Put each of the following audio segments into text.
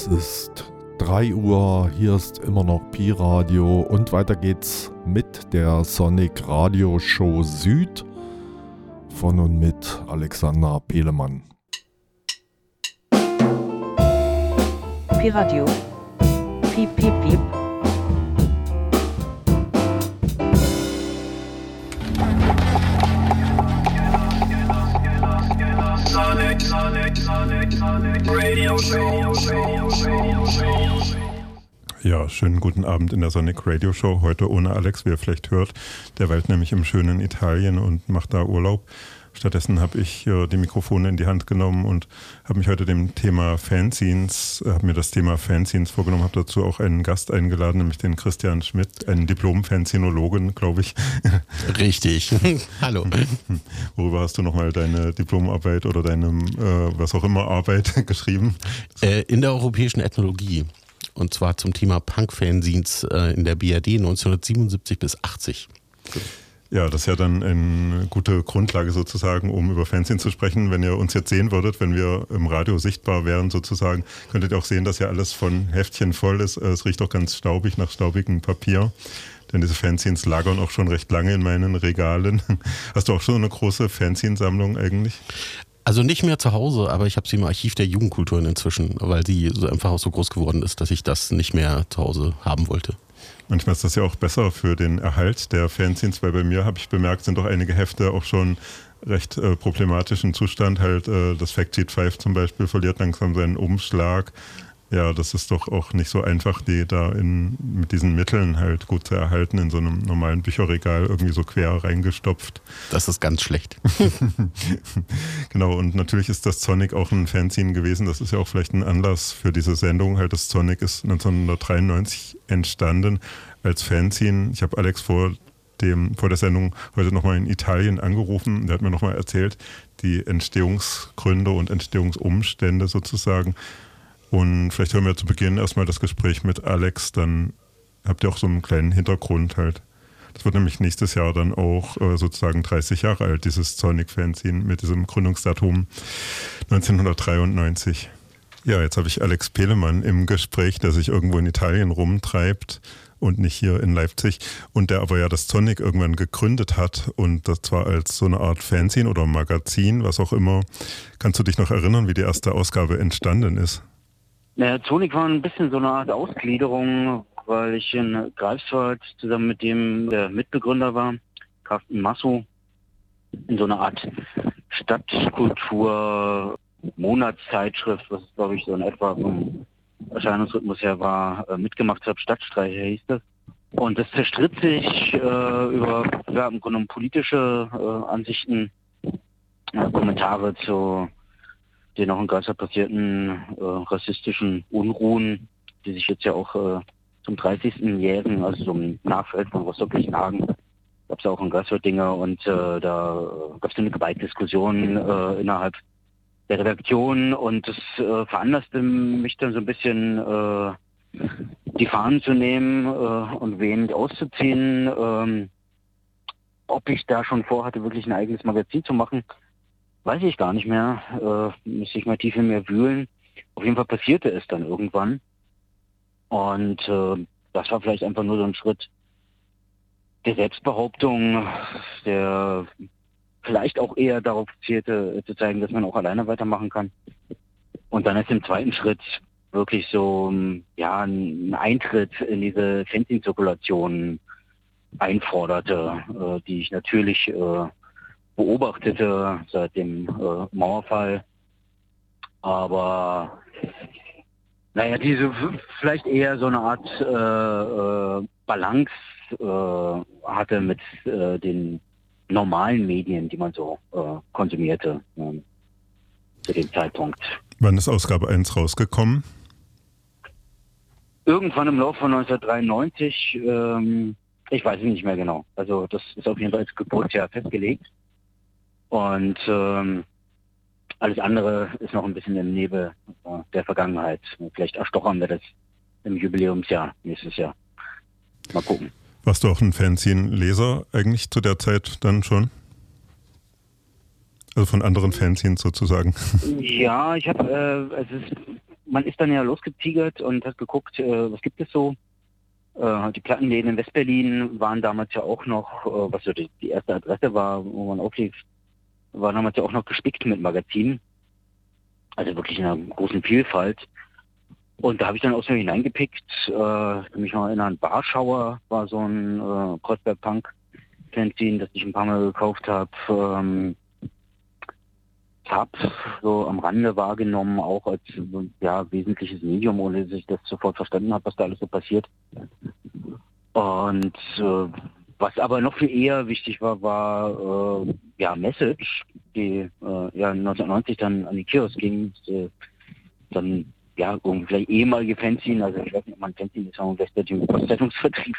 Es ist 3 Uhr, hier ist immer noch Pi Radio und weiter geht's mit der Sonic Radio Show Süd von und mit Alexander Pelemann. Pi Radio. Piep, piep, piep. Ja, schönen guten Abend in der Sonic Radio Show. Heute ohne Alex, wie ihr vielleicht hört. Der weilt nämlich im schönen Italien und macht da Urlaub. Stattdessen habe ich äh, die Mikrofone in die Hand genommen und habe mich heute dem Thema Fanzines, äh, habe mir das Thema Fanzines vorgenommen, habe dazu auch einen Gast eingeladen, nämlich den Christian Schmidt, einen Diplom-Fanzinologen, glaube ich. Richtig. Hallo. Worüber hast du nochmal deine Diplomarbeit oder deine, äh, was auch immer, Arbeit geschrieben? Äh, in der europäischen Ethnologie. Und zwar zum Thema Punk-Fanzines äh, in der BRD 1977 bis 80. Ja, das ist ja dann eine gute Grundlage sozusagen, um über Fanzines zu sprechen. Wenn ihr uns jetzt sehen würdet, wenn wir im Radio sichtbar wären sozusagen, könntet ihr auch sehen, dass ja alles von Heftchen voll ist. Es riecht auch ganz staubig nach staubigem Papier. Denn diese Fanzines lagern auch schon recht lange in meinen Regalen. Hast du auch schon eine große Fanzinsammlung eigentlich? Also nicht mehr zu Hause, aber ich habe sie im Archiv der Jugendkulturen inzwischen, weil sie einfach auch so groß geworden ist, dass ich das nicht mehr zu Hause haben wollte. Manchmal ist das ja auch besser für den Erhalt der Fanzines, weil bei mir habe ich bemerkt, sind doch einige Hefte auch schon recht äh, problematischen Zustand. Halt äh, das Factsheet 5 zum Beispiel verliert langsam seinen Umschlag. Ja, das ist doch auch nicht so einfach, die da in, mit diesen Mitteln halt gut zu erhalten, in so einem normalen Bücherregal irgendwie so quer reingestopft. Das ist ganz schlecht. genau, und natürlich ist das Sonic auch ein Fanzine gewesen. Das ist ja auch vielleicht ein Anlass für diese Sendung. Halt, das Sonic ist 1993 entstanden als Fanzine. Ich habe Alex vor dem, vor der Sendung heute nochmal in Italien angerufen. Der hat mir nochmal erzählt, die Entstehungsgründe und Entstehungsumstände sozusagen. Und vielleicht hören wir zu Beginn erstmal das Gespräch mit Alex, dann habt ihr auch so einen kleinen Hintergrund halt. Das wird nämlich nächstes Jahr dann auch äh, sozusagen 30 Jahre alt, dieses Sonic-Fanzine mit diesem Gründungsdatum 1993. Ja, jetzt habe ich Alex Pelemann im Gespräch, der sich irgendwo in Italien rumtreibt und nicht hier in Leipzig und der aber ja das Sonic irgendwann gegründet hat und das zwar als so eine Art Fanzine oder Magazin, was auch immer. Kannst du dich noch erinnern, wie die erste Ausgabe entstanden ist? Naja, Sonic war ein bisschen so eine Art Ausgliederung, weil ich in Greifswald zusammen mit dem der Mitbegründer war, Carsten Masso, in so einer Art Stadtkultur Monatszeitschrift, was glaube ich so in etwa vom Erscheinungsrhythmus her war, äh, mitgemacht habe, Stadtstreicher hieß das. Und das zerstritt sich äh, über ja, im Grunde politische äh, Ansichten, äh, Kommentare zu den auch in Gaza passierten äh, rassistischen Unruhen, die sich jetzt ja auch äh, zum 30. jährigen, also zum Nachfeld von Rostock-Lichtenhagen, gab es auch in Gaza Dinge und da gab es eine Gewaltdiskussion innerhalb der Redaktion und das äh, veranlasste mich dann so ein bisschen äh, die Fahnen zu nehmen äh, und wenig auszuziehen. Ähm, ob ich da schon vorhatte, wirklich ein eigenes Magazin zu machen, weiß ich gar nicht mehr. Äh, müsste ich mal tief in mir wühlen. Auf jeden Fall passierte es dann irgendwann. Und äh, das war vielleicht einfach nur so ein Schritt der Selbstbehauptung, der vielleicht auch eher darauf zielte, äh, zu zeigen, dass man auch alleine weitermachen kann. Und dann ist im zweiten Schritt wirklich so ja ein Eintritt in diese Fanzine-Zirkulation einforderte, äh, die ich natürlich äh, beobachtete seit dem äh, Mauerfall. Aber naja, diese vielleicht eher so eine Art äh, äh, Balance hatte mit den normalen Medien, die man so äh, konsumierte ähm, zu dem Zeitpunkt. Wann ist Ausgabe 1 rausgekommen? Irgendwann im Laufe von 1993, ähm, ich weiß es nicht mehr genau. Also das ist auf jeden Fall als Geburtsjahr festgelegt. Und ähm, alles andere ist noch ein bisschen im Nebel äh, der Vergangenheit. Vielleicht erstochern wir das im Jubiläumsjahr nächstes Jahr. Mal gucken. Warst du auch ein Fanzine-Leser eigentlich zu der Zeit dann schon? Also von anderen Fanzines sozusagen. Ja, ich habe, äh, ist man ist dann ja losgetigert und hat geguckt, äh, was gibt es so. Äh, die Plattenläden in Westberlin waren damals ja auch noch, äh, was so die, die erste Adresse war, wo man auflief, war damals ja auch noch gespickt mit Magazinen. Also wirklich in einer großen Vielfalt. Und da habe ich dann auch so hineingepickt. Äh, ich kann mich noch erinnern, Warschauer war so ein äh, Kreuzberg-Punk-Fanzine, das ich ein paar Mal gekauft habe. Ähm, Tab so am Rande wahrgenommen, auch als ja, wesentliches Medium, ohne dass ich das sofort verstanden habe, was da alles so passiert. Und äh, was aber noch viel eher wichtig war, war äh, ja Message, die äh, ja 1990 dann an die Kiosk ging. Äh, dann ja irgendwie vielleicht ehemalige Fanzine, also ich weiß nicht, ob man Fanzine ist, sondern gleichzeitig im Zeitungsvertrieb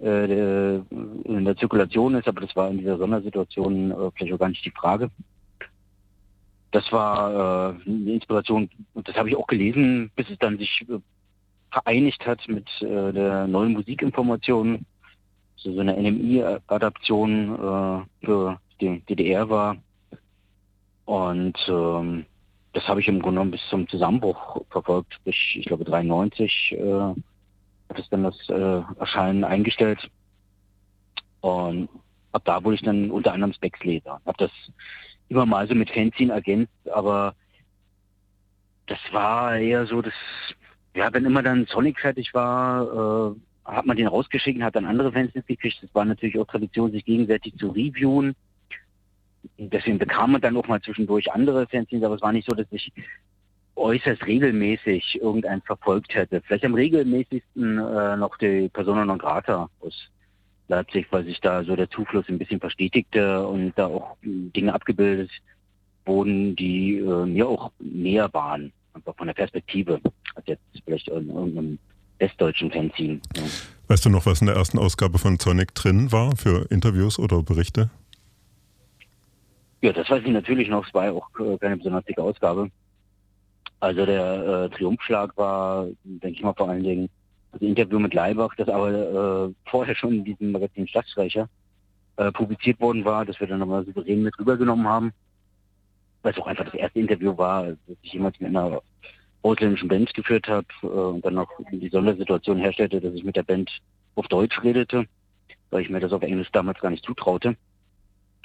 äh, in der Zirkulation ist, aber das war in dieser Sondersituation äh, vielleicht auch gar nicht die Frage. Das war äh, eine Inspiration und das habe ich auch gelesen, bis es dann sich äh, vereinigt hat mit äh, der neuen Musikinformation so, so eine NMI-Adaption äh, für die DDR war. Und ähm, das habe ich im Grunde genommen bis zum Zusammenbruch verfolgt. Bis, ich glaube, 93 äh, hat es dann das äh, Erscheinen eingestellt. Und ab da wurde ich dann unter anderem Specs-Leser. Habe das immer mal so mit Fanzine ergänzt, aber das war eher so, dass, ja, wenn immer dann Sonic fertig war, äh, hat man den rausgeschickt hat dann andere Fans gekriegt. Das war natürlich auch Tradition, sich gegenseitig zu reviewen. Deswegen bekam man dann auch mal zwischendurch andere Fans, aber es war nicht so, dass ich äußerst regelmäßig irgendeinen verfolgt hätte. Vielleicht am regelmäßigsten äh, noch die Persona non grata aus Leipzig, weil sich da so der Zufluss ein bisschen verstetigte und da auch Dinge abgebildet wurden, die äh, mir auch näher waren, einfach von der Perspektive, als jetzt vielleicht in irgendeinem westdeutschen Fanzine. Ja. Weißt du noch, was in der ersten Ausgabe von Sonic drin war für Interviews oder Berichte? Ja, das weiß ich natürlich noch. Es war ja auch äh, keine besonders dicke Ausgabe. Also der äh, Triumphschlag war, denke ich mal, vor allen Dingen das Interview mit Leibach, das aber äh, vorher schon in diesem Magazin Stadtstreicher äh, publiziert worden war, das wir dann nochmal souverän mit rübergenommen haben. Weil es auch einfach das erste Interview war, das ich jemals mit einer ausländischen Band geführt habe äh, und dann noch die Sondersituation herstellte, dass ich mit der Band auf Deutsch redete, weil ich mir das auf Englisch damals gar nicht zutraute.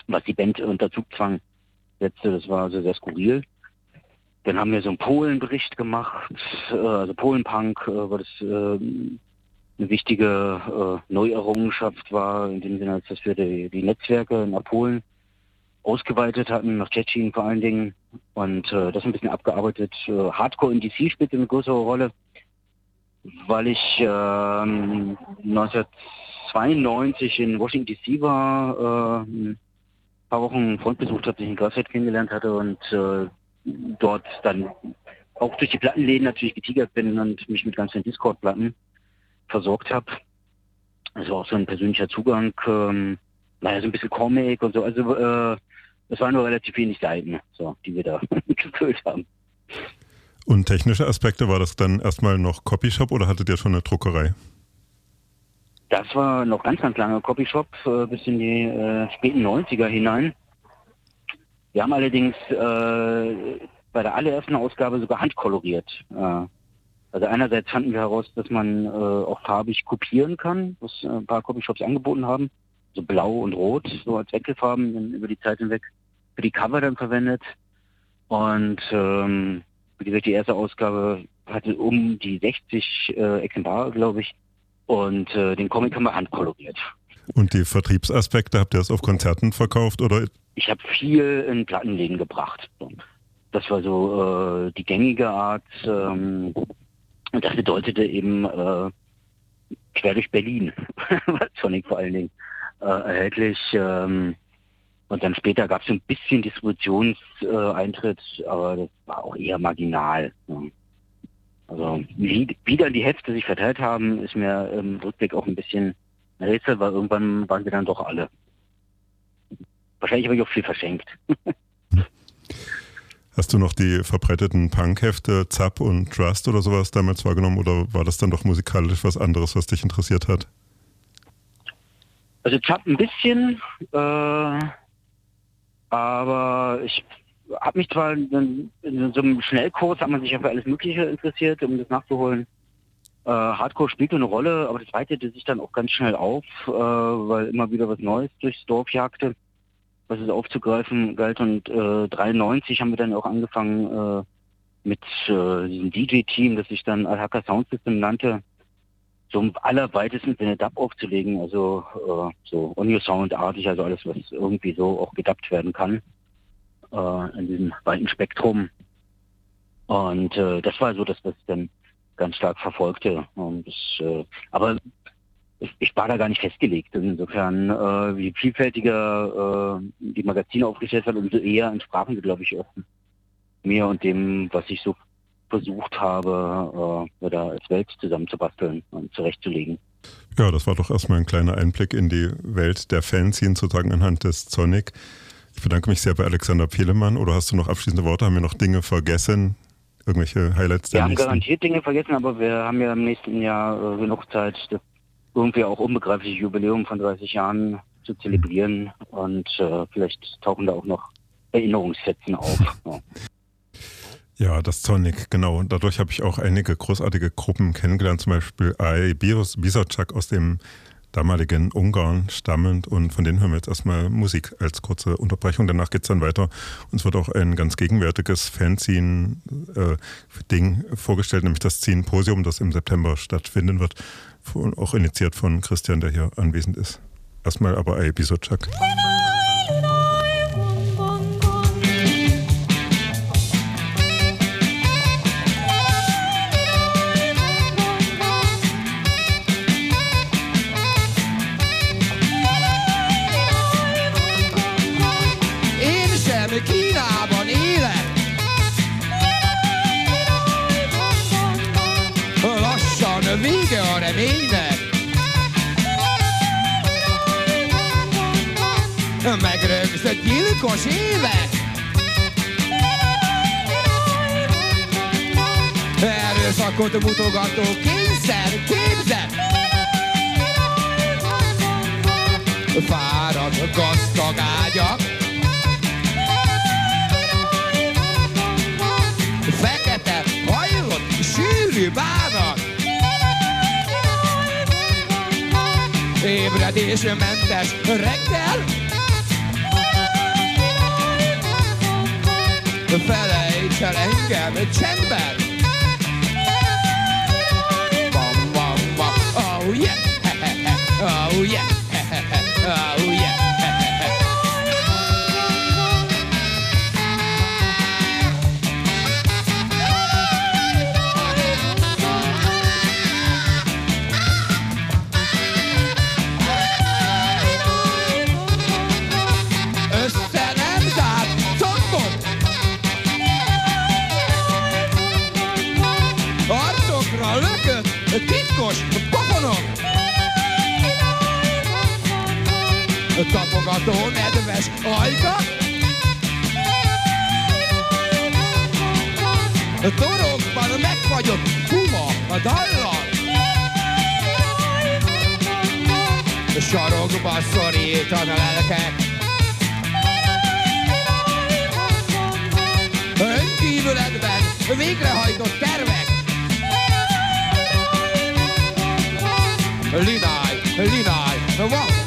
Was die Band unter Zugzwang setzte, das war also sehr skurril. Dann haben wir so einen Polen-Bericht gemacht, äh, also Polen-Punk, äh, weil das äh, eine wichtige äh, Neuerrungenschaft war, in dem Sinne, als dass wir die, die Netzwerke nach Polen ausgeweitet hatten, nach Tschetschen vor allen Dingen. Und äh, das ein bisschen abgearbeitet. Äh, Hardcore in DC spielte eine größere Rolle, weil ich äh, 1992 in Washington DC war, äh, paar Wochen einen Freund besucht habe, den ich in Glasgow kennengelernt hatte und äh, dort dann auch durch die Plattenläden natürlich getigert bin und mich mit ganzen Discord-Platten versorgt habe. Also auch so ein persönlicher Zugang, ähm, naja, so ein bisschen Comic und so. Also äh, es waren nur relativ wenig Seiten, so, die wir da gefüllt haben. Und technische Aspekte, war das dann erstmal noch Copyshop oder hattet ihr schon eine Druckerei? Das war noch ganz, ganz lange Copyshop, äh, bis in die äh, späten 90er hinein. Wir haben allerdings äh, bei der allerersten Ausgabe sogar handkoloriert. Äh, also einerseits fanden wir heraus, dass man äh, auch farbig kopieren kann, was äh, ein paar Copyshops angeboten haben so blau und rot, so als Wechselfarben über die Zeit hinweg für die Cover dann verwendet. Und ähm, die erste Ausgabe hatte um die 60 äh, Exemplare, glaube ich. Und äh, den Comic haben wir handkoloriert. Und die Vertriebsaspekte, habt ihr das auf Konzerten verkauft oder? Ich habe viel in Plattenläden gebracht. Das war so äh, die gängige Art. Ähm, und das bedeutete eben äh, quer durch Berlin, Sonic vor allen Dingen äh, erhältlich. Ähm, und dann später gab es ein bisschen Distributionseintritt, äh, aber das war auch eher marginal. Ne? Also wie, wie dann die Hälfte sich verteilt haben, ist mir im Rückblick auch ein bisschen ein Rätsel, weil irgendwann waren wir dann doch alle. Wahrscheinlich habe ich auch viel verschenkt. Hast du noch die verbreiteten Punkhefte Zapp und Trust oder sowas damals wahrgenommen oder war das dann doch musikalisch was anderes, was dich interessiert hat? Also habe ein bisschen, äh, aber ich habe mich zwar in, in so einem Schnellkurs hat man sich ja für alles Mögliche interessiert, um das nachzuholen. Äh, Hardcore spielte eine Rolle, aber das weitete sich dann auch ganz schnell auf, äh, weil immer wieder was Neues durchs Dorf jagte, was es aufzugreifen galt. Und äh, 93 haben wir dann auch angefangen äh, mit äh, diesem DJ-Team, das sich dann Alhaka Sound System nannte, so im allerweitesten Sinne Dub aufzulegen, also äh, so Onio Sound-artig, also alles, was irgendwie so auch gedubbt werden kann äh, in diesem weiten Spektrum. Und äh, das war so das, was ich dann ganz stark verfolgte. Das, äh, aber ich, ich war da gar nicht festgelegt. Insofern, äh, wie vielfältiger äh, die Magazine aufgestellt werden, umso eher entsprachen sie, glaube ich, auch mir und dem, was ich so versucht habe, äh, da als Welt zusammenzubasteln und zurechtzulegen. Ja, das war doch erstmal ein kleiner Einblick in die Welt der Fanzine, sozusagen anhand des Sonic. Ich bedanke mich sehr bei Alexander Pehlemann. Oder hast du noch abschließende Worte? Haben wir noch Dinge vergessen? Irgendwelche Highlights der Wir haben nächsten? garantiert Dinge vergessen, aber wir haben ja im nächsten Jahr äh, genug Zeit, das irgendwie auch unbegreifliche Jubiläum von 30 Jahren zu zelebrieren. Und äh, vielleicht tauchen da auch noch Erinnerungsfetzen auf. Ja. Ja, das Sonic, genau. Und dadurch habe ich auch einige großartige Gruppen kennengelernt, zum Beispiel AI Biros Bisacak aus dem damaligen Ungarn stammend und von denen hören wir jetzt erstmal Musik als kurze Unterbrechung. Danach geht es dann weiter. Uns wird auch ein ganz gegenwärtiges Fanzine-Ding vorgestellt, nämlich das Zine-Posium, das im September stattfinden wird, auch initiiert von Christian, der hier anwesend ist. Erstmal aber AI Bisacak. Gyilkos évek. Erőszakot mutogató kényszer képzet. Fáradt gazdag ágyak. Fekete, hajlott, sűrű bánat Ébredésmentes reggel El engem csendben Bam, Tapogató nedves ajkak Torokban megfagyott huma a dallam Sarokba szorítan a lelkek. Önkívületben végrehajtott tervek. Lináj, lináj, van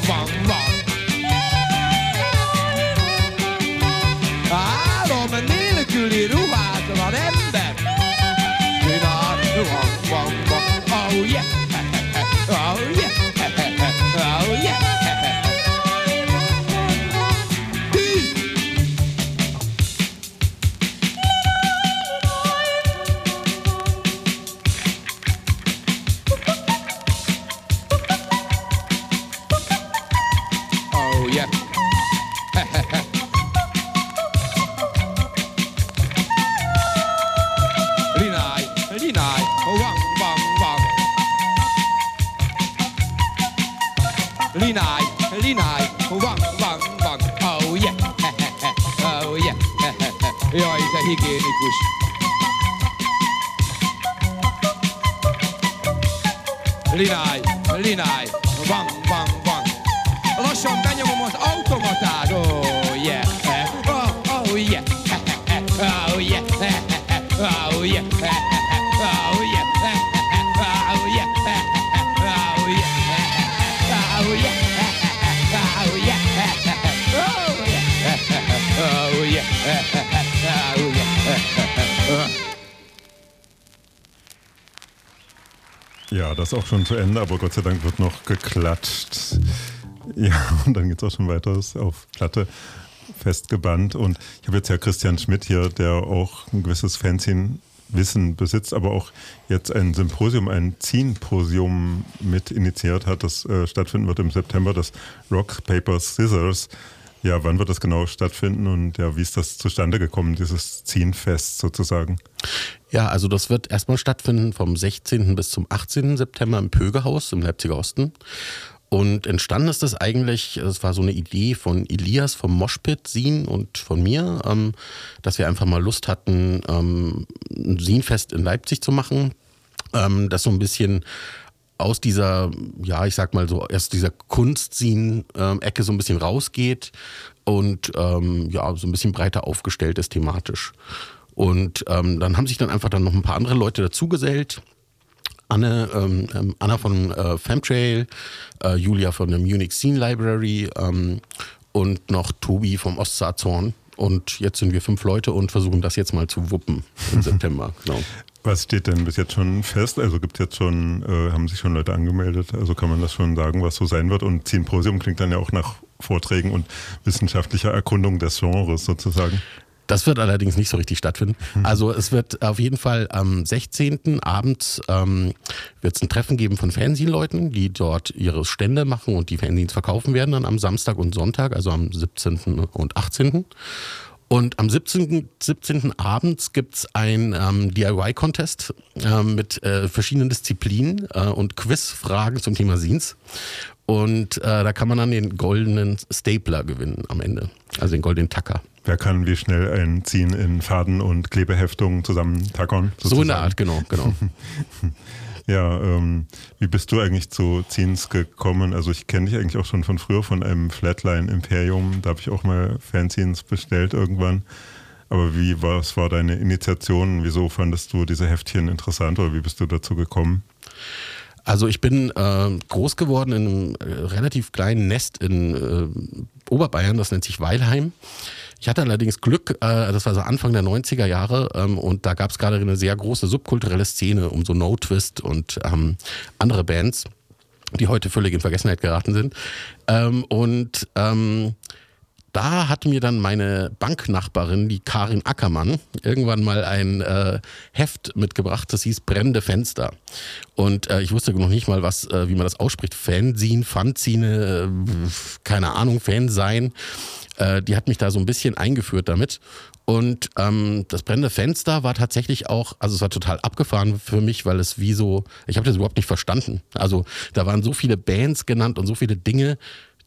lináj, lináj, bang bang bang. Lassan benyomom az automatát, oh yeah, oh, oh yeah, oh yeah, oh yeah. Ja, das ist auch schon zu Ende, aber Gott sei Dank wird noch geklatscht. Ja, und dann geht es auch schon weiter ist auf Platte festgebannt. Und ich habe jetzt ja Christian Schmidt hier, der auch ein gewisses Fanzine-Wissen besitzt, aber auch jetzt ein Symposium, ein Zine-Posium mit initiiert hat, das äh, stattfinden wird im September, das Rock, Paper, Scissors. Ja, wann wird das genau stattfinden und ja, wie ist das zustande gekommen, dieses Zine-Fest sozusagen? Ja, also das wird erstmal stattfinden vom 16. bis zum 18. September im Pögehaus im Leipziger Osten. Und entstanden ist das eigentlich, es war so eine Idee von Elias vom Moshpit Sin und von mir, ähm, dass wir einfach mal Lust hatten, ähm, ein Sinfest in Leipzig zu machen, ähm, das so ein bisschen aus dieser, ja, ich sag mal so, erst dieser Kunstsin-Ecke so ein bisschen rausgeht und ähm, ja, so ein bisschen breiter aufgestellt ist thematisch. Und ähm, dann haben sich dann einfach dann noch ein paar andere Leute dazugesellt. Anne, ähm, ähm, Anna von äh, Femtrail, äh, Julia von der Munich Scene Library ähm, und noch Tobi vom Ostsaazorn. Und jetzt sind wir fünf Leute und versuchen das jetzt mal zu wuppen im September. Genau. Was steht denn bis jetzt schon fest? Also gibt jetzt schon, äh, haben sich schon Leute angemeldet? Also kann man das schon sagen, was so sein wird? Und Zienposium klingt dann ja auch nach Vorträgen und wissenschaftlicher Erkundung des Genres sozusagen. Das wird allerdings nicht so richtig stattfinden. Also es wird auf jeden Fall am 16. abends ähm, wird es ein Treffen geben von Fernsehleuten, die dort ihre Stände machen und die Fernsehens verkaufen werden dann am Samstag und Sonntag, also am 17. und 18. Und am 17. 17. abends gibt's ein ähm, DIY-Contest ähm, mit äh, verschiedenen Disziplinen äh, und Quizfragen zum Thema Scenes. Und äh, da kann man dann den goldenen Stapler gewinnen am Ende, also den goldenen Tacker. Wer kann wie schnell ein Ziehen in Faden und Klebeheftung zusammen tackern? So in der Art, genau, genau. Ja, ähm, wie bist du eigentlich zu Ziens gekommen? Also ich kenne dich eigentlich auch schon von früher von einem Flatline Imperium. Da habe ich auch mal Fanzines bestellt irgendwann. Aber wie was war deine Initiation? Wieso fandest du diese Heftchen interessant oder wie bist du dazu gekommen? Also ich bin äh, groß geworden in einem äh, relativ kleinen Nest in äh, Oberbayern, das nennt sich Weilheim. Ich hatte allerdings Glück, äh, das war so Anfang der 90er Jahre ähm, und da gab es gerade eine sehr große subkulturelle Szene um so No Twist und ähm, andere Bands, die heute völlig in Vergessenheit geraten sind. Ähm, und ähm, da hat mir dann meine Banknachbarin, die Karin Ackermann, irgendwann mal ein äh, Heft mitgebracht, das hieß Brennende Fenster. Und äh, ich wusste noch nicht mal, was, äh, wie man das ausspricht. Fanzine, Fanzine, äh, keine Ahnung, Fan sein. Äh, die hat mich da so ein bisschen eingeführt damit. Und ähm, das brennende Fenster war tatsächlich auch, also es war total abgefahren für mich, weil es wie so, ich habe das überhaupt nicht verstanden. Also da waren so viele Bands genannt und so viele Dinge,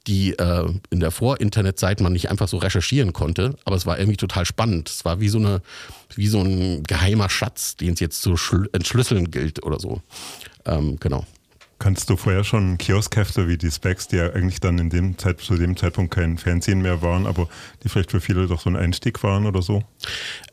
die äh, in der Vor-Internet-Zeit man nicht einfach so recherchieren konnte, aber es war irgendwie total spannend. Es war wie so eine, wie so ein geheimer Schatz, den es jetzt zu schl- entschlüsseln gilt oder so. Ähm, genau. Kannst du vorher schon Kioskhefte wie die Specs, die ja eigentlich dann in dem Zeit, zu dem Zeitpunkt kein Fernsehen mehr waren, aber die vielleicht für viele doch so ein Einstieg waren oder so?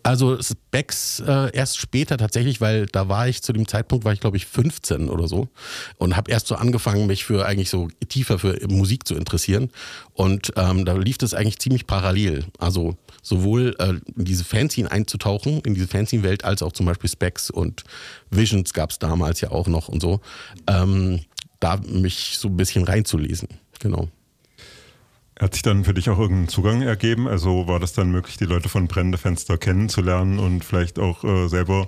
Also Specs äh, erst später tatsächlich, weil da war ich zu dem Zeitpunkt, war ich glaube ich 15 oder so und habe erst so angefangen, mich für eigentlich so tiefer für Musik zu interessieren und ähm, da lief das eigentlich ziemlich parallel. Also sowohl äh, in diese Fanzine einzutauchen, in diese Fanzine-Welt, als auch zum Beispiel Specs und Visions gab es damals ja auch noch und so. Ähm, da mich so ein bisschen reinzulesen. Genau. Hat sich dann für dich auch irgendein Zugang ergeben? Also war das dann möglich, die Leute von Brennende Fenster kennenzulernen und vielleicht auch äh, selber,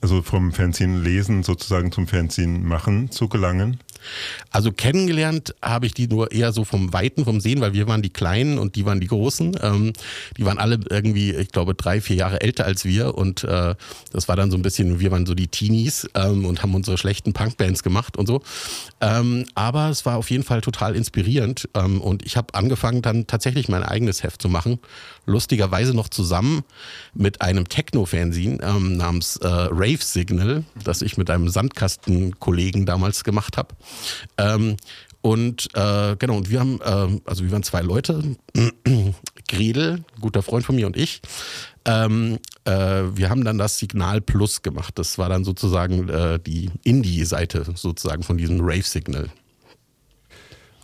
also vom Fanzine lesen sozusagen zum Fanzine machen zu gelangen? Also kennengelernt habe ich die nur eher so vom Weiten, vom Sehen, weil wir waren die Kleinen und die waren die Großen. Ähm, die waren alle irgendwie, ich glaube, drei, vier Jahre älter als wir und äh, das war dann so ein bisschen, wir waren so die Teenies ähm, und haben unsere schlechten Punkbands gemacht und so. Ähm, aber es war auf jeden Fall total inspirierend ähm, und ich habe angefangen dann tatsächlich mein eigenes Heft zu machen. Lustigerweise noch zusammen mit einem Techno-Fanzine ähm, namens äh, Rave Signal, das ich mit einem Sandkastenkollegen damals gemacht habe. Ähm, und äh, genau, und wir haben, ähm, also wir waren zwei Leute, Gredel, guter Freund von mir und ich, ähm, äh, wir haben dann das Signal Plus gemacht. Das war dann sozusagen äh, die Indie-Seite sozusagen von diesem Rave-Signal.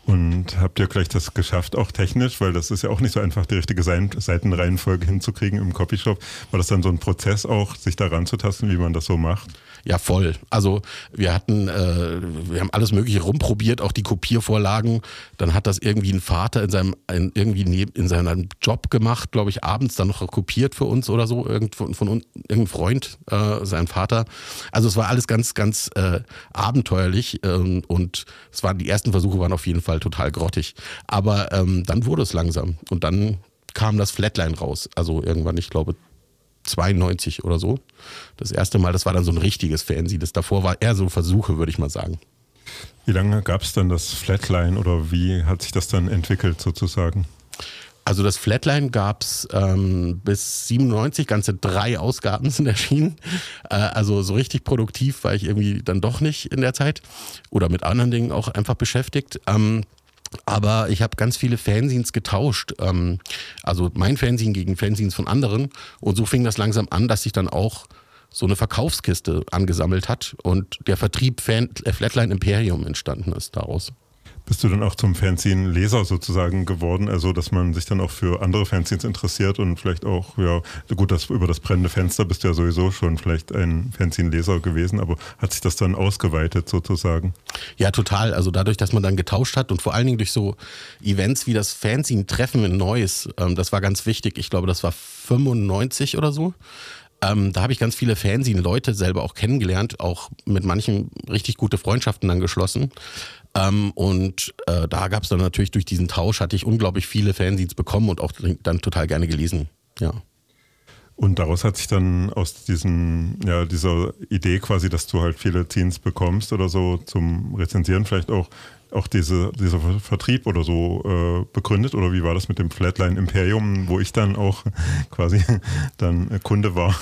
Und habt ihr gleich das geschafft, auch technisch, weil das ist ja auch nicht so einfach, die richtige Seitenreihenfolge hinzukriegen im Copyshop. War das dann so ein Prozess auch, sich da ranzutasten, wie man das so macht? Ja, voll. Also wir hatten, äh, wir haben alles Mögliche rumprobiert, auch die Kopiervorlagen. Dann hat das irgendwie ein Vater in seinem, in, irgendwie neben, in seinem Job gemacht, glaube ich, abends dann noch kopiert für uns oder so, irgend von, von irgendein Freund, äh, sein Vater. Also es war alles ganz, ganz äh, abenteuerlich ähm, und es waren die ersten Versuche waren auf jeden Fall total grottig. Aber ähm, dann wurde es langsam und dann kam das Flatline raus. Also irgendwann, ich glaube, 92 oder so. Das erste Mal, das war dann so ein richtiges Fernsehen. Das davor war eher so Versuche, würde ich mal sagen. Wie lange gab es dann das Flatline oder wie hat sich das dann entwickelt sozusagen? Also das Flatline gab es ähm, bis 97, ganze drei Ausgaben sind erschienen. Äh, also so richtig produktiv war ich irgendwie dann doch nicht in der Zeit oder mit anderen Dingen auch einfach beschäftigt. Ähm, aber ich habe ganz viele Fanzines getauscht. Ähm, also mein Fanzine gegen Fanzines von anderen. Und so fing das langsam an, dass sich dann auch so eine Verkaufskiste angesammelt hat und der Vertrieb Fan äh, Flatline Imperium entstanden ist daraus. Bist du dann auch zum Fanzine-Leser sozusagen geworden, also dass man sich dann auch für andere Fanzines interessiert und vielleicht auch, ja, gut, das, über das brennende Fenster bist du ja sowieso schon vielleicht ein Fanzine-Leser gewesen, aber hat sich das dann ausgeweitet sozusagen? Ja, total. Also dadurch, dass man dann getauscht hat und vor allen Dingen durch so Events wie das Fanzine-Treffen in Neuss, ähm, das war ganz wichtig. Ich glaube, das war 95 oder so. Ähm, da habe ich ganz viele Fanzine-Leute selber auch kennengelernt, auch mit manchen richtig gute Freundschaften dann geschlossen. Ähm, und äh, da gab es dann natürlich durch diesen Tausch, hatte ich unglaublich viele Fanzines bekommen und auch dann total gerne gelesen. Ja. Und daraus hat sich dann aus diesem, ja, dieser Idee quasi, dass du halt viele Teens bekommst oder so zum Rezensieren vielleicht auch auch diese, dieser Vertrieb oder so äh, begründet? Oder wie war das mit dem Flatline Imperium, wo ich dann auch quasi dann Kunde war?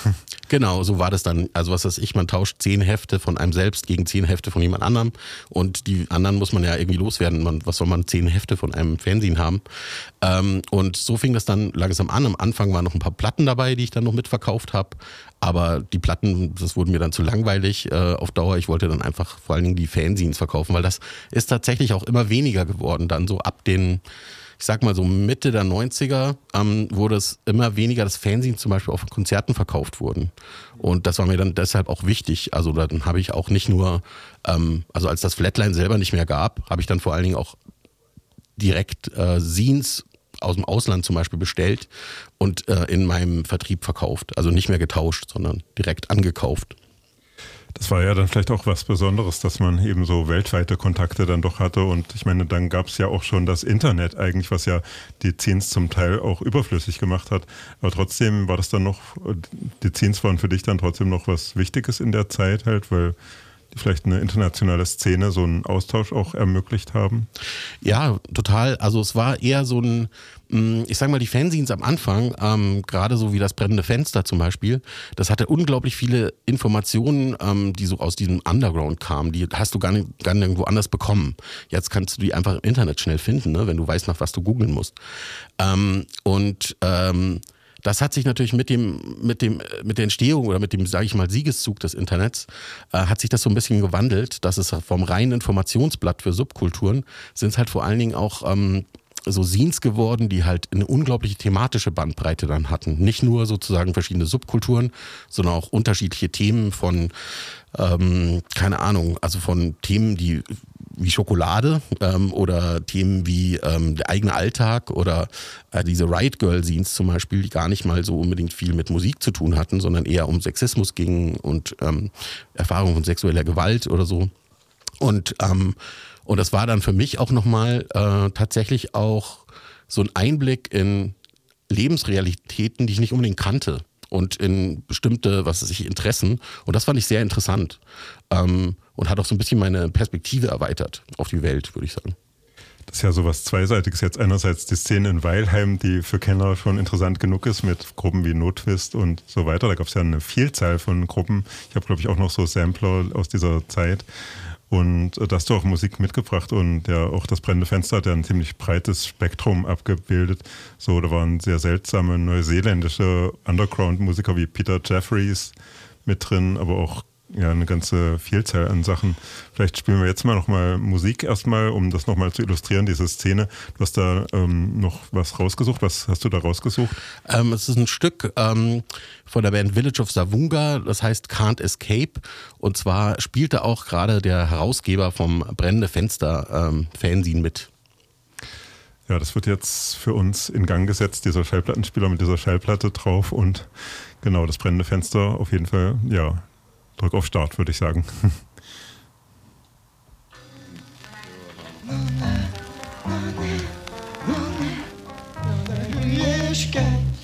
Genau, so war das dann. Also was weiß ich, man tauscht zehn Hefte von einem selbst gegen zehn Hefte von jemand anderem und die anderen muss man ja irgendwie loswerden. Man, was soll man zehn Hefte von einem Fernsehen haben? Ähm, und so fing das dann langsam an. Am Anfang waren noch ein paar Platten dabei, die ich dann noch mitverkauft habe. Aber die Platten, das wurde mir dann zu langweilig äh, auf Dauer. Ich wollte dann einfach vor allen Dingen die Fanzines verkaufen, weil das ist tatsächlich auch immer weniger geworden. Dann so ab den, ich sag mal so Mitte der 90er ähm, wurde es immer weniger, dass Fanzines zum Beispiel auf Konzerten verkauft wurden. Und das war mir dann deshalb auch wichtig. Also dann habe ich auch nicht nur, ähm, also als das Flatline selber nicht mehr gab, habe ich dann vor allen Dingen auch direkt äh, Scenes aus dem Ausland zum Beispiel bestellt und äh, in meinem Vertrieb verkauft. Also nicht mehr getauscht, sondern direkt angekauft. Das war ja dann vielleicht auch was Besonderes, dass man eben so weltweite Kontakte dann doch hatte. Und ich meine, dann gab es ja auch schon das Internet eigentlich, was ja die Zins zum Teil auch überflüssig gemacht hat. Aber trotzdem war das dann noch, die Zins waren für dich dann trotzdem noch was Wichtiges in der Zeit halt, weil vielleicht eine internationale Szene so einen Austausch auch ermöglicht haben? Ja, total. Also es war eher so ein, mm, ich sag mal, die Fanzines am Anfang, ähm, gerade so wie das brennende Fenster zum Beispiel, das hatte unglaublich viele Informationen, ähm, die so aus diesem Underground kamen. Die hast du gar nicht, gar nirgendwo anders bekommen. Jetzt kannst du die einfach im Internet schnell finden, ne, wenn du weißt, nach was du googeln musst. Ähm, und ähm, das hat sich natürlich mit dem, mit dem, mit der Entstehung oder mit dem, sage ich mal, Siegeszug des Internets, äh, hat sich das so ein bisschen gewandelt, dass es vom reinen Informationsblatt für Subkulturen sind es halt vor allen Dingen auch ähm, so Scenes geworden, die halt eine unglaubliche thematische Bandbreite dann hatten. Nicht nur sozusagen verschiedene Subkulturen, sondern auch unterschiedliche Themen von, ähm, keine Ahnung, also von Themen, die wie Schokolade ähm, oder Themen wie ähm, der eigene Alltag oder äh, diese Riot Girl Scenes zum Beispiel, die gar nicht mal so unbedingt viel mit Musik zu tun hatten, sondern eher um Sexismus gingen und ähm, Erfahrung von sexueller Gewalt oder so. Und, ähm, und das war dann für mich auch nochmal äh, tatsächlich auch so ein Einblick in Lebensrealitäten, die ich nicht unbedingt kannte und in bestimmte, was weiß ich, Interessen. Und das fand ich sehr interessant ähm, und hat auch so ein bisschen meine Perspektive erweitert auf die Welt, würde ich sagen. Das ist ja sowas Zweiseitiges. Jetzt einerseits die Szene in Weilheim, die für Kenner schon interessant genug ist, mit Gruppen wie Notwist und so weiter. Da gab es ja eine Vielzahl von Gruppen. Ich habe, glaube ich, auch noch so Sampler aus dieser Zeit. Und äh, da hast du auch Musik mitgebracht und ja, auch das brennende Fenster hat ja ein ziemlich breites Spektrum abgebildet. So, da waren sehr seltsame neuseeländische Underground-Musiker wie Peter Jeffries mit drin, aber auch ja eine ganze Vielzahl an Sachen. Vielleicht spielen wir jetzt mal nochmal Musik erstmal, um das nochmal zu illustrieren, diese Szene. Du hast da ähm, noch was rausgesucht. Was hast du da rausgesucht? Ähm, es ist ein Stück ähm, von der Band Village of Savunga, das heißt Can't Escape. Und zwar spielte auch gerade der Herausgeber vom Brennende Fenster ähm, Fanzine mit. Ja, das wird jetzt für uns in Gang gesetzt, dieser Schallplattenspieler mit dieser Schallplatte drauf und genau, das brennende Fenster auf jeden Fall, ja, drück auf Start, würde ich sagen. Ja,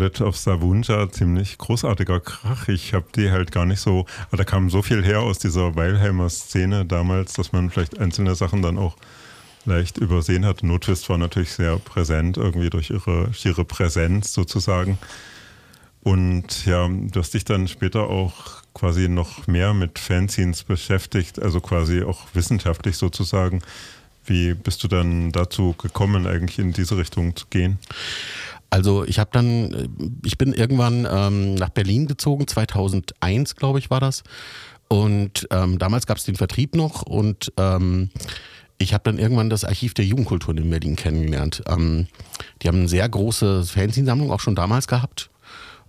Village of Savunja, ziemlich großartiger Krach. Ich habe die halt gar nicht so, aber da kam so viel her aus dieser Weilheimer Szene damals, dass man vielleicht einzelne Sachen dann auch leicht übersehen hat. Notwist war natürlich sehr präsent, irgendwie durch ihre schiere Präsenz sozusagen. Und ja, du hast dich dann später auch quasi noch mehr mit Fanzines beschäftigt, also quasi auch wissenschaftlich sozusagen. Wie bist du dann dazu gekommen, eigentlich in diese Richtung zu gehen? Also ich habe dann, ich bin irgendwann ähm, nach Berlin gezogen, 2001 glaube ich war das. Und ähm, damals gab es den Vertrieb noch und ähm, ich habe dann irgendwann das Archiv der Jugendkultur in Berlin kennengelernt. Ähm, die haben eine sehr große Fanzinsammlung auch schon damals gehabt.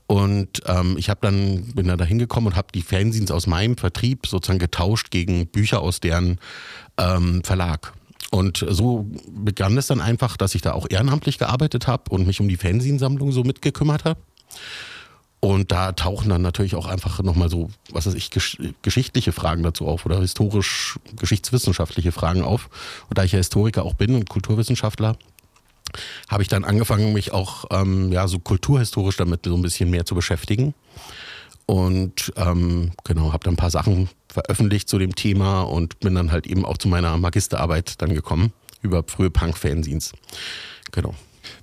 Und ähm, ich habe dann bin da hingekommen und habe die Fanzines aus meinem Vertrieb sozusagen getauscht gegen Bücher aus deren ähm, Verlag. Und so begann es dann einfach, dass ich da auch ehrenamtlich gearbeitet habe und mich um die Fanzinsammlung so mitgekümmert habe. Und da tauchen dann natürlich auch einfach nochmal so, was weiß ich, gesch geschichtliche Fragen dazu auf oder historisch, geschichtswissenschaftliche Fragen auf. Und da ich ja Historiker auch bin und Kulturwissenschaftler, habe ich dann angefangen, mich auch ähm, ja, so kulturhistorisch damit so ein bisschen mehr zu beschäftigen. Und ähm, genau, habe dann ein paar Sachen veröffentlicht zu dem Thema und bin dann halt eben auch zu meiner Magisterarbeit dann gekommen über frühe Punk-Fanzines. Genau.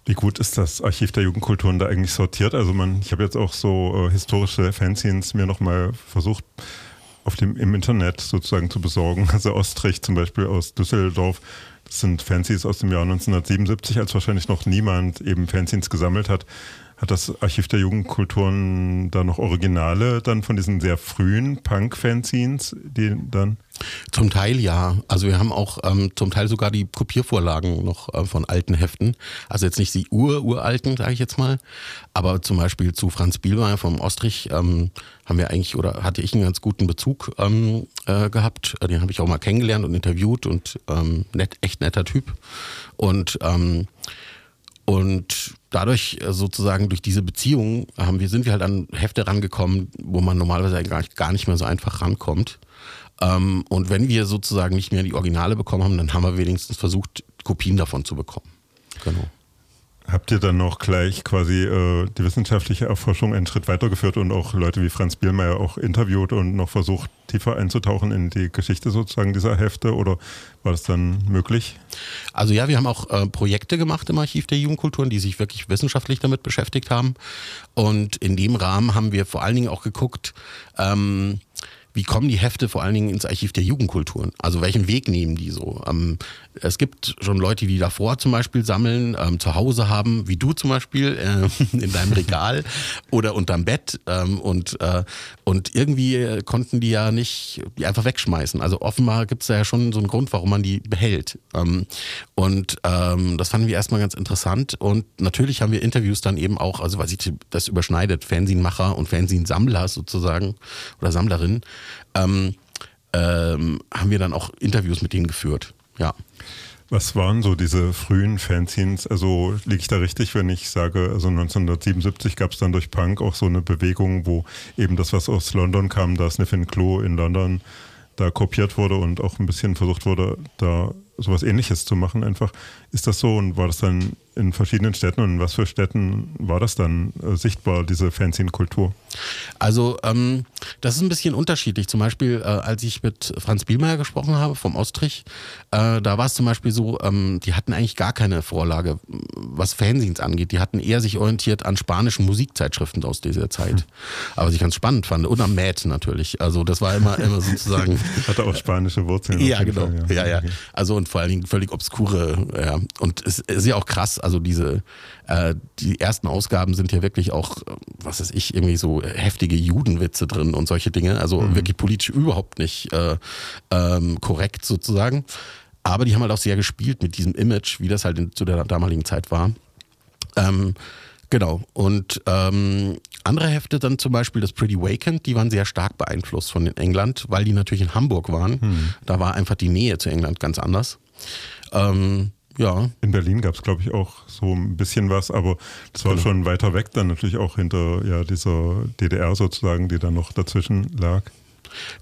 Wie gut ist das Archiv der Jugendkulturen da eigentlich sortiert? Also man, ich habe jetzt auch so äh, historische Fanzines mir nochmal versucht auf dem, im Internet sozusagen zu besorgen. Also Ostrich zum Beispiel aus Düsseldorf. Das sind Fanzines aus dem Jahr 1977, als wahrscheinlich noch niemand eben Fanzines gesammelt hat. Hat das Archiv der Jugendkulturen da noch Originale dann von diesen sehr frühen Punk-Fanzines, die dann? Zum Teil ja. Also wir haben auch ähm, zum Teil sogar die Kopiervorlagen noch äh, von alten Heften. Also jetzt nicht die ur-uralten, sage ich jetzt mal. Aber zum Beispiel zu Franz Bielmeier vom Ostrich ähm, haben wir eigentlich oder hatte ich einen ganz guten Bezug ähm, äh, gehabt. Den habe ich auch mal kennengelernt und interviewt und ähm, nett, echt netter Typ. Und ähm, und dadurch äh, sozusagen durch diese Beziehung haben wir, sind wir halt an Hefte rangekommen, wo man normalerweise gar nicht, gar nicht mehr so einfach rankommt. Ähm, und wenn wir sozusagen nicht mehr die Originale bekommen haben, dann haben wir wenigstens versucht, Kopien davon zu bekommen. Genau. Habt ihr dann noch gleich quasi äh, die wissenschaftliche Erforschung einen Schritt weitergeführt und auch Leute wie Franz Bielmeier auch interviewt und noch versucht, tiefer einzutauchen in die Geschichte sozusagen dieser Hefte oder war das dann möglich? Also ja, wir haben auch äh, Projekte gemacht im Archiv der Jugendkulturen, die sich wirklich wissenschaftlich damit beschäftigt haben. Und in dem Rahmen haben wir vor allen Dingen auch geguckt, ähm, wie kommen die Hefte vor allen Dingen ins Archiv der Jugendkulturen? Also welchen Weg nehmen die so? Ähm, es gibt schon Leute, die davor zum Beispiel sammeln, ähm, zu Hause haben, wie du zum Beispiel, äh, in deinem Regal oder unterm Bett. Ähm, und, äh, und irgendwie konnten die ja nicht die einfach wegschmeißen. Also offenbar gibt es ja schon so einen Grund, warum man die behält. Ähm, und ähm, das fanden wir erstmal ganz interessant. Und natürlich haben wir Interviews dann eben auch, also weil sich das überschneidet, Fernsehmacher und Fernsehsammler sozusagen oder Sammlerinnen ähm, ähm, haben wir dann auch Interviews mit denen geführt. Ja. Was waren so diese frühen Fanzines? Also liege ich da richtig, wenn ich sage, also 1977 gab es dann durch Punk auch so eine Bewegung, wo eben das, was aus London kam, da Sniff Klo in London da kopiert wurde und auch ein bisschen versucht wurde, da sowas ähnliches zu machen einfach. Ist das so und war das dann in verschiedenen Städten und in was für Städten war das dann äh, sichtbar, diese Fanzine-Kultur? Also ähm, das ist ein bisschen unterschiedlich. Zum Beispiel, äh, als ich mit Franz Bielmeier gesprochen habe vom Ostrich, äh, da war es zum Beispiel so, ähm, die hatten eigentlich gar keine Vorlage, was Fanzines angeht. Die hatten eher sich orientiert an spanischen Musikzeitschriften aus dieser Zeit. Hm. Aber was ich ganz spannend fand. Und am Mad natürlich. Also das war immer, immer sozusagen... Hatte auch spanische Wurzeln. ja, genau. Fall, ja. ja, ja. Also und vor allen Dingen völlig obskure. Ja. Und es ist ja auch krass, also diese, äh, die ersten Ausgaben sind ja wirklich auch, was weiß ich, irgendwie so heftige Judenwitze drin und solche Dinge. Also mhm. wirklich politisch überhaupt nicht äh, ähm, korrekt sozusagen. Aber die haben halt auch sehr gespielt mit diesem Image, wie das halt in, zu der damaligen Zeit war. Ähm, genau. Und ähm, andere Hefte dann zum Beispiel das Pretty Wakened, die waren sehr stark beeinflusst von England, weil die natürlich in Hamburg waren. Mhm. Da war einfach die Nähe zu England ganz anders. Ähm, ja. In Berlin gab es, glaube ich, auch so ein bisschen was, aber das war genau. schon weiter weg, dann natürlich auch hinter ja, dieser DDR sozusagen, die dann noch dazwischen lag.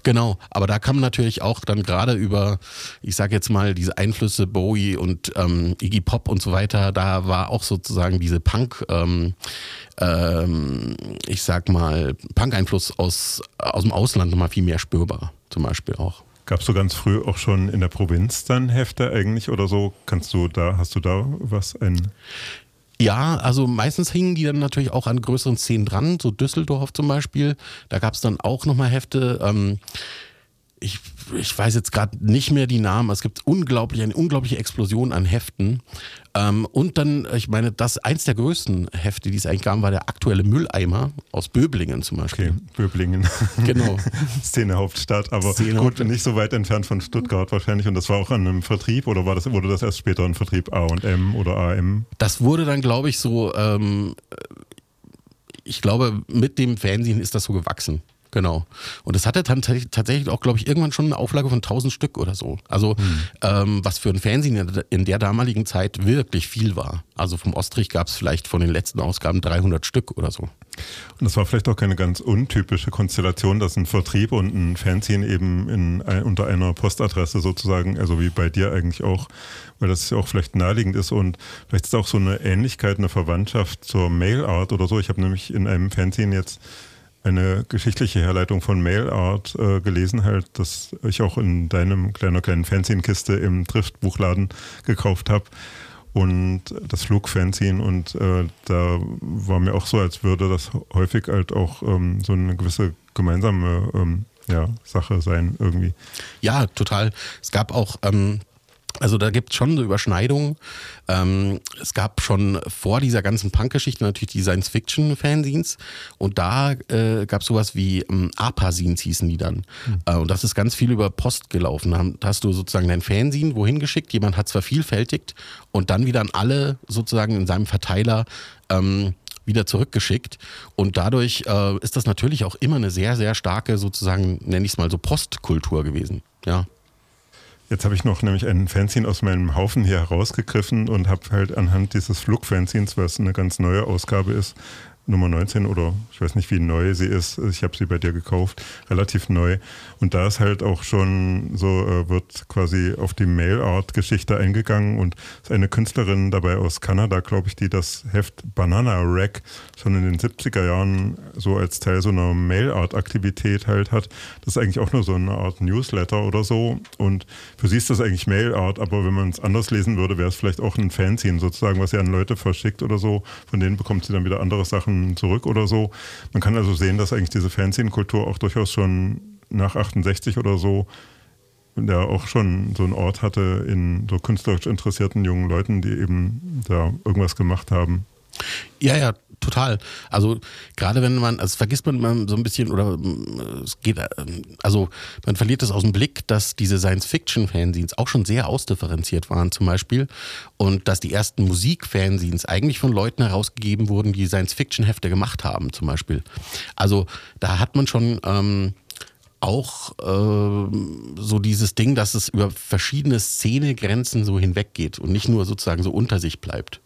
Genau, aber da kam natürlich auch dann gerade über, ich sage jetzt mal, diese Einflüsse Bowie und ähm, Iggy Pop und so weiter, da war auch sozusagen diese Punk, ähm, ähm, ich sag mal, Punk-Einfluss aus, aus dem Ausland nochmal viel mehr spürbar, zum Beispiel auch. Gab es so ganz früh auch schon in der Provinz dann Hefte eigentlich oder so? Kannst du da, hast du da was ein? Ja, also meistens hingen die dann natürlich auch an größeren Szenen dran, so Düsseldorf zum Beispiel. Da gab es dann auch nochmal Hefte. Ähm, ich, ich weiß jetzt gerade nicht mehr die Namen, es gibt unglaublich, eine unglaubliche Explosion an Heften. Ähm, und dann, ich meine, das eins der größten Hefte, die es eigentlich gab, war der aktuelle Mülleimer aus Böblingen zum Beispiel. Okay, Böblingen. Genau. Szene Hauptstadt, aber Szene gut, nicht so weit entfernt von Stuttgart wahrscheinlich. Und das war auch an einem Vertrieb oder war das, wurde das erst später ein Vertrieb AM oder AM? Das wurde dann, glaube ich, so, ähm, ich glaube, mit dem Fernsehen ist das so gewachsen. Genau. Und es hatte dann tats- tatsächlich auch, glaube ich, irgendwann schon eine Auflage von 1000 Stück oder so. Also, ähm, was für ein Fernsehen in der- damaligen Zeit wirklich viel war. Also vom Ostrich gab es vielleicht von den letzten Ausgaben 300 Stück oder so. Und das war vielleicht auch keine ganz untypische Konstellation, dass ein Vertrieb und ein Fanzine eben in, unter einer Postadresse sozusagen, also wie bei dir eigentlich auch, weil das ja auch vielleicht naheliegend ist und vielleicht ist auch so eine Ähnlichkeit, eine Verwandtschaft zur Mailart oder so. Ich habe nämlich in einem Fanzine jetzt eine geschichtliche Herleitung von Mailart äh, gelesen, halt, das ich auch in deinem kleiner kleinen Fanzine-Kiste im Driftbuchladen gekauft habe und das Flugfanzine und äh, da war mir auch so, als würde das häufig halt auch ähm, so eine gewisse gemeinsame ähm, ja, Sache sein irgendwie. Ja, total. Es gab auch, ähm, also da gibt es schon so Überschneidungen. Ähm, es gab schon vor dieser ganzen Punk-Geschichte natürlich die Science-Fiction-Fanzines und da äh, gab es sowas wie ähm, APA-Scenes hießen die dann. Äh, und das ist ganz viel über Post gelaufen. Da hast du sozusagen dein Fanzine wohin geschickt, jemand hat es vervielfältigt und dann wieder an alle sozusagen in seinem Verteiler ähm, wieder zurückgeschickt. Und dadurch äh, ist das natürlich auch immer eine sehr, sehr starke, sozusagen, nenne ich es mal so, Postkultur gewesen. Ja. Jetzt habe ich noch nämlich einen Fanzine aus meinem Haufen hier herausgegriffen und habe halt anhand dieses Flugfanzines, was eine ganz neue Ausgabe ist, Nummer 19 oder ich weiß nicht, wie neu sie ist. Ich habe sie bei dir gekauft, relativ neu. Und da ist halt auch schon so, äh, wird quasi auf die Mailart-Geschichte eingegangen und ist eine Künstlerin dabei aus Kanada, glaube ich, die das Heft Banana Rack schon in den 70er Jahren so als Teil so einer Mailart-Aktivität halt hat. Das ist eigentlich auch nur so eine Art Newsletter oder so. Und für sie ist das eigentlich Mailart, aber wenn man es anders lesen würde, wäre es vielleicht auch ein Fanzine sozusagen, was sie an Leute verschickt oder so. Von denen bekommt sie dann wieder andere Sachen zurück oder so. Man kann also sehen, dass eigentlich diese Fanzine-Kultur auch durchaus schon nach 68 oder so der auch schon so einen Ort hatte in so künstlerisch interessierten jungen Leuten, die eben da irgendwas gemacht haben. Ja, ja, total. Also gerade wenn man, also vergisst man so ein bisschen oder ähm, es geht, ähm, also man verliert es aus dem Blick, dass diese Science-Fiction-Fanzines auch schon sehr ausdifferenziert waren zum Beispiel und dass die ersten Musik-Fanzines eigentlich von Leuten herausgegeben wurden, die Science-Fiction-Hefte gemacht haben zum Beispiel. Also da hat man schon ähm, auch ähm, so dieses Ding, dass es über verschiedene Szenegrenzen so hinweggeht und nicht nur sozusagen so unter sich bleibt.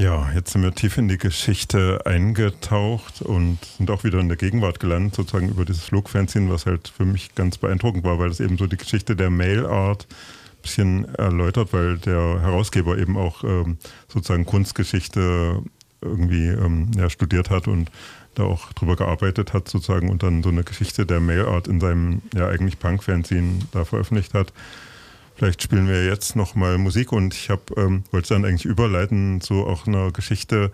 Ja, jetzt sind wir tief in die Geschichte eingetaucht und sind auch wieder in der Gegenwart gelandet, sozusagen über dieses Flugfanzine, was halt für mich ganz beeindruckend war, weil es eben so die Geschichte der Mailart ein bisschen erläutert, weil der Herausgeber eben auch ähm, sozusagen Kunstgeschichte irgendwie ähm, ja, studiert hat und da auch drüber gearbeitet hat sozusagen und dann so eine Geschichte der Mailart in seinem ja eigentlich Punk-Fanzine da veröffentlicht hat. Vielleicht spielen wir jetzt nochmal Musik und ich habe ähm, wollte dann eigentlich überleiten zu auch einer Geschichte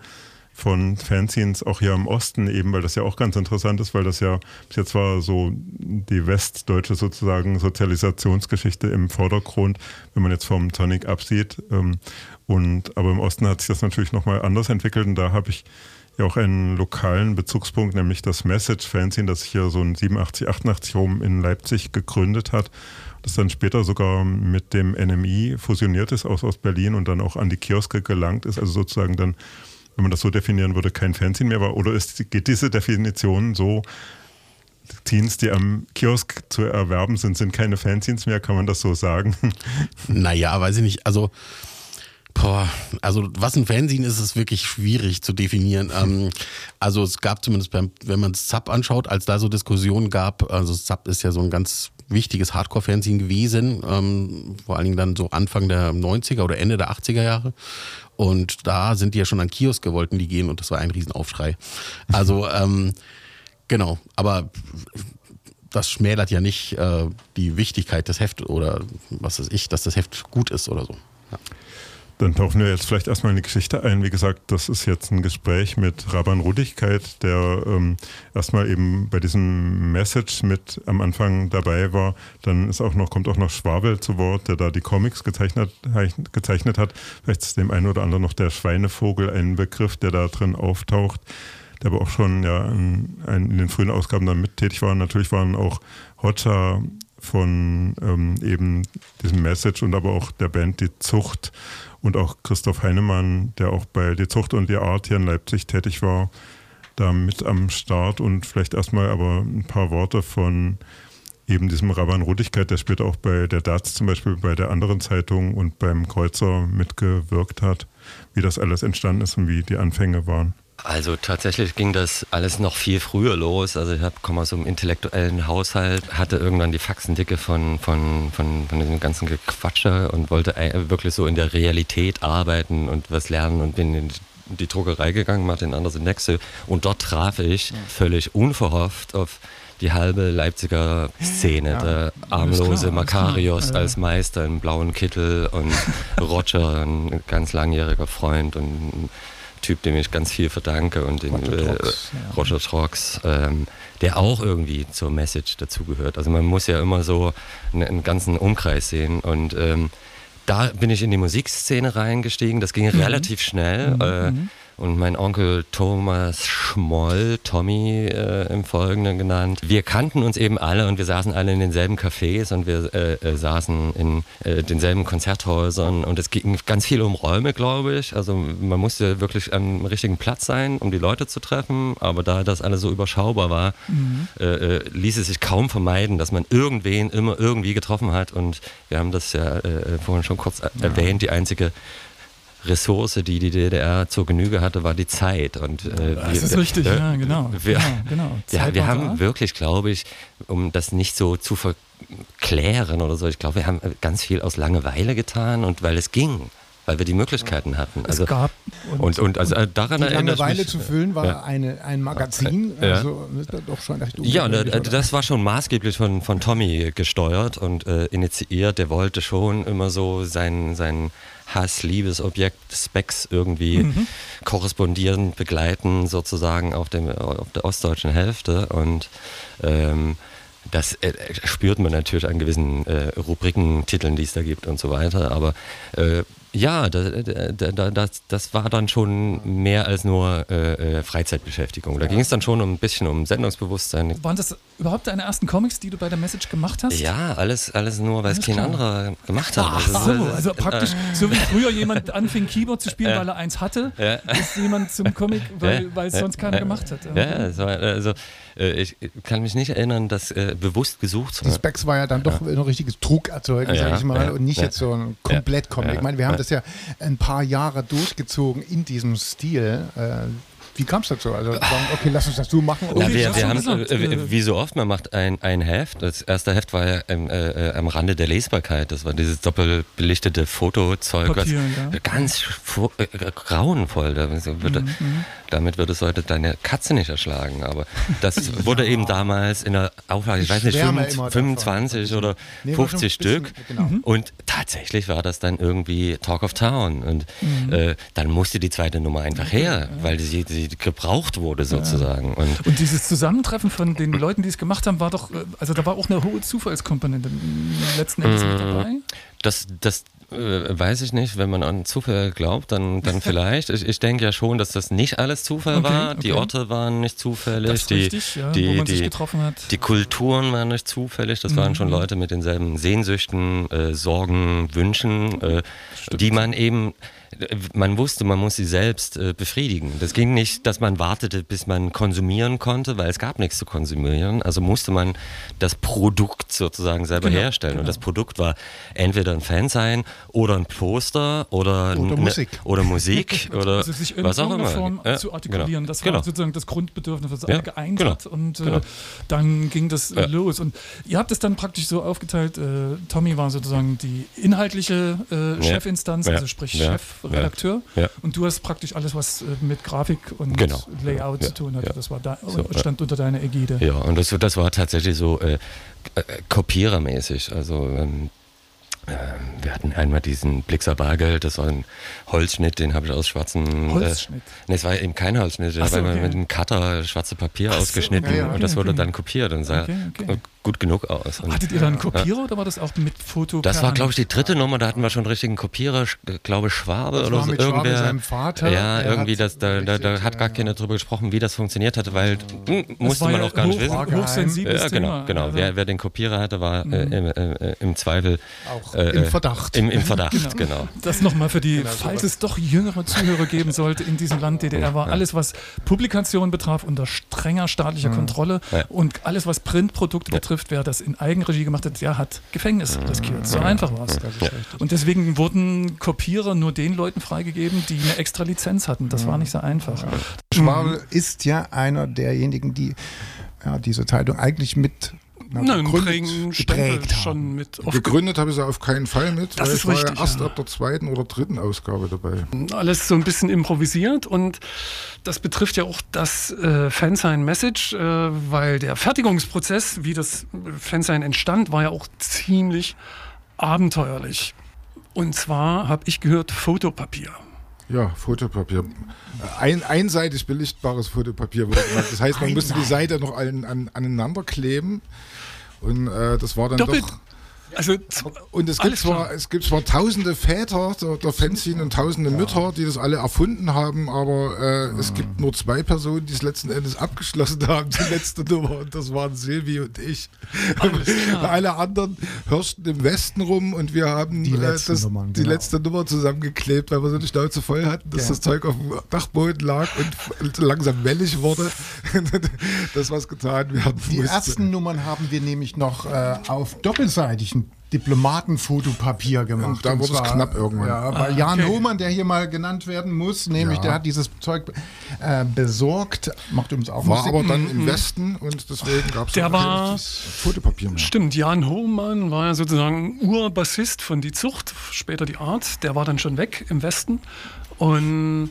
von Fanzines auch hier im Osten eben, weil das ja auch ganz interessant ist, weil das ja bis jetzt war so die westdeutsche sozusagen Sozialisationsgeschichte im Vordergrund, wenn man jetzt vom Tonic absieht. Ähm, und aber im Osten hat sich das natürlich nochmal anders entwickelt und da habe ich ja auch einen lokalen Bezugspunkt, nämlich das Message Fanzine, das sich hier so in 87, 88 rum in Leipzig gegründet hat das dann später sogar mit dem NMI fusioniert ist aus, aus Berlin und dann auch an die Kioske gelangt ist. Also sozusagen dann, wenn man das so definieren würde, kein Fanzine mehr war. Oder ist, geht diese Definition so, Teens, die am Kiosk zu erwerben sind, sind keine Fanzines mehr, kann man das so sagen? Naja, weiß ich nicht. Also, boah, also was ein Fanzine ist, ist wirklich schwierig zu definieren. Ähm, also es gab zumindest, beim, wenn man das Zap anschaut, als da so Diskussionen gab, also Zap ist ja so ein ganz wichtiges Hardcore-Fanzine gewesen, ähm, vor allen Dingen dann so Anfang der 90er oder Ende der 80er Jahre. Und da sind die ja schon an Kioske wollten die gehen und das war ein Riesenaufschrei. Also, ähm, genau, aber das schmälert ja nicht äh, die Wichtigkeit des Hefts oder was weiß ich, dass das Heft gut ist oder so. Ja. Dann tauchen wir jetzt vielleicht erstmal in die Geschichte ein. Wie gesagt, das ist jetzt ein Gespräch mit Raban Rudigkeit, der ähm, erstmal eben bei diesem Message mit am Anfang dabei war. Dann ist auch noch, kommt auch noch Schwabel zu Wort, der da die Comics gezeichnet, gezeichnet hat. Vielleicht ist dem einen oder anderen noch der Schweinevogel ein Begriff, der da drin auftaucht, der aber auch schon ja, in, in den frühen Ausgaben dann mit tätig war. Natürlich waren auch Hotscher von ähm, eben diesem Message und aber auch der Band Die Zucht und auch Christoph Heinemann, der auch bei Die Zucht und die Art hier in Leipzig tätig war, da mit am Start und vielleicht erstmal aber ein paar Worte von eben diesem Raban Rudigkeit, der später auch bei der DAZ zum Beispiel bei der anderen Zeitung und beim Kreuzer mitgewirkt hat, wie das alles entstanden ist und wie die Anfänge waren. Also tatsächlich ging das alles noch viel früher los. Also ich hab, komme aus einem intellektuellen Haushalt, hatte irgendwann die Faxendicke von, von, von, von diesem ganzen Gequatsche und wollte wirklich so in der Realität arbeiten und was lernen und bin in die Druckerei gegangen, Martin Andersen Nexe und dort traf ich völlig unverhofft auf die halbe Leipziger Szene. Ja, der armlose klar, Makarios klar. als Meister im blauen Kittel und Roger, ein ganz langjähriger Freund und Typ, dem ich ganz viel verdanke und den Roger äh, Trox, ja. Roger Trox, ähm, der auch irgendwie zur Message dazugehört. Also man muss ja immer so einen, einen ganzen Umkreis sehen und ähm, da bin ich in die Musikszene reingestiegen. Das ging relativ schnell. Äh, und mein Onkel Thomas Schmoll, Tommy äh, im Folgenden genannt. Wir kannten uns eben alle und wir saßen alle in denselben Cafés und wir äh, äh, saßen in äh, denselben Konzerthäusern und es ging ganz viel um Räume, glaube ich. Also man musste wirklich am richtigen Platz sein, um die Leute zu treffen, aber da das alles so überschaubar war, äh, äh, ließ es sich kaum vermeiden, dass man irgendwen immer irgendwie getroffen hat und wir haben das ja vorhin schon kurz äh, erwähnt, die einzige Ressource, die die DDR zur Genüge hatte, war die Zeit. Und, äh, Das ist richtig, ja, genau. Wir, genau, genau. ja, wir haben da. wirklich, glaube ich, um das nicht so zu verklären oder so, ich glaube, wir haben ganz viel aus Langeweile getan und weil es ging, weil wir die Möglichkeiten hatten. Es Also, gab und, und also äh, daran Die erinnere ich Langeweile mich. zu füllen war Ja. eine, ein Magazin. Ja. Also ist das doch schon recht Ja, oder? das war schon maßgeblich von, von Tommy gesteuert und äh, initiiert. Der wollte schon immer so sein, sein Hass-Liebesobjekt Specs irgendwie Mhm. korrespondierend begleiten, sozusagen auf, dem, auf der ostdeutschen Hälfte. Und ähm, das äh, spürt man natürlich an gewissen äh, Rubrikentiteln, die es da gibt und so weiter. Aber äh, ja, da, da, da, das, das war dann schon mehr als nur äh, äh, Freizeitbeschäftigung. Da ging es dann schon um ein bisschen um Sendungsbewusstsein. Waren das überhaupt deine ersten Comics, die du bei der Message gemacht hast? Ja, alles, alles nur, weil es kein klar. anderer gemacht hat. Ach so, das- also praktisch, so wie früher jemand anfing Keyboard zu spielen, Ja. weil er eins hatte, Ja. ist jemand zum Comic, weil, Ja. weil es Ja. sonst keiner Ja. gemacht hat. Ja, war, also äh, ich kann mich nicht erinnern, das äh, bewusst gesucht zu Die haben. Specs war ja dann doch ein richtiges Druckerzeugen, Ja, sag ich mal, ja, und nicht ja. jetzt so ein Komplett-Comic. Ja, Ich meine, wir haben ja. Das ja ein paar Jahre durchgezogen in diesem Stil. Äh, wie kam es dazu? Also, sagen, okay, lass uns das so machen. Na, Okay, wir, wir haben, gesagt, äh, wie so oft, man macht ein, ein Heft. Das erste Heft war ja ähm, äh, äh, am Rande der Lesbarkeit. Das war dieses doppelbelichtete Fotozeug, Papier, was ja. ganz äh, grauenvoll. Da wird, Mhm, Damit würdest du heute deine Katze nicht erschlagen. Aber das wurde eben damals in der Auflage, ich weiß nicht, schwärme 25, immer davon. 25 oder Nee, war schon 50 ein bisschen- Stück. genau. Mhm. Und tatsächlich war das dann irgendwie Talk of Town. Und Mhm. äh, dann musste die zweite Nummer einfach her, weil sie, sie gebraucht wurde sozusagen. Und Und dieses Zusammentreffen von den Leuten, die es gemacht haben, war doch, äh, also da war auch eine hohe Zufallskomponente letzten Endes mit dabei. Das, das weiß ich nicht. Wenn man an Zufall glaubt, dann, dann vielleicht. Ich, ich denke ja schon, dass das nicht alles Zufall Okay, war. Die okay. Orte waren nicht zufällig. Die, richtig, ja, die, wo man die, sich getroffen hat. Die Kulturen waren nicht zufällig. Das waren Mhm. schon Leute mit denselben Sehnsüchten, äh, Sorgen, Wünschen, äh, die man eben äh, man wusste, man muss sie selbst äh, befriedigen. Das ging nicht, dass man wartete, bis man konsumieren konnte, weil es gab nichts zu konsumieren. Also musste man das Produkt sozusagen selber Genau, herstellen. genau. Und das Produkt war entweder ein Fansign oder ein Poster oder, Oder ne- Musik. oder Musik oder also sich in was auch immer. Form Ja, zu artikulieren. genau. Das war Genau. sozusagen das Grundbedürfnis, was Ja, alle geeint genau. hat. Und äh, Genau. dann ging das äh, Ja. los. Und ihr habt es dann praktisch so aufgeteilt, äh, Tommy war sozusagen die inhaltliche äh, Chefinstanz, also sprich Ja. Chefredakteur. Ja. Und du hast praktisch alles, was äh, mit Grafik und Genau. Layout Ja. zu tun hatte. Ja. Das war da, So, ja. stand unter deiner Ägide. Ja, und das, das war tatsächlich so äh, äh, kopierermäßig. Also ähm, wir hatten einmal diesen Blixer Bargeld, das war ein Holzschnitt, den habe ich aus schwarzen... Holzschnitt. Äh, nee, es war eben kein Holzschnitt, da so, war okay. mit einem Cutter schwarze Papier Ach so, ausgeschnitten ja, ja, und das okay, wurde okay. dann kopiert und sah Okay, okay. gut genug aus. Und Hattet ihr da einen Kopierer oder war das auch mit Foto? das war, glaube ich, die dritte Nummer, da hatten wir schon einen richtigen Kopierer, sch- glaube Schwabe Das oder war so. mit Schwabe, irgendwer. seinem Vater. Ja, irgendwie, das, da, da, da hat gar ja, keiner drüber gesprochen, wie das funktioniert hatte, weil hm, Das musste man ja auch gar nicht hoch, wissen. War geheim. Hochsensibles Ja, genau, genau. Also, Wer, wer den Kopierer hatte, war Mhm. äh, im, äh, äh, im Zweifel Auch Äh, Im Verdacht. Im, im Verdacht, genau. Das nochmal für die, Genau, falls es doch jüngere Zuhörer geben sollte in diesem Land DDR, war alles, was Publikation betraf, unter strenger staatlicher Kontrolle Ja. und alles, was Printprodukte betrifft, wer das in Eigenregie gemacht hat, der hat Gefängnis riskiert. So einfach war es. Und deswegen wurden Kopierer nur den Leuten freigegeben, die eine extra Lizenz hatten. Das war nicht so einfach. Schwabel ist ja einer derjenigen, die ja, diese Zeitung eigentlich mit na, Nein, gegründet- prägen haben. schon mit auf Gegründet habe ich sie auf keinen Fall mit, Das weil ist ich war richtig, ja erst ja. ab der zweiten oder dritten Ausgabe dabei. alles so ein bisschen improvisiert und das betrifft ja auch das äh, Fansign Message, äh, weil der Fertigungsprozess, wie das Fansign entstand, war ja auch ziemlich abenteuerlich. Und zwar habe ich gehört Fotopapier. Ja, Fotopapier. Ein, einseitig belichtbares Fotopapier wurde gemacht. Das heißt, man musste die Seite noch an, an, aneinander kleben. Und äh, das war dann Doppelt. doch. Also Und es gibt, zwar, es gibt zwar tausende Väter der, der Fanzine und tausende Mütter, die das alle erfunden haben, aber äh, es gibt nur zwei Personen, die es letzten Endes abgeschlossen haben, die letzte Nummer, und das waren Silvi und ich. alle anderen hirschten im Westen rum und wir haben Die äh, das, Nummern, die genau. letzte Nummer zusammengeklebt, weil wir so eine Schnauze voll hatten, dass Ja. das Zeug auf dem Dachboden lag und langsam wellig wurde. das, was getan werden Die musste. ersten Nummern haben wir nämlich noch äh, auf doppelseitigen Diplomatenfotopapier gemacht. Und da wurde es zwar, knapp irgendwann. Ja, bei Ah, Jan okay. Hohmann, der hier mal genannt werden muss, nämlich Ja. der hat dieses Zeug äh, besorgt, macht übrigens auch War Musik. aber dann im Westen und deswegen gab es Der war- Fotopapier mehr. Stimmt, Jan Hohmann war ja sozusagen Urbassist von Die Zucht, später Die Art. Der war dann schon weg im Westen. Und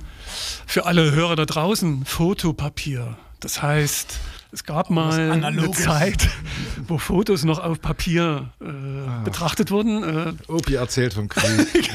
für alle Hörer da draußen, Fotopapier. Das heißt, es gab mal eine. Zeit, wo Fotos noch auf Papier äh, Ah. betrachtet wurden. Äh, Opi erzählt vom Krieg.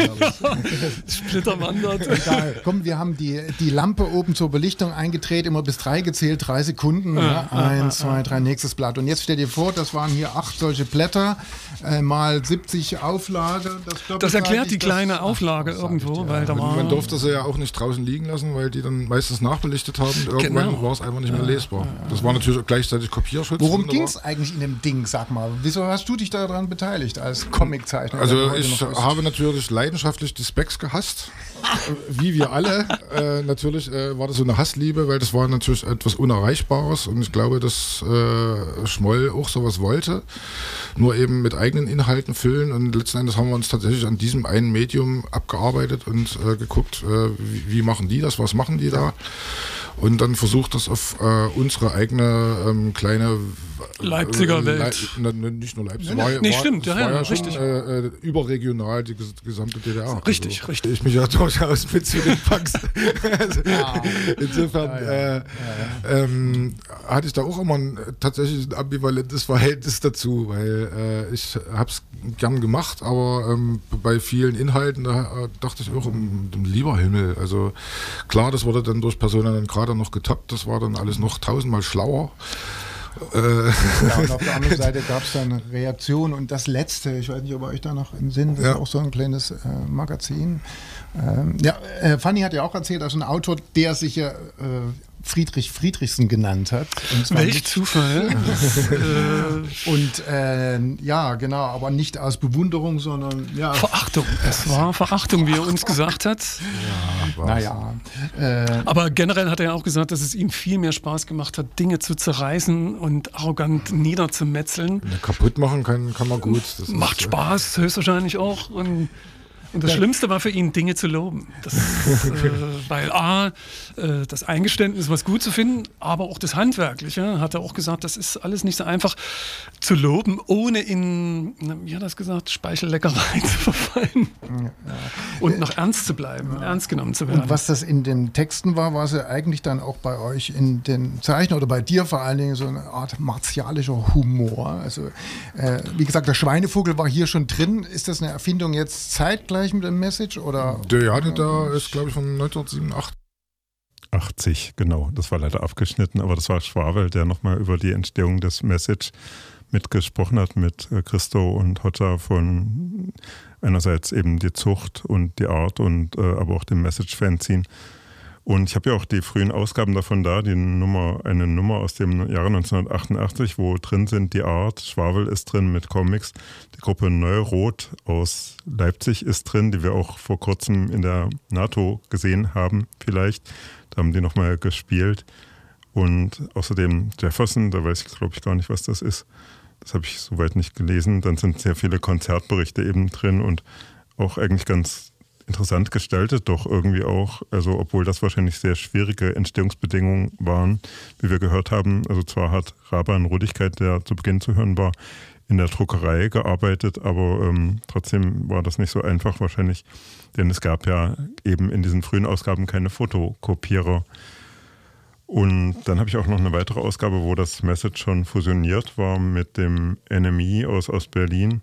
Splitterwandert. Egal. Komm, wir haben die, die Lampe oben zur Belichtung eingedreht, immer bis drei gezählt, drei Sekunden. Ja, eins, zwei, drei, nächstes Blatt. Und jetzt stell dir vor, das waren hier acht solche Blätter, äh, mal 70 Auflage. Das, Das erklärt die das- kleine Ach, Auflage was sag irgendwo, ich dir? weil da war. Man durfte sie ja auch nicht draußen liegen lassen, weil die dann meistens nachbelichtet haben. Irgendwann Genau. war es einfach nicht mehr lesbar. Das war natürlich gleichzeitig Kopierschutz. Worum ging es eigentlich in dem Ding, sag mal? Wieso hast du dich daran beteiligt als Comiczeichner? Also ich habe natürlich leidenschaftlich die Specs gehasst, äh, wie wir alle. Äh, natürlich äh, war das so eine Hassliebe, weil das war natürlich etwas Unerreichbares und ich glaube, dass äh, Schmoll auch sowas wollte, nur eben mit eigenen Inhalten füllen und letzten Endes haben wir uns tatsächlich an diesem einen Medium abgearbeitet und äh, geguckt, äh, wie, wie machen die das, was machen die da und dann versucht das auf äh, unsere eigene ähm, kleine Leipziger äh, Welt. Lei- ne, nicht nur Leipzig, Nee, war, nee, war, stimmt, ja, war ja, ja schon richtig. äh, äh, überregional die ges gesamte DDR. Richtig, also, richtig. Ich mich ja durchaus mit zu den Punks. also, insofern Äh, ähm, hatte ich da auch immer ein, tatsächlich ein ambivalentes Verhältnis dazu, weil äh, ich habe es gern gemacht, aber ähm, bei vielen Inhalten da äh, dachte ich auch, um, um lieber Himmel. Also klar, das wurde dann durch Personen dann noch getoppt, das war dann alles noch tausendmal schlauer. Äh, Ja, und auf der anderen Seite gab es dann Reaktionen und das letzte, ich weiß nicht, ob ihr euch da noch im Sinn, das Ja. ist auch so ein kleines äh, Magazin. Ähm, ja, äh, Fanny hat ja auch erzählt, dass ein Autor, der sich ja äh, Friedrich Friedrichsen genannt hat. Und zwar Welch Zufall. äh, Und äh, ja, genau, aber nicht aus Bewunderung, sondern ja. Verachtung. Es war Verachtung, wie er uns gesagt hat. Naja. Äh, Aber generell hat er ja auch gesagt, dass es ihm viel mehr Spaß gemacht hat, Dinge zu zerreißen und arrogant niederzumetzeln. kaputt machen kann, kann man gut. Das Macht ist, Spaß, höchstwahrscheinlich auch. Und, und das Schlimmste war für ihn, Dinge zu loben. Das, äh, weil A, äh, das Eingeständnis, was gut zu finden, aber auch das Handwerkliche, hat er auch gesagt, das ist alles nicht so einfach zu loben, ohne in, wie hat er das gesagt, Speichelleckerei zu verfallen. Und noch ernst zu bleiben, ernst genommen zu werden. Und was das in den Texten war, war es ja eigentlich dann auch bei euch in den Zeichen oder bei dir vor allen Dingen so eine Art martialischer Humor. Also, äh, wie gesagt, der Schweinevogel war hier schon drin. Ist das eine Erfindung jetzt zeitgleich mit dem Message? Oder? Der hatte da ist, glaube ich, von 1987. 80, genau. Das war leider abgeschnitten, aber das war Schwabel, der nochmal über die Entstehung des Message mitgesprochen hat mit äh, Christo und Hotta von einerseits eben die Zucht und die Art und äh, aber auch dem Message-Fanzine. Und ich habe ja auch die frühen Ausgaben davon da, die Nummer, eine Nummer aus dem Jahre 1988, wo drin sind die Art, Schwabel ist drin mit Comics, die Gruppe Neurot aus Leipzig ist drin, die wir auch vor kurzem in der NATO gesehen haben, vielleicht. Da haben die nochmal gespielt. Und außerdem Jefferson, da weiß ich glaube ich gar nicht, was das ist. Das habe ich soweit nicht gelesen. Dann sind sehr viele Konzertberichte eben drin und auch eigentlich ganz interessant gestaltet, doch irgendwie auch, also obwohl das wahrscheinlich sehr schwierige Entstehungsbedingungen waren, wie wir gehört haben. Also zwar hat Raban Rudigkeit, der zu Beginn zu hören war, in der Druckerei gearbeitet, aber ähm, trotzdem war das nicht so einfach wahrscheinlich, denn es gab ja eben in diesen frühen Ausgaben keine Fotokopierer. Und dann habe ich auch noch eine weitere Ausgabe, wo das Message schon fusioniert war mit dem NMI aus, aus Berlin.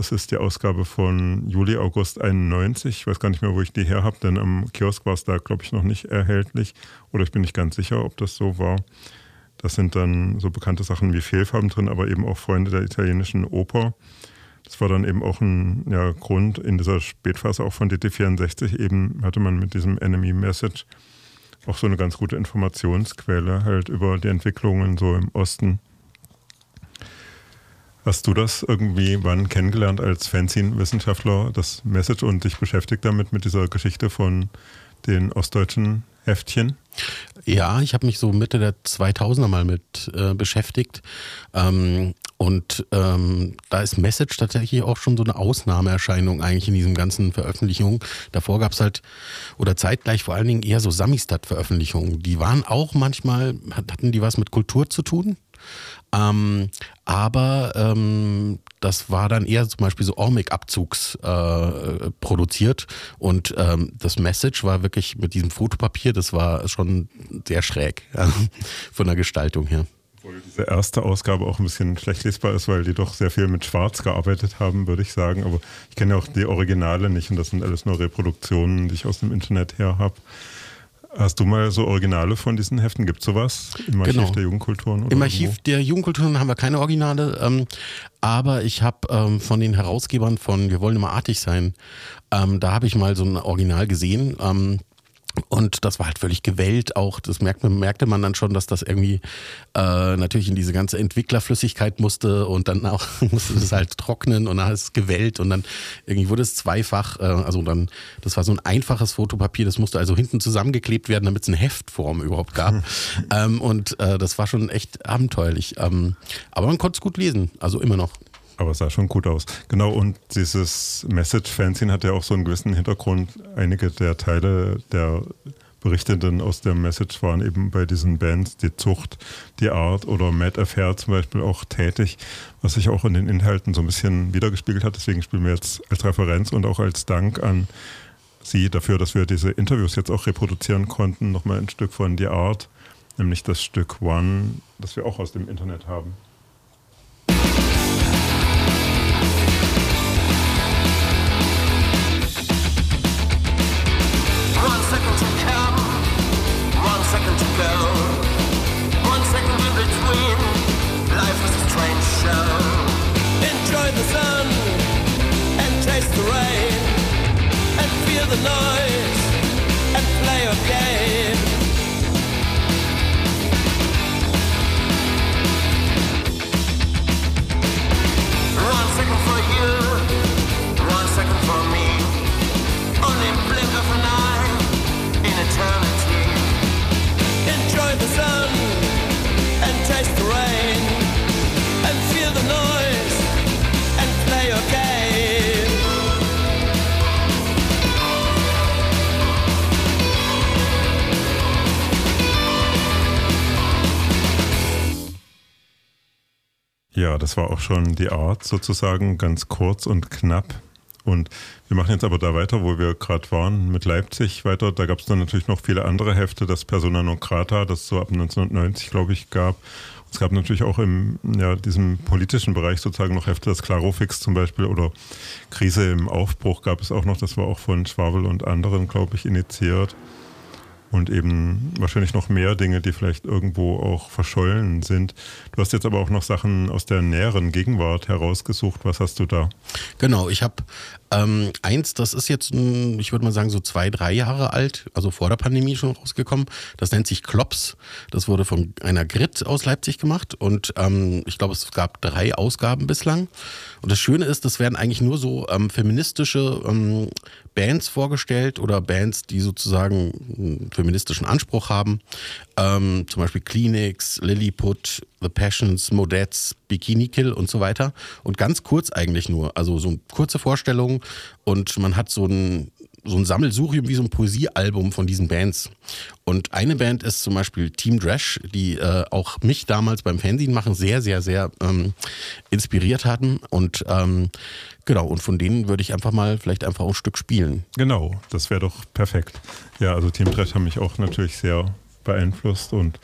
Das ist die Ausgabe von Juli, August 91. Ich weiß gar nicht mehr, wo ich die her habe, denn am Kiosk war es da, glaube ich, noch nicht erhältlich. Oder ich bin nicht ganz sicher, ob das so war. Das sind dann so bekannte Sachen wie Fehlfarben drin, aber eben auch Freunde der italienischen Oper. Das war dann eben auch ein ja, Grund in dieser Spätphase auch von DT64. Eben hatte man mit diesem Enemy Message auch so eine ganz gute Informationsquelle halt über die Entwicklungen so im Osten Hast du das irgendwie wann kennengelernt als Fanzine-Wissenschaftler, das Message und dich beschäftigt damit, mit dieser Geschichte von den ostdeutschen Heftchen? Ja, ich habe mich so Mitte der 2000er mal mit äh, beschäftigt. Ähm, und ähm, da ist Message tatsächlich auch schon so eine Ausnahmeerscheinung eigentlich in diesen ganzen Veröffentlichungen. Davor gab es halt, oder zeitgleich vor allen Dingen eher so Samistat-Veröffentlichungen. Die waren auch manchmal, hatten die was mit Kultur zu tun, ähm, aber ähm, das war dann eher zum Beispiel so Ormic-Abzugs äh, produziert und ähm, das Message war wirklich mit diesem Fotopapier, das war schon sehr schräg von der Gestaltung her. Obwohl diese erste Ausgabe auch ein bisschen schlecht lesbar ist, weil die doch sehr viel mit Schwarz gearbeitet haben, würde ich sagen. Aber ich kenne ja auch die Originale nicht und das sind alles nur Reproduktionen, die ich aus dem Internet her habe. Hast du mal so Originale von diesen Heften? Gibt es sowas im Archiv genau. der Jugendkulturen? Im Archiv irgendwo? der Jugendkulturen haben wir keine Originale, ähm, aber ich habe ähm, von den Herausgebern von Wir wollen immer artig sein, ähm, da habe ich mal so ein Original gesehen. Und das war halt völlig gewellt auch. Das merkte, merkte man dann schon, dass das irgendwie äh, natürlich in diese ganze Entwicklerflüssigkeit musste und dann auch musste es halt trocknen und dann ist es gewellt und dann irgendwie wurde es zweifach, äh, also dann, das war so ein einfaches Fotopapier, das musste also hinten zusammengeklebt werden, damit es eine Heftform überhaupt gab. ähm, und äh, das war schon echt abenteuerlich. Ähm, aber man konnte es gut lesen, also immer noch. Aber es sah schon gut aus. Genau, und dieses Message-Fanzine hat ja auch so einen gewissen Hintergrund. Einige der Teile der Berichtenden aus der Message waren eben bei diesen Bands, die Zucht, die Art oder Mad Affair zum Beispiel auch tätig, was sich auch in den Inhalten so ein bisschen wiedergespiegelt hat. Deswegen spielen wir jetzt als Referenz und auch als Dank an Sie dafür, dass wir diese Interviews jetzt auch reproduzieren konnten, nochmal ein Stück von die Art, nämlich das Stück One, das wir auch aus dem Internet haben. Ja, das war auch schon die Art sozusagen, ganz kurz und knapp. Und wir machen jetzt aber da weiter, wo wir gerade waren, mit Leipzig weiter. Da gab es dann natürlich noch viele andere Hefte, das Persona non grata, das es so ab 1990, glaube ich, gab. Es gab natürlich auch im ja, diesem politischen Bereich sozusagen noch Hefte, das Klarofix zum Beispiel oder Krise im Aufbruch gab es auch noch. Das war auch von Schwabel und anderen, glaube ich, initiiert. Und eben wahrscheinlich noch mehr Dinge, die vielleicht irgendwo auch verschollen sind. Du hast jetzt aber auch noch Sachen aus der näheren Gegenwart herausgesucht. Was hast du da? Genau, ich habe ähm, eins, das ist jetzt, ich würde mal sagen, so zwei, drei Jahre alt, also vor der Pandemie schon rausgekommen. Das nennt sich Klops. Das wurde von einer Grit aus Leipzig gemacht und ähm, ich glaube, es gab drei Ausgaben bislang. Und das Schöne ist, das werden eigentlich nur so ähm, feministische ähm, Bands vorgestellt oder Bands, die sozusagen einen feministischen Anspruch haben. Ähm, zum Beispiel Kleenex, Lilliput, The Passions, Modettes, Bikini Kill und so weiter. Und ganz kurz eigentlich nur. Also so kurze Vorstellung und man hat so ein, so ein Sammelsurium wie so ein Poesiealbum von diesen Bands. Und eine Band ist zum Beispiel Team Drash, die äh, auch mich damals beim Fernsehen machen sehr, sehr, sehr ähm, inspiriert hatten. Und ähm, genau, und von denen würde ich einfach mal vielleicht einfach ein Stück spielen. Genau, das wäre doch perfekt. Ja, also Team Trash haben mich auch natürlich sehr beeinflusst und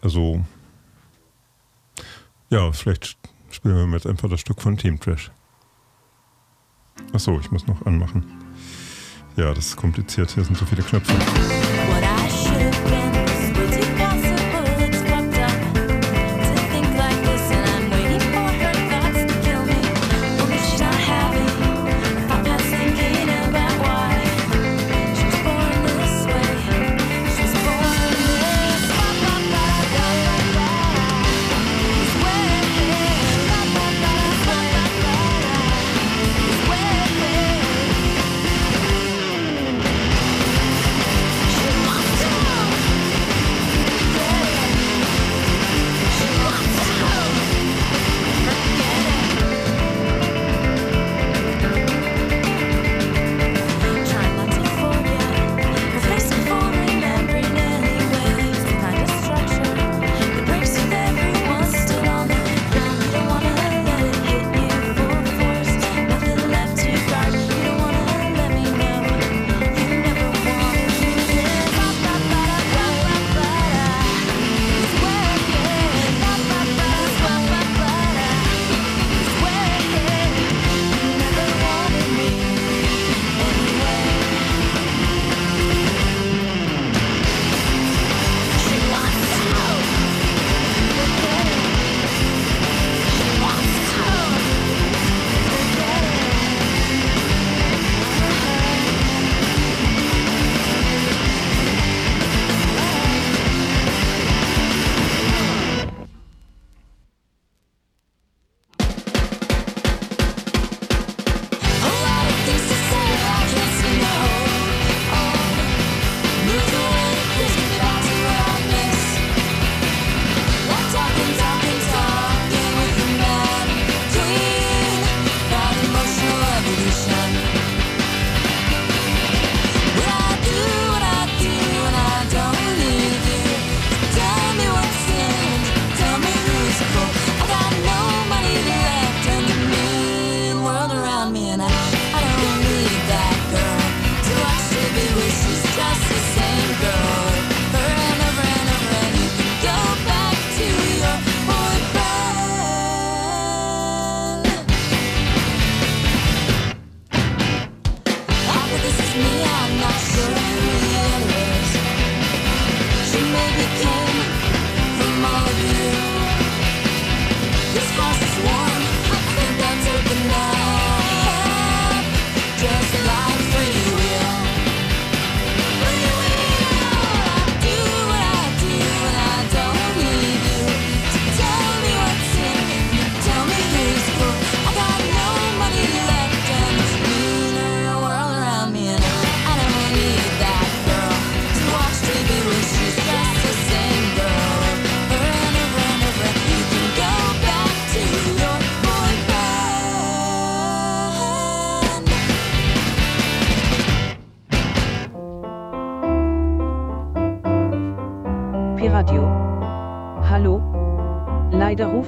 also ja, vielleicht spielen wir jetzt einfach das Stück von Team Trash. Achso, ich muss noch anmachen. Ja, das ist kompliziert, hier sind so viele Knöpfe. What I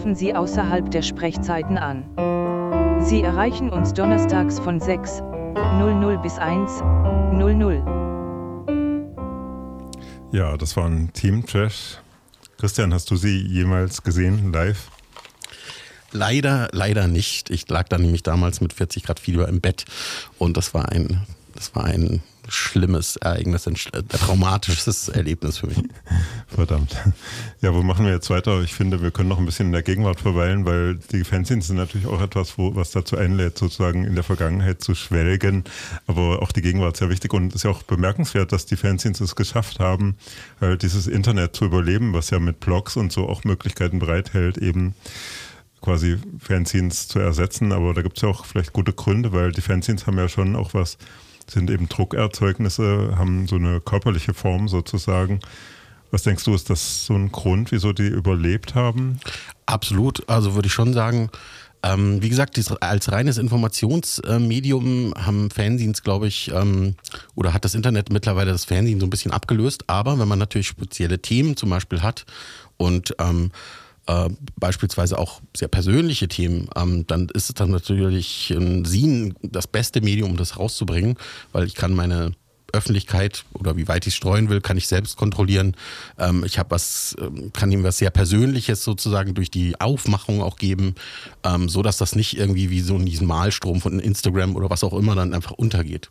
rufen Sie außerhalb der Sprechzeiten an. Sie erreichen uns donnerstags von 6.00 bis 1.00. Ja, das war ein Team Trash. Christian, hast du sie jemals gesehen, live? Leider, leider nicht. Ich lag da nämlich damals mit 40 Grad Fieber im Bett und das war ein, das war ein schlimmes Ereignis, ein äh, traumatisches Erlebnis für mich. Verdammt. Ja, wo machen wir jetzt weiter? Ich finde, wir können noch ein bisschen in der Gegenwart verweilen, weil die Fanzines sind natürlich auch etwas, wo, was dazu einlädt, sozusagen in der Vergangenheit zu schwelgen. Aber auch die Gegenwart ist sehr wichtig und es ist ja auch bemerkenswert, dass die Fanzines es geschafft haben, halt dieses Internet zu überleben, was ja mit Blogs und so auch Möglichkeiten bereithält, eben quasi Fanzines zu ersetzen. Aber da gibt es ja auch vielleicht gute Gründe, weil die Fanzines haben ja schon auch was, sind eben Druckerzeugnisse, haben so eine körperliche Form sozusagen. Was denkst du, ist das so ein Grund, wieso die überlebt haben? Absolut, also würde ich schon sagen. Ähm, wie gesagt, als reines Informationsmedium haben Fanzines, glaube ich, ähm, oder hat das Internet mittlerweile das Fernsehen so ein bisschen abgelöst. Aber wenn man natürlich spezielle Themen zum Beispiel hat und ähm, äh, beispielsweise auch sehr persönliche Themen, ähm, dann ist es dann natürlich ein Sin das beste Medium, um das rauszubringen, weil ich kann meine Öffentlichkeit oder wie weit ich streuen will, kann ich selbst kontrollieren. Ähm, ich habe was, ähm, kann ihm was sehr Persönliches sozusagen durch die Aufmachung auch geben, ähm, so dass das nicht irgendwie wie so in diesem Malstrom von Instagram oder was auch immer dann einfach untergeht.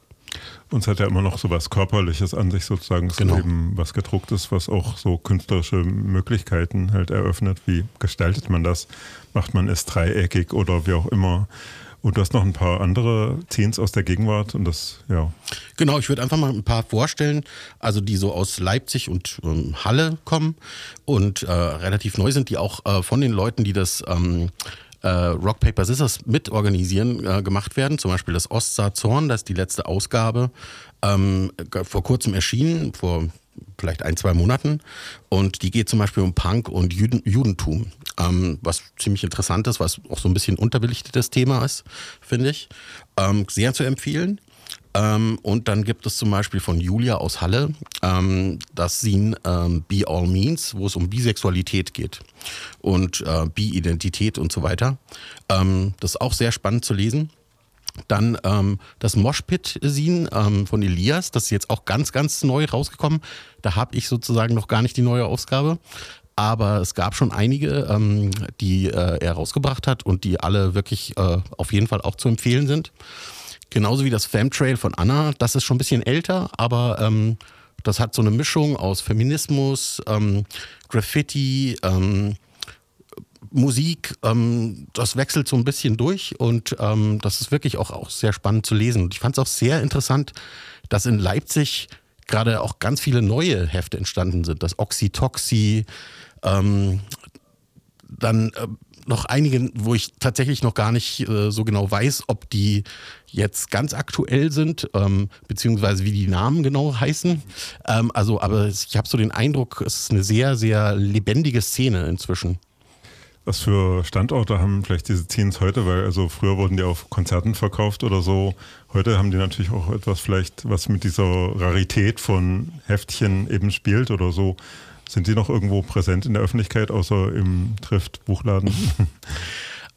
Uns hat ja immer noch so was Körperliches an sich sozusagen, es Genau. eben was gedrucktes, was auch so künstlerische Möglichkeiten halt eröffnet. Wie gestaltet man das? Macht man es dreieckig oder wie auch immer? Und du hast noch ein paar andere Teens aus der Gegenwart und das, ja. Genau, ich würde einfach mal ein paar vorstellen, also die so aus Leipzig und ähm, Halle kommen und äh, relativ neu sind, die auch äh, von den Leuten, die das ähm, äh, Rock Paper Scissors mitorganisieren, äh, gemacht werden. Zum Beispiel das Ostsaar Zorn, das ist die letzte Ausgabe, ähm, vor kurzem erschienen, vor vielleicht ein, zwei Monaten. Und die geht zum Beispiel um Punk und Juden, Judentum, ähm, was ziemlich interessant ist, was auch so ein bisschen unterbelichtetes Thema ist, finde ich. Ähm, sehr zu empfehlen. Ähm, und dann gibt es zum Beispiel von Julia aus Halle ähm, das Scene ähm, Be All Means, wo es um Bisexualität geht und äh, Bi-Identität und so weiter. Ähm, das ist auch sehr spannend zu lesen. Dann ähm, das Moshpit-Scene ähm, von Elias, das ist jetzt auch ganz, ganz neu rausgekommen. Da habe ich sozusagen noch gar nicht die neue Ausgabe. Aber es gab schon einige, ähm, die äh, er rausgebracht hat und die alle wirklich äh, auf jeden Fall auch zu empfehlen sind. Genauso wie das Femtrail von Anna, das ist schon ein bisschen älter, aber ähm, das hat so eine Mischung aus Feminismus, ähm, Graffiti, ähm, Musik, ähm, das wechselt so ein bisschen durch und ähm, das ist wirklich auch, auch sehr spannend zu lesen. Und ich fand es auch sehr interessant, dass in Leipzig gerade auch ganz viele neue Hefte entstanden sind. Das Oxytoxy, ähm, dann äh, noch einige, wo ich tatsächlich noch gar nicht äh, so genau weiß, ob die jetzt ganz aktuell sind, ähm, beziehungsweise wie die Namen genau heißen. Ähm, also, aber ich habe so den Eindruck, es ist eine sehr, sehr lebendige Szene inzwischen. Was für Standorte haben vielleicht diese Teens heute? Weil also früher wurden die auf Konzerten verkauft oder so. Heute haben die natürlich auch etwas vielleicht, was mit dieser Rarität von Heftchen eben spielt oder so. Sind die noch irgendwo präsent in der Öffentlichkeit, außer im Trift-Buchladen?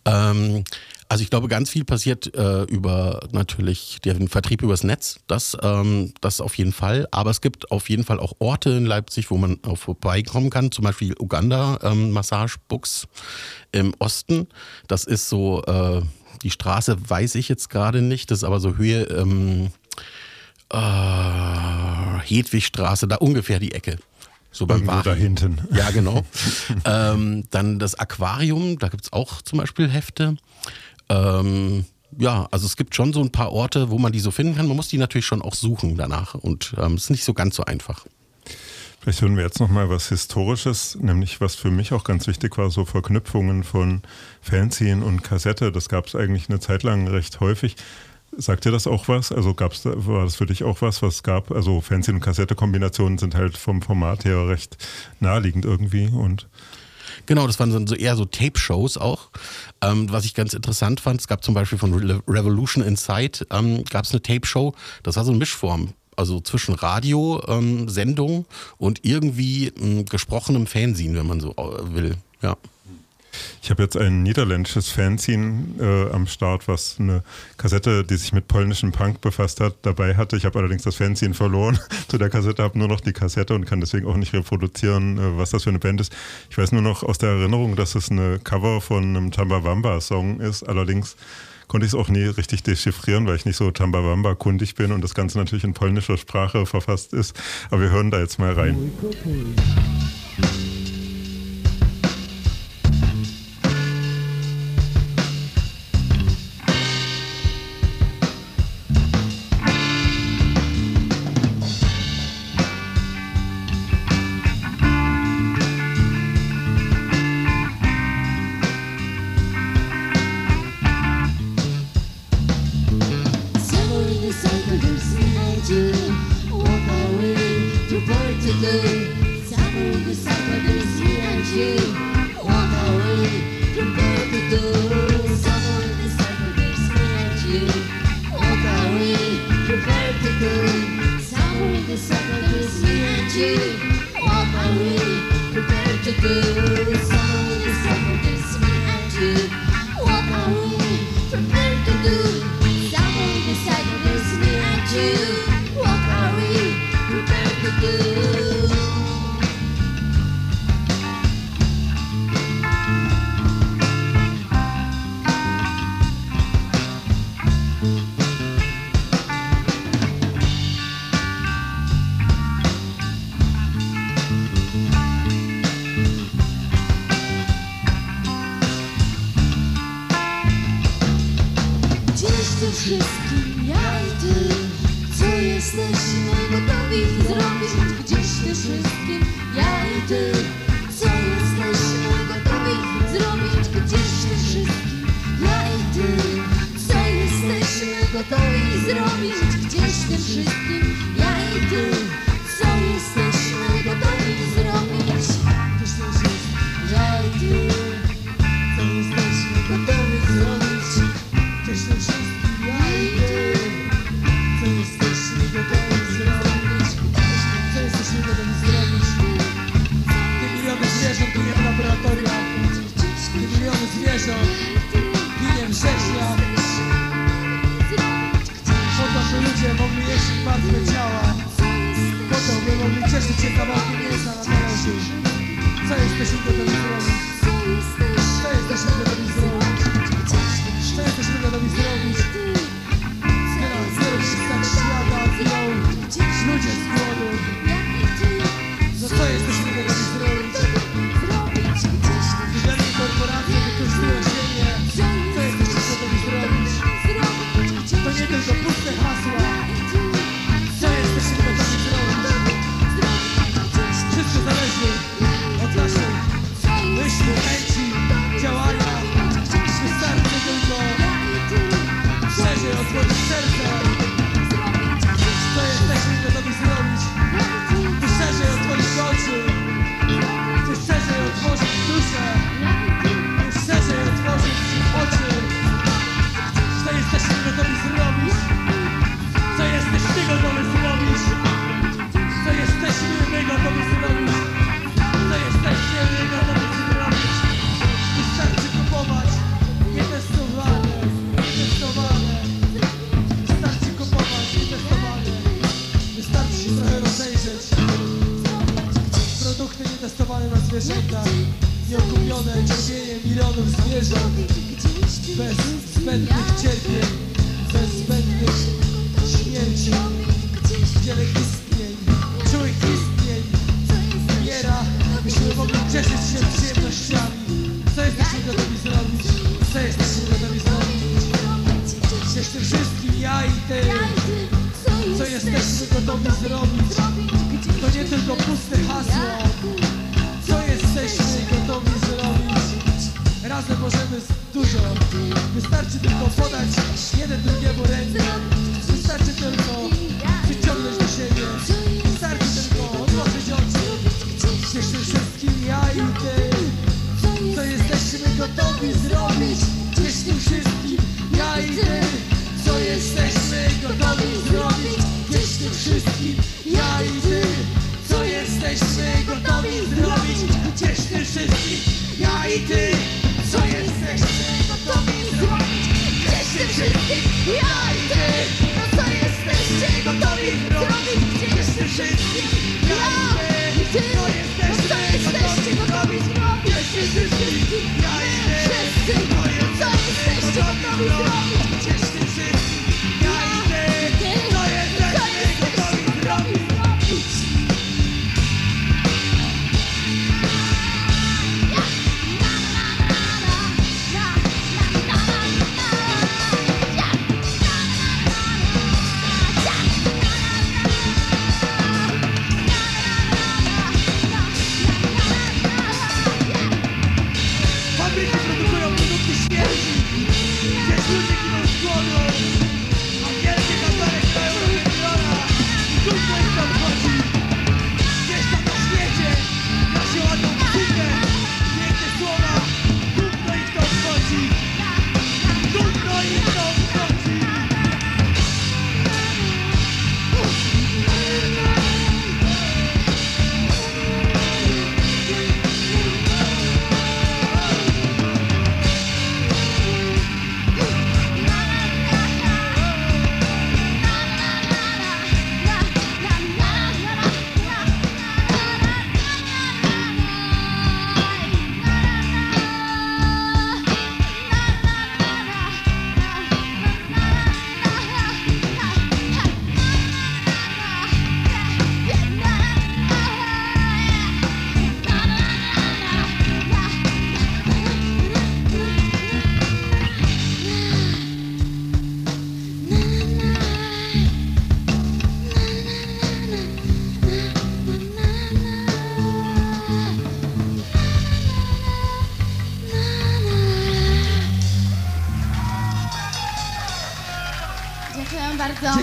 Ähm, also ich glaube, ganz viel passiert äh, über natürlich den Vertrieb übers Netz. Das, ähm, das auf jeden Fall. Aber es gibt auf jeden Fall auch Orte in Leipzig, wo man auch vorbeikommen kann. Zum Beispiel Uganda ähm, Massage Books im Osten. Das ist so, äh, die Straße weiß ich jetzt gerade nicht. Das ist aber so Höhe ähm, äh, Hedwigstraße, da ungefähr die Ecke. So beim Irgendwo da hinten. Ja, genau. ähm, dann das Aquarium, da gibt es auch zum Beispiel Hefte. Ähm, ja, also es gibt schon so ein paar Orte, wo man die so finden kann. Man muss die natürlich schon auch suchen danach und ähm, es ist nicht so ganz so einfach. Vielleicht hören wir jetzt noch mal was Historisches, nämlich was für mich auch ganz wichtig war, so Verknüpfungen von Fanzine und Kassette. Das gab es eigentlich eine Zeit lang recht häufig. Sagt dir das auch was? Also gab's da, war das für dich auch was, was gab? Also Fanzine und Kassette-Kombinationen sind halt vom Format her recht naheliegend irgendwie und Genau, das waren so eher so Tape-Shows auch. Ähm, was ich ganz interessant fand, es gab zum Beispiel von Re Revolution Inside, ähm, gab es eine Tape-Show, das war so eine Mischform. Also zwischen Radio-Sendung ähm, und irgendwie gesprochenem Fernsehen, wenn man so äh, will. Ja. Ich habe jetzt ein niederländisches Fanzine äh, am Start, was eine Kassette, die sich mit polnischem Punk befasst hat, dabei hatte. Ich habe allerdings das Fanzine verloren zu der Kassette, habe nur noch die Kassette und kann deswegen auch nicht reproduzieren, äh, was das für eine Band ist. Ich weiß nur noch aus der Erinnerung, dass es eine Cover von einem Tambawamba-Song ist. Allerdings konnte ich es auch nie richtig dechiffrieren, weil ich nicht so Tambawamba kundig bin und das Ganze natürlich in polnischer Sprache verfasst ist. Aber wir hören da jetzt mal rein.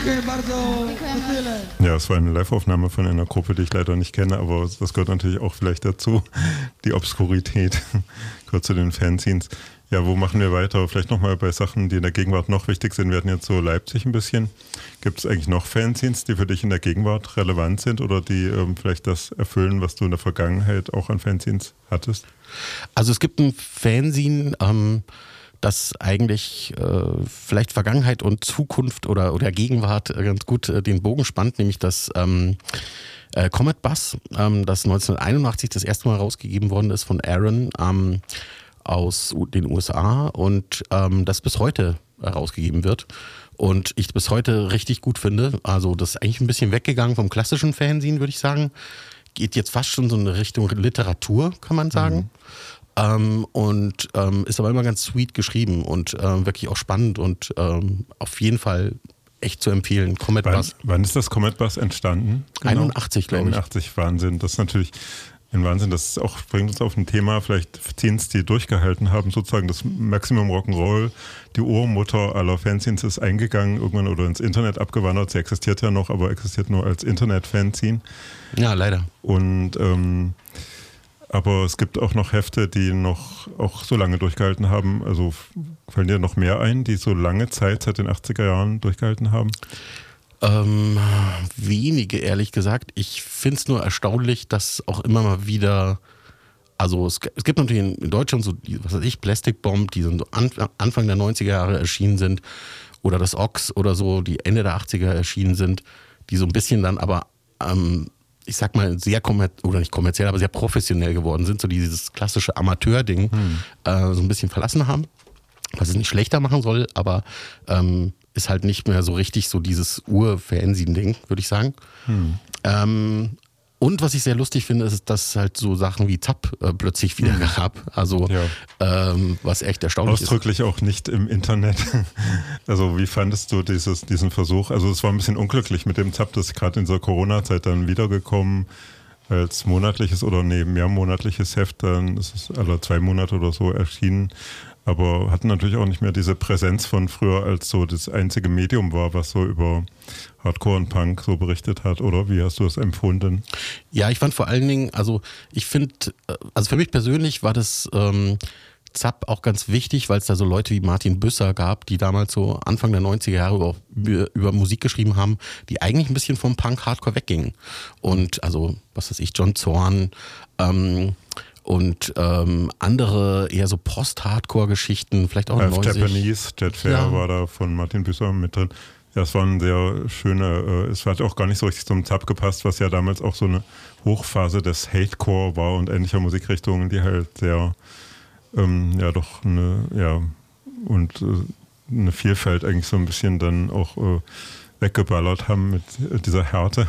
Dziękuję bardzo. Ja, es war eine Live-Aufnahme von einer Gruppe, die ich leider nicht kenne, aber das gehört natürlich auch vielleicht dazu. Die Obskurität gehört zu den Fanzines. Ja, wo machen wir weiter? Vielleicht nochmal bei Sachen, die in der Gegenwart noch wichtig sind. Wir hatten jetzt so Leipzig ein bisschen. Gibt es eigentlich noch Fanzines, die für dich in der Gegenwart relevant sind oder die ähm, vielleicht das erfüllen, was du in der Vergangenheit auch an Fanzines hattest? Also es gibt ein Fanzine, ähm, das eigentlich äh, vielleicht Vergangenheit und Zukunft oder, oder Gegenwart äh, ganz gut äh, den Bogen spannt, nämlich das ähm, äh, Comet Bus, ähm, das 1981 das erste Mal rausgegeben worden ist von Aaron ähm, aus den USA und ähm, das bis heute herausgegeben wird. Und ich bis heute richtig gut finde. Also das ist eigentlich ein bisschen weggegangen vom klassischen Fanzine, würde ich sagen. Geht jetzt fast schon so in Richtung Literatur, kann man sagen. Ähm, und ähm, ist aber immer ganz sweet geschrieben und ähm, wirklich auch spannend und ähm, auf jeden Fall echt zu empfehlen. Comet Wann, Bus. wann ist das Comet Bus entstanden? 81, glaube ich. 81, Wahnsinn. Das ist natürlich ein Wahnsinn. Das auch, bringt uns auf ein Thema, vielleicht Fanzines, die durchgehalten haben, sozusagen das Maximum Rock'n'Roll. Die Urmutter aller Fanzines ist eingegangen irgendwann oder ins Internet abgewandert. Sie existiert ja noch, aber existiert nur als Internet-Fanzine. Ja, leider. Und ähm, aber es gibt auch noch Hefte, die noch auch so lange durchgehalten haben. Also fallen dir noch mehr ein, die so lange Zeit seit den 80er Jahren durchgehalten haben? Ähm, wenige, ehrlich gesagt. Ich finde es nur erstaunlich, dass auch immer mal wieder, also es, es gibt natürlich in, Deutschland so, was weiß ich, Plastic Bomb, die so an, Anfang der 90er Jahre erschienen sind, oder das Ox oder so, die Ende der 80er erschienen sind, die so ein bisschen dann aber, ähm, ich sag mal, sehr kommerziell, oder nicht kommerziell, aber sehr professionell geworden sind, so dieses klassische Amateur-Ding äh, so ein bisschen verlassen haben was es nicht schlechter machen soll, aber ähm, ist halt nicht mehr so richtig so dieses Ur-Fernsehen-Ding, würde ich sagen. Hm. Ähm, und was ich sehr lustig finde, ist, dass es halt so Sachen wie Zapp äh, plötzlich wieder gab. Also ähm, was echt erstaunlich Ausdrücklich auch nicht im Internet. Also wie fandest du dieses, diesen Versuch? Also es war ein bisschen unglücklich mit dem Zap, das ist gerade in dieser Corona-Zeit dann wiedergekommen als monatliches oder nee, mehrmonatliches Heft, dann ist es alle zwei Monate oder so erschienen. Aber hatten natürlich auch nicht mehr diese Präsenz von früher, als so das einzige Medium war, was so über Hardcore und Punk so berichtet hat, oder? Wie hast du das empfunden? Ja, ich fand vor allen Dingen, also ich finde, äh, also für mich persönlich war das ähm, Zapp auch ganz wichtig, weil es da so Leute wie Martin Büsser gab, die damals so Anfang der 90er Jahre über, über, über Musik geschrieben haben, die eigentlich ein bisschen vom Punk-Hardcore weggingen. Und also, was weiß ich, John Zorn, ähm, und ähm, andere eher so Post-Hardcore-Geschichten, vielleicht auch Half Neusig. Japanese, Jet Fair Ja. war da von Martin Büsser mit drin. Ja, es waren sehr schöne, äh, es hat auch gar nicht so richtig zum Tab gepasst, was ja damals auch so eine Hochphase des Hatecore war und ähnlicher Musikrichtungen, die halt sehr, ähm, ja doch eine, ja, und äh, eine Vielfalt eigentlich so ein bisschen dann auch äh, weggeballert haben mit dieser Härte.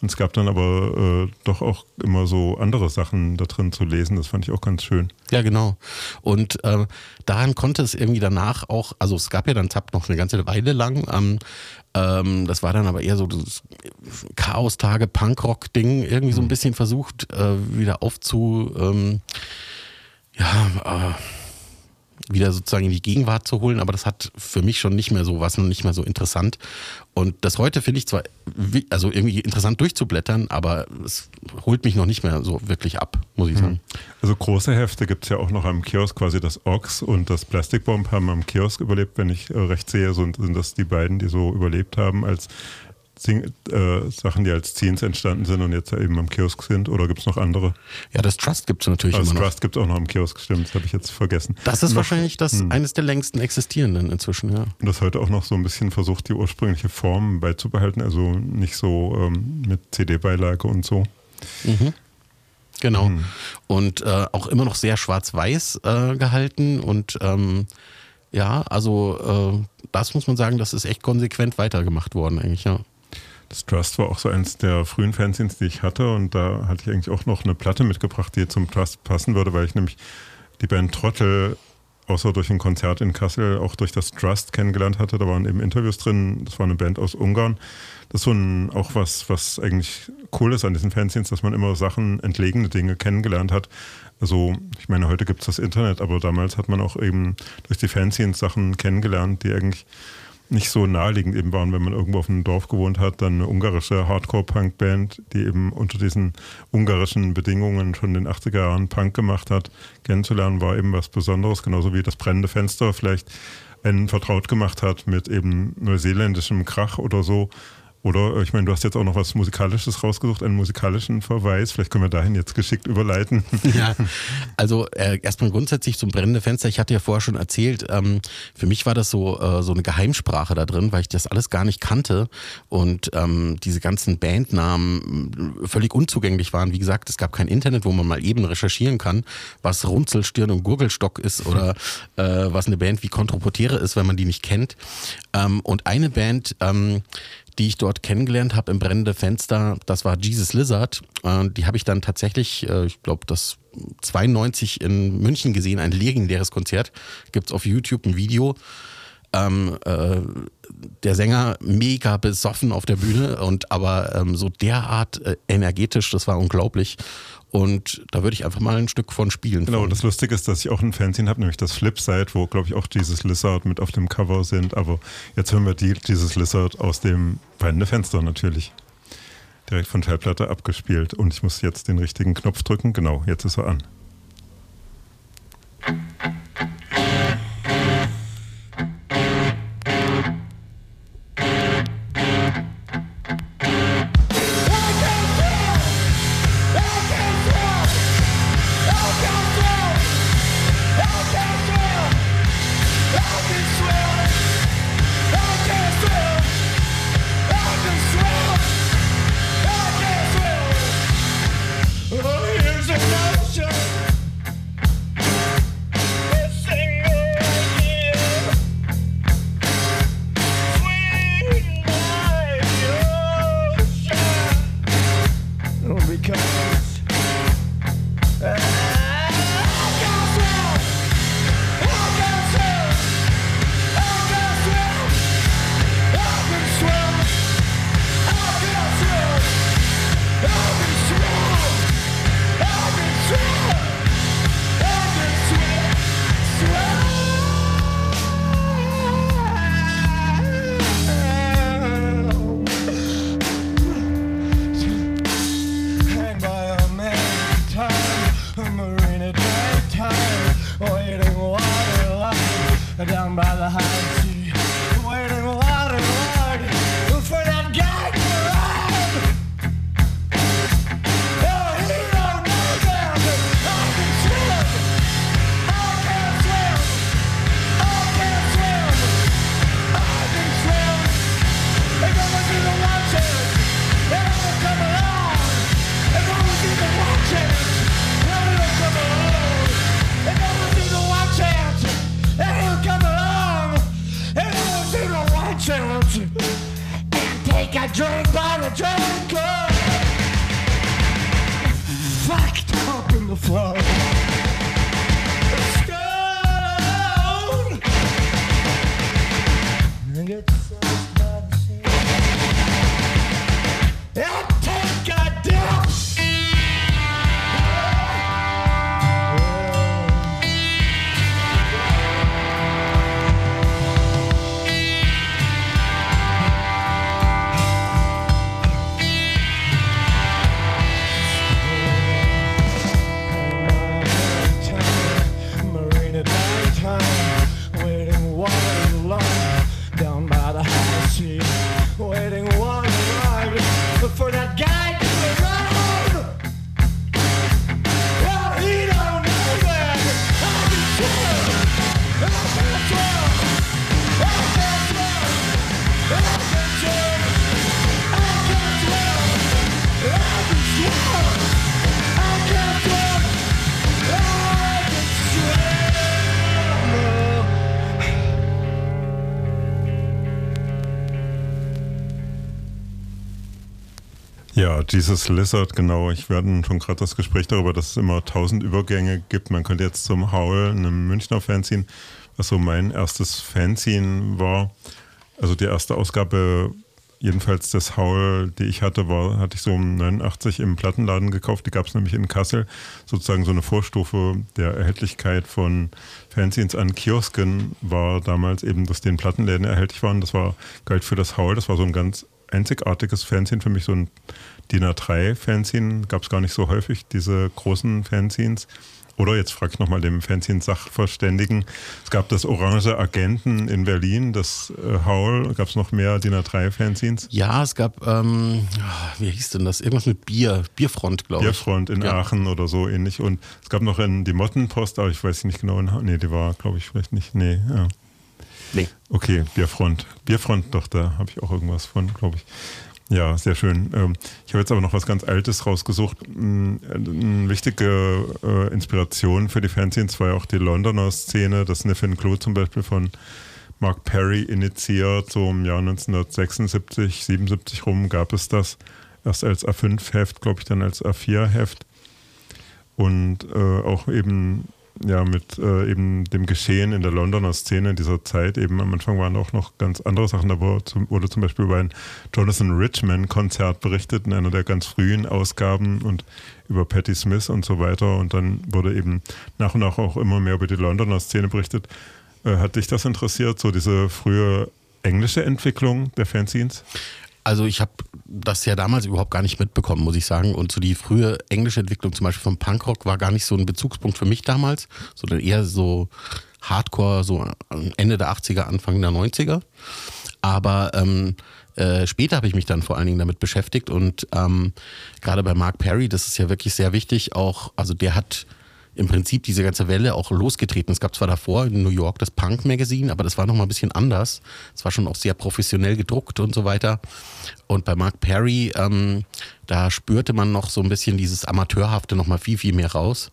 Und es gab dann aber äh, doch auch immer so andere Sachen da drin zu lesen. Das fand ich auch ganz schön. Ja, genau. Und äh, daran konnte es irgendwie danach auch, also es gab ja dann Zap noch eine ganze Weile lang. Ähm, ähm, das war dann aber eher so das Chaos-Tage, Punkrock-Ding, irgendwie so ein bisschen versucht, äh, wieder aufzu, ähm, ja, äh, wieder sozusagen in die Gegenwart zu holen, aber das hat für mich schon nicht mehr so was und nicht mehr so interessant. Und das heute finde ich zwar also irgendwie interessant durchzublättern, aber es holt mich noch nicht mehr so wirklich ab, muss ich sagen. Also große Hefte gibt es ja auch noch am Kiosk, quasi das Ox und das Plastic Bomb haben am Kiosk überlebt, wenn ich äh, recht sehe, so, sind das die beiden, die so überlebt haben als Sing äh, Sachen, die als Zines entstanden sind und jetzt eben am Kiosk sind oder gibt es noch andere? Ja, das Trust gibt es natürlich Das immer noch. Trust gibt es auch noch am Kiosk, stimmt, das habe ich jetzt vergessen. Das ist Noch- wahrscheinlich das Hm. eines der längsten existierenden inzwischen, ja. Und das heute auch noch so ein bisschen versucht, die ursprüngliche Form beizubehalten, also nicht so ähm, mit CD-Beilage und so. Mhm. Genau. Hm. Und äh, auch immer noch sehr schwarz-weiß äh, gehalten. Und ähm, ja, also äh, das muss man sagen, das ist echt konsequent weitergemacht worden, eigentlich, ja. Das Trust war auch so eins der frühen Fanzines, die ich hatte. Und da hatte ich eigentlich auch noch eine Platte mitgebracht, die zum Trust passen würde, weil ich nämlich die Band Trottel außer durch ein Konzert in Kassel auch durch das Trust kennengelernt hatte. Da waren eben Interviews drin. Das war eine Band aus Ungarn. Das ist so ein, auch was, was eigentlich cool ist an diesen Fanzines, dass man immer Sachen, entlegene Dinge kennengelernt hat. Also, ich meine, heute gibt es das Internet, aber damals hat man auch eben durch die Fanzines Sachen kennengelernt, die eigentlich nicht so naheliegend eben waren, wenn man irgendwo auf einem Dorf gewohnt hat, dann eine ungarische Hardcore-Punk-Band, die eben unter diesen ungarischen Bedingungen schon in den 80er Jahren Punk gemacht hat, kennenzulernen, war eben was Besonderes, genauso wie das brennende Fenster vielleicht einen vertraut gemacht hat mit eben neuseeländischem Krach oder so. Oder äh, ich meine, du hast jetzt auch noch was Musikalisches rausgesucht, einen musikalischen Verweis. Vielleicht können wir dahin jetzt geschickt überleiten. Ja, also äh, erstmal grundsätzlich zum brennenden Fenster. Ich hatte ja vorher schon erzählt, ähm, für mich war das so, äh, so eine Geheimsprache da drin, weil ich das alles gar nicht kannte und ähm, diese ganzen Bandnamen äh, völlig unzugänglich waren. Wie gesagt, es gab kein Internet, wo man mal eben recherchieren kann, was Runzelstirn und Gurgelstock ist oder äh, was eine Band wie Kontropotere ist, wenn man die nicht kennt. Ähm, und eine Band, ähm, die ich dort kennengelernt habe im brennende Fenster, das war Jesus Lizard. Äh, die habe ich dann tatsächlich, äh, ich glaube, das 92 in München gesehen, ein legendäres Konzert. Gibt's auf YouTube ein Video. Ähm, äh, der Sänger mega besoffen auf der Bühne und aber ähm, so derart äh, energetisch, das war unglaublich. Und da würde ich einfach mal ein Stück von spielen. Genau, das Lustige ist, dass ich auch ein Fanzine habe, nämlich das Flipside, wo, glaube ich, auch dieses Lizard mit auf dem Cover sind. Aber jetzt hören wir die, dieses Lizard aus dem brennende Fenster natürlich. Direkt von Schallplatte abgespielt. Und ich muss jetzt den richtigen Knopf drücken. Genau, jetzt ist er an. Dieses Lizard, genau. Ich werde schon gerade das Gespräch darüber, dass es immer tausend Übergänge gibt. Man könnte jetzt zum Howl, einem Münchner Fanzine, was so mein erstes Fanzine war. Also die erste Ausgabe jedenfalls das Howl, die ich hatte, war, hatte ich so um 89 im Plattenladen gekauft. Die gab es nämlich in Kassel. Sozusagen so eine Vorstufe der Erhältlichkeit von Fanzines an Kiosken war damals eben, dass die in Plattenläden erhältlich waren. Das war, galt für das Howl. Das war so ein ganz einzigartiges Fanzine für mich, so ein DIN A3-Fanzine. Gab es gar nicht so häufig, diese großen Fanzines. Oder jetzt frage ich nochmal den Fanzine-Sachverständigen. Es gab das Orange Agenten in Berlin, das äh, Howl. Gab es noch mehr DIN A3-Fanzines? Ja, es gab, ähm, wie hieß denn das? Irgendwas mit Bier, Bierfront, glaube ich. Bierfront in Ja. Aachen oder so ähnlich. Und es gab noch in die Mottenpost, aber ich weiß nicht genau. Nee, die war, glaube ich, vielleicht nicht. Nee, ja. Nee. Okay, Bierfront. Bierfront, doch, da habe ich auch irgendwas von, glaube ich. Ja, sehr schön. Ähm, Ich habe jetzt aber noch was ganz Altes rausgesucht. Mm, Eine wichtige äh, Inspiration für die Fanzines war ja auch die Londoner Szene, das Sniff and Clue zum Beispiel von Mark Perry initiiert. So im Jahr 1976, 77 rum gab es das. Erst als A5-Heft, glaube ich, dann als A4-Heft. Und äh, auch eben ja mit äh, eben dem Geschehen in der Londoner Szene in dieser Zeit eben am Anfang waren auch noch ganz andere Sachen. Da wurde zum, Beispiel über ein Jonathan Richman Konzert berichtet in einer der ganz frühen Ausgaben und über Patti Smith und so weiter. Und dann wurde eben nach und nach auch immer mehr über die Londoner Szene berichtet. Äh, hat dich das interessiert, so diese frühe englische Entwicklung der Fanzines? Also ich habe das ja damals überhaupt gar nicht mitbekommen, muss ich sagen. Und so die frühe englische Entwicklung zum Beispiel vom Punkrock war gar nicht so ein Bezugspunkt für mich damals, sondern eher so Hardcore, so Ende der 80er, Anfang der 90er. Aber ähm, äh, später habe ich mich dann vor allen Dingen damit beschäftigt und ähm, gerade bei Mark Perry, das ist ja wirklich sehr wichtig, auch, also der hat im Prinzip diese ganze Welle auch losgetreten. Es gab zwar davor in New York das Punk Magazine, aber das war nochmal ein bisschen anders. Es war schon auch sehr professionell gedruckt und so weiter. Und bei Mark Perry, ähm, da spürte man noch so ein bisschen dieses Amateurhafte nochmal viel, viel mehr raus.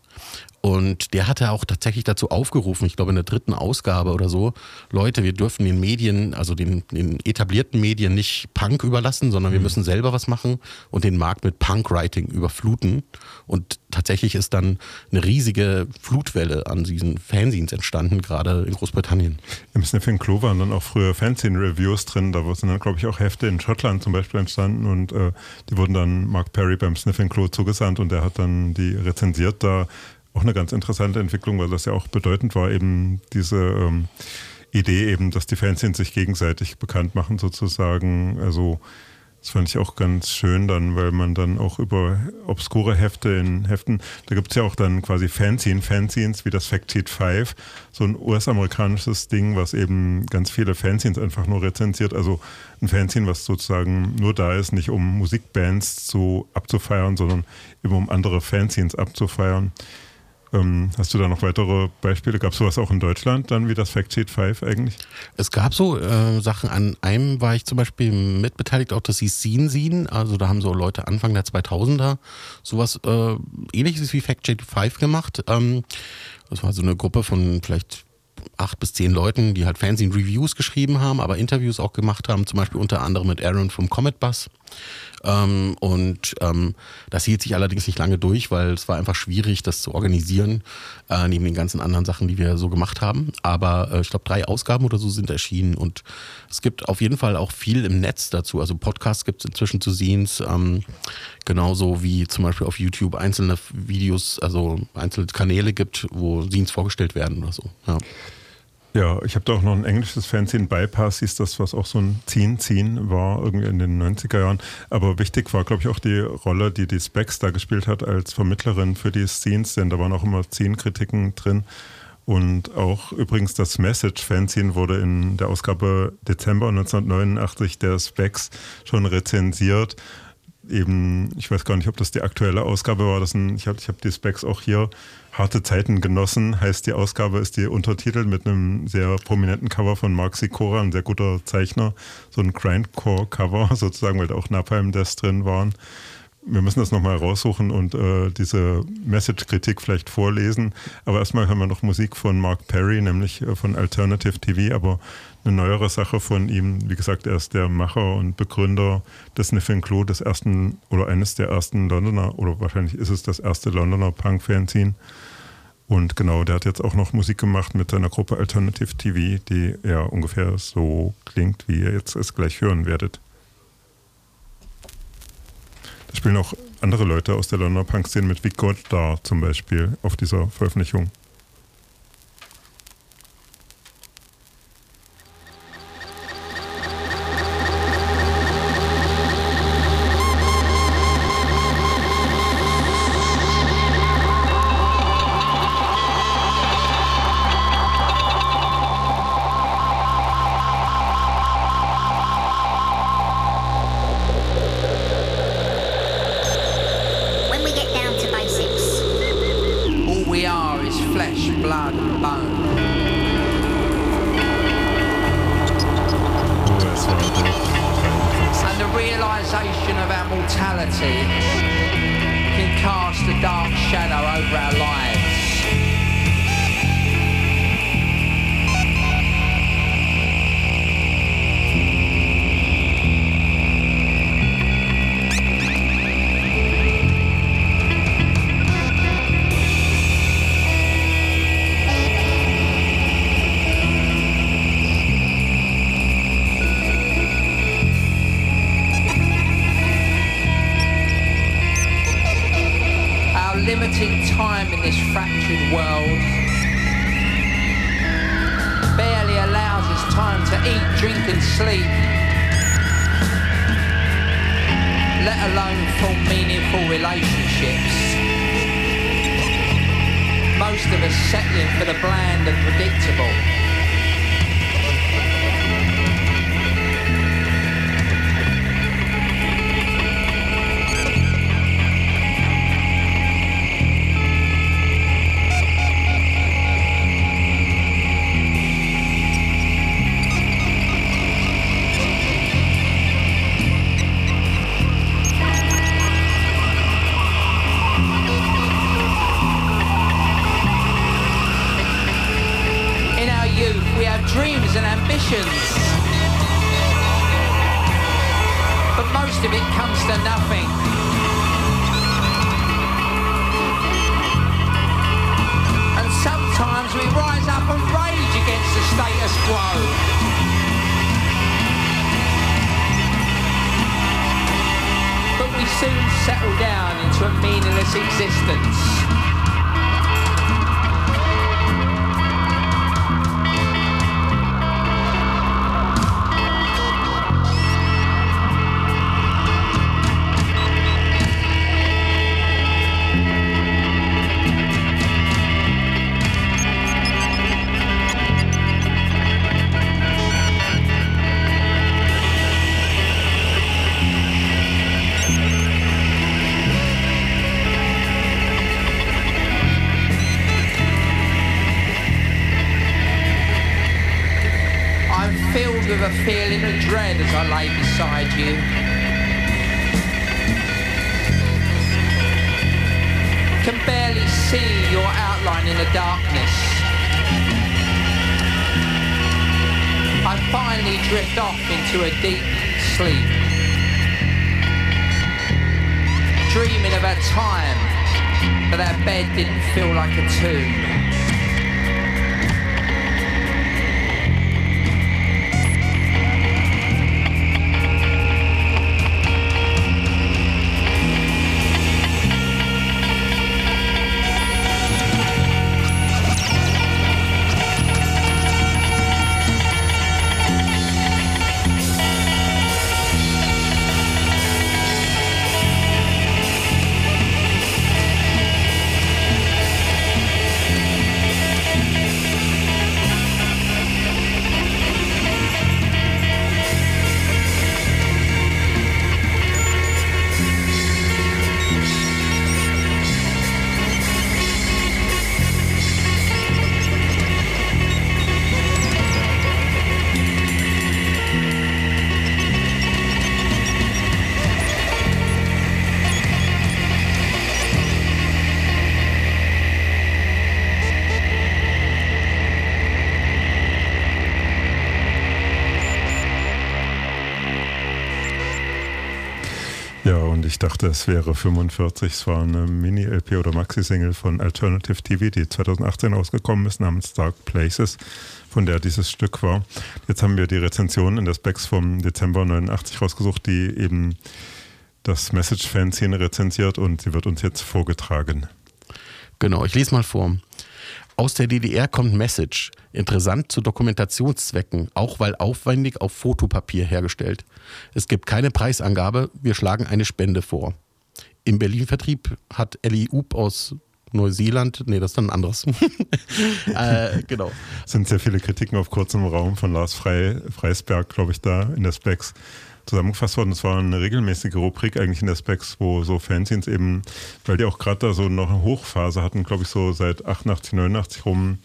Und der hatte auch tatsächlich dazu aufgerufen, ich glaube in der dritten Ausgabe oder so, Leute, wir dürfen den Medien, also den, den etablierten Medien nicht Punk überlassen, sondern wir müssen selber was machen und den Markt mit Punk-Writing überfluten. Und tatsächlich ist dann eine riesige Flutwelle an diesen Fanzines entstanden, gerade in Großbritannien. Im Sniffing Clue waren dann auch früher Fanzine-Reviews drin. Da sind dann, glaube ich, auch Hefte in Schottland zum Beispiel entstanden und äh, die wurden dann Mark Perry beim Sniffing Clue zugesandt und der hat dann die rezensiert. Da auch eine ganz interessante Entwicklung, weil das ja auch bedeutend war, eben diese ähm, Idee eben, dass die Fanzines sich gegenseitig bekannt machen sozusagen. Also das fand ich auch ganz schön dann, weil man dann auch über obskure Hefte in Heften, da gibt es ja auch dann quasi Fanzine, Fanzines wie das Factsheet 5, so ein US-amerikanisches Ding, was eben ganz viele Fanzines einfach nur rezensiert. Also ein Fanzine, was sozusagen nur da ist, nicht um Musikbands zu, abzufeiern, sondern eben um andere Fanzines abzufeiern. Ähm, hast du da noch weitere Beispiele? Gab es sowas auch in Deutschland dann wie das Factsheet 5 eigentlich? Es gab so äh, Sachen, an einem war ich zum Beispiel mitbeteiligt, auch das hieß Scene Scene, also da haben so Leute Anfang der 2000er sowas äh, ähnliches wie Fact Check 5 gemacht. Ähm, das war so eine Gruppe von vielleicht acht bis zehn Leuten, die halt Fanzine Reviews geschrieben haben, aber Interviews auch gemacht haben, zum Beispiel unter anderem mit Aaron vom Comet Bus. Ähm, und ähm, das hielt sich allerdings nicht lange durch, weil es war einfach schwierig, das zu organisieren, äh, neben den ganzen anderen Sachen, die wir so gemacht haben. Aber äh, ich glaube, drei Ausgaben oder so sind erschienen und es gibt auf jeden Fall auch viel im Netz dazu. Also Podcasts gibt es inzwischen zu Scenes, ähm, genauso wie zum Beispiel auf YouTube einzelne Videos, also einzelne Kanäle gibt, wo Scenes vorgestellt werden oder so. Ja. Ja, ich habe da auch noch ein englisches Fanzine, Bypass hieß das, was auch so ein Ziehen-Ziehen war, irgendwie in den 90er Jahren. Aber wichtig war, glaube ich, auch die Rolle, die die Specs da gespielt hat als Vermittlerin für die Scenes, denn da waren auch immer Ziehen-Kritiken drin. Und auch übrigens das Message-Fanzine wurde in der Ausgabe Dezember 1989 der Specs schon rezensiert. Eben, ich weiß gar nicht, ob das die aktuelle Ausgabe war. Das ein, ich habe ich hab die Specs auch hier. Harte Zeiten genossen heißt die Ausgabe, ist die Untertitel mit einem sehr prominenten Cover von Mark Sikora, ein sehr guter Zeichner. So ein Grindcore-Cover sozusagen, weil da auch Napalm Death drin waren. Wir müssen das nochmal raussuchen und äh, diese Message-Kritik vielleicht vorlesen. Aber erstmal hören wir noch Musik von Mark Perry, nämlich äh, von Alternative TV, aber eine neuere Sache von ihm. Wie gesagt, er ist der Macher und Begründer des Sniffing Clue, des ersten oder eines der ersten Londoner, oder wahrscheinlich ist es das erste Londoner Punk-Fanzine. Und genau, der hat jetzt auch noch Musik gemacht mit seiner Gruppe Alternative TV, die ja ungefähr so klingt, wie ihr jetzt es gleich hören werdet. Da spielen auch andere Leute aus der Londoner Punk-Szene mit Vic Goddard zum Beispiel auf dieser Veröffentlichung. Flesh, blood, and bone. And the realization of our mortality can cast a dark shadow over our lives. And sleep, let alone form meaningful relationships. Most of us settling for the bland and predictable. Dachte, es wäre 45. Es war eine Mini-LP oder Maxi-Single von Alternative TV, die 2018 rausgekommen ist, namens Dark Places, von der dieses Stück war. Jetzt haben wir die Rezension in der Specs vom Dezember 89 rausgesucht, die eben das Message-Fanzine rezensiert und sie wird uns jetzt vorgetragen. Genau, ich lese mal vor. Aus der DDR kommt Message. Interessant zu Dokumentationszwecken, auch weil aufwendig auf Fotopapier hergestellt. Es gibt keine Preisangabe, wir schlagen eine Spende vor. Im Berlin-Vertrieb hat Ellie Up aus Neuseeland, nee, das ist dann ein anderes. äh, genau. Sind sehr viele Kritiken auf kurzem Raum von Lars Frei, Freisberg, glaube ich, da in der Specs zusammengefasst worden. Es war eine regelmäßige Rubrik eigentlich in der Specs, wo so Fanzines eben, weil die auch gerade da so noch eine Hochphase hatten, glaube ich, so seit 88, 89 rum,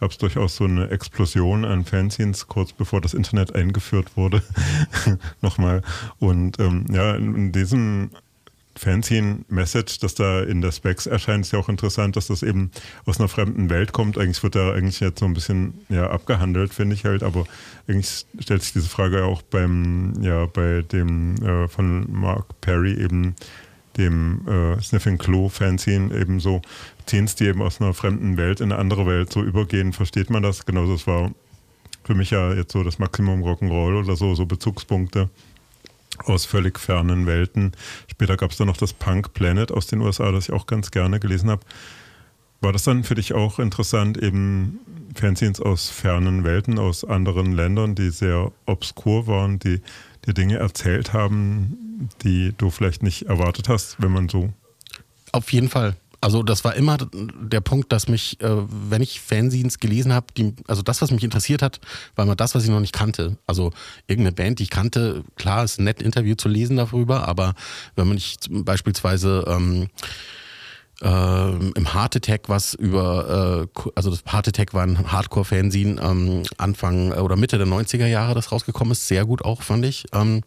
gab es durchaus so eine Explosion an Fanzines, kurz bevor das Internet eingeführt wurde. Nochmal. Und ähm, ja, in, in diesem Fanzine-Message, das da in der Specs erscheint, ist ja auch interessant, dass das eben aus einer fremden Welt kommt. Eigentlich wird da eigentlich jetzt so ein bisschen ja, abgehandelt, finde ich halt, aber eigentlich stellt sich diese Frage auch beim, ja, bei dem äh, von Mark Perry eben dem äh, Sniffing Clue Fanzine eben so Teens, die eben aus einer fremden Welt in eine andere Welt so übergehen, versteht man das? Genauso, das war für mich ja jetzt so das Maximum Rock'n'Roll oder so, so Bezugspunkte aus völlig fernen Welten. Später gab es dann noch das Punk Planet aus den USA, das ich auch ganz gerne gelesen habe. War das dann für dich auch interessant, eben Fanzines aus fernen Welten, aus anderen Ländern, die sehr obskur waren, die dir Dinge erzählt haben, die du vielleicht nicht erwartet hast, wenn man so. Auf jeden Fall. Also das war immer der Punkt, dass mich, äh, wenn ich Fanzines gelesen habe, also das, was mich interessiert hat, war immer das, was ich noch nicht kannte. Also irgendeine Band, die ich kannte, klar, ist nett Interview zu lesen darüber, aber wenn man nicht beispielsweise ähm, ähm, im Heart Attack, was über, äh, also das Heart Attack war ein Hardcore-Fanzine ähm, Anfang äh, oder Mitte der 90er Jahre, das rausgekommen ist, sehr gut auch, fand ich. Ähm,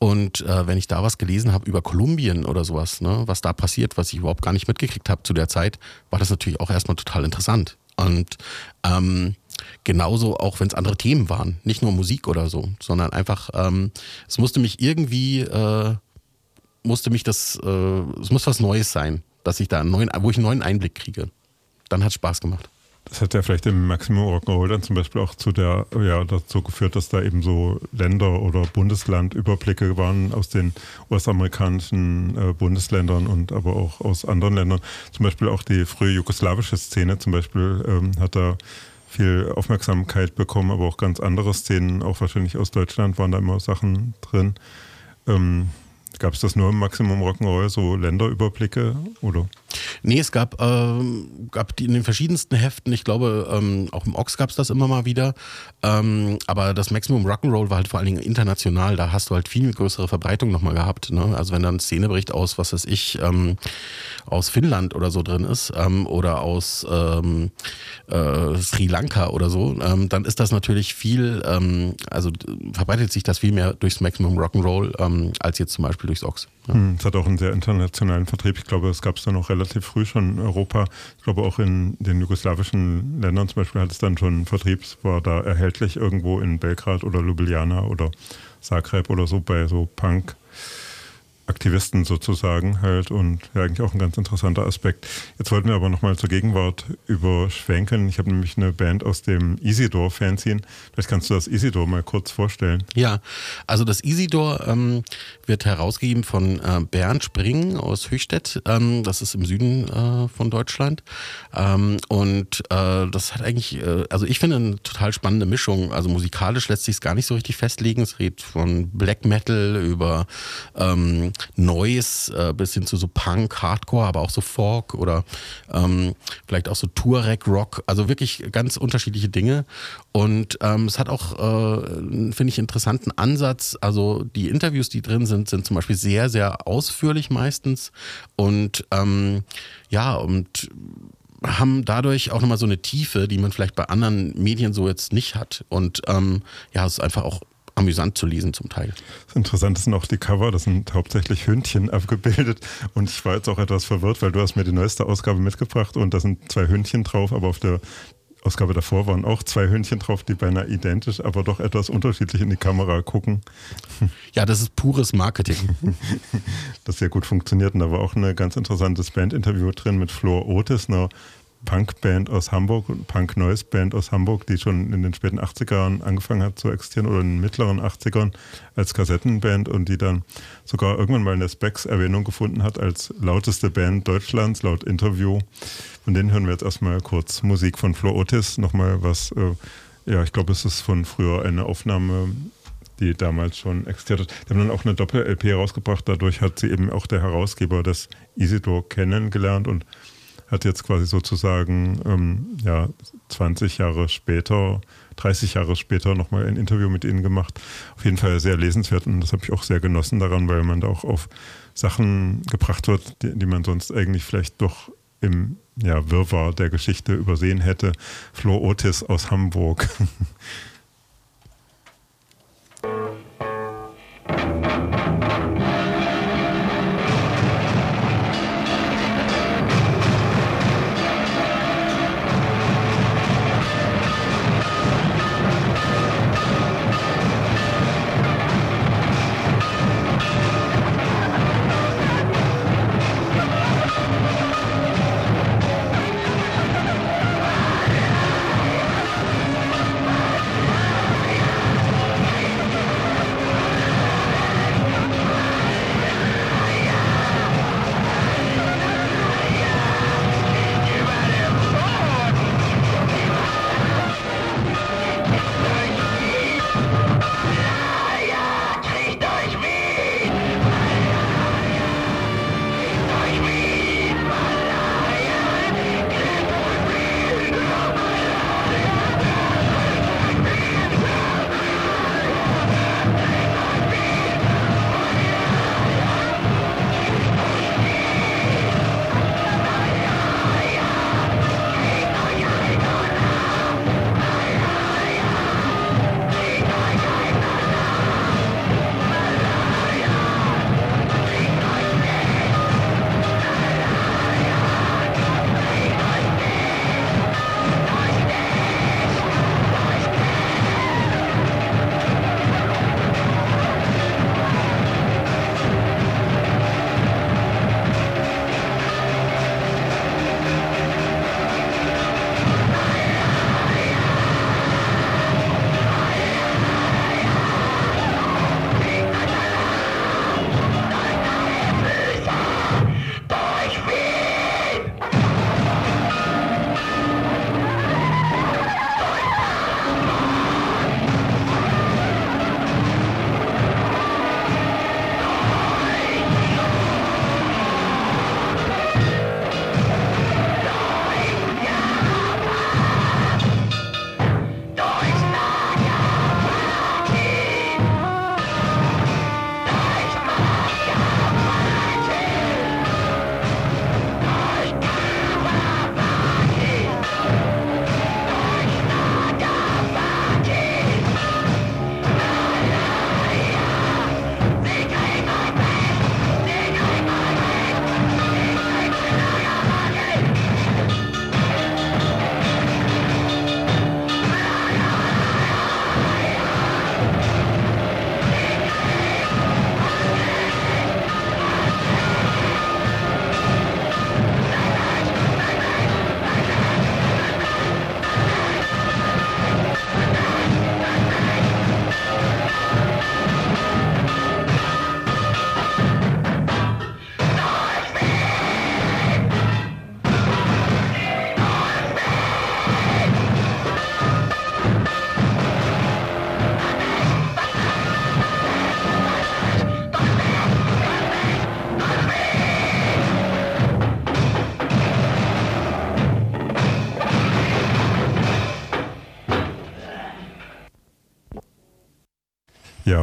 und äh, wenn ich da was gelesen habe über Kolumbien oder sowas, ne, was da passiert, was ich überhaupt gar nicht mitgekriegt habe zu der Zeit, war das natürlich auch erstmal total interessant. Und ähm, genauso auch, wenn es andere Themen waren, nicht nur Musik oder so, sondern einfach, ähm, es musste mich irgendwie, äh, musste mich das, äh, es muss was Neues sein dass ich da einen neuen, wo ich einen neuen Einblick kriege. Dann hat es Spaß gemacht. Das hat ja vielleicht im Maximum Rock'n'Roll dann zum Beispiel auch zu der, ja, dazu geführt, dass da eben so Länder- oder Bundeslandüberblicke waren aus den US-amerikanischen äh, Bundesländern und aber auch aus anderen Ländern. Zum Beispiel auch die frühe jugoslawische Szene zum Beispiel ähm, hat da viel Aufmerksamkeit bekommen, aber auch ganz andere Szenen, auch wahrscheinlich aus Deutschland waren da immer Sachen drin. Ähm, Gab es das nur im Maximum Rock'n'Roll, so Länderüberblicke oder? Nee, es gab, ähm, gab die in den verschiedensten Heften, ich glaube, ähm, auch im Ox gab es das immer mal wieder. Ähm, aber das Maximum Rock'n'Roll war halt vor allen Dingen international, da hast du halt viel größere Verbreitung nochmal gehabt. Ne? Also wenn da ein Szenebericht aus, was weiß ich, ähm, aus Finnland oder so drin ist ähm, oder aus ähm, äh, Sri Lanka oder so, dann ist das natürlich viel, also verbreitet sich das viel mehr durchs Maximum Rock'n'Roll als jetzt zum Beispiel durchs Ox. Ja. Hm, es hat auch einen sehr internationalen Vertrieb. Ich glaube, es gab es dann auch relativ früh schon in Europa. Ich glaube, auch in den jugoslawischen Ländern zum Beispiel hat es dann schon Vertrieb. Es war da erhältlich irgendwo in Belgrad oder Ljubljana oder Zagreb oder so bei so Punk. Aktivisten sozusagen halt und ja, eigentlich auch ein ganz interessanter Aspekt. Jetzt wollten wir aber nochmal zur Gegenwart überschwenken. Ich habe nämlich eine Band aus dem Isidor-Fanzine. Vielleicht kannst du das Isidor mal kurz vorstellen. Ja, also das Isidor ähm, wird herausgegeben von äh, Bernd Spring aus Höchstädt. Ähm, das ist im Süden äh, von Deutschland. Ähm, und äh, das hat eigentlich, äh, also ich finde eine total spannende Mischung. Also musikalisch lässt sich es gar nicht so richtig festlegen. Es redet von Black Metal über ähm, Noise äh, bis hin zu so Punk, Hardcore, aber auch so Folk oder ähm, vielleicht auch so Tourek Rock. Also wirklich ganz unterschiedliche Dinge. Und ähm, es hat auch, äh, finde ich, interessanten Ansatz. Also die Interviews, die drin sind, sind zum Beispiel sehr, sehr ausführlich meistens. Und ähm, ja, und haben dadurch auch nochmal so eine Tiefe, die man vielleicht bei anderen Medien so jetzt nicht hat. Und ähm, ja, es ist einfach auch amüsant zu lesen zum Teil. Das Interessante sind auch die Cover, das sind hauptsächlich Hündchen abgebildet und ich war jetzt auch etwas verwirrt, weil du hast mir die neueste Ausgabe mitgebracht und da sind zwei Hündchen drauf, aber auf der Ausgabe davor waren auch zwei Hündchen drauf, die beinahe identisch, aber doch etwas unterschiedlich in die Kamera gucken. Ja, das ist pures Marketing. Das sehr gut funktioniert und da war auch ein ganz interessantes Bandinterview drin mit Flor Otis, einer Punkband aus Hamburg, Punk-Noise-Band aus Hamburg, die schon in den späten 80ern angefangen hat zu existieren oder in den mittleren 80ern als Kassettenband und die dann sogar irgendwann mal in der Specs Erwähnung gefunden hat als lauteste Band Deutschlands, laut Interview. Von denen hören wir jetzt erstmal kurz Musik von Flo Otis, nochmal was, äh, ja, ich glaube, es ist von früher eine Aufnahme, die damals schon existiert hat. Die haben dann auch eine Doppel-LP rausgebracht, dadurch hat sie eben auch der Herausgeber des Isidor kennengelernt und hat jetzt quasi sozusagen ähm, ja, 20 Jahre später, 30 Jahre später nochmal ein Interview mit ihnen gemacht. Auf jeden Fall sehr lesenswert und das habe ich auch sehr genossen daran, weil man da auch auf Sachen gebracht wird, die, die man sonst eigentlich vielleicht doch im ja, Wirrwarr der Geschichte übersehen hätte. Flo Otis aus Hamburg.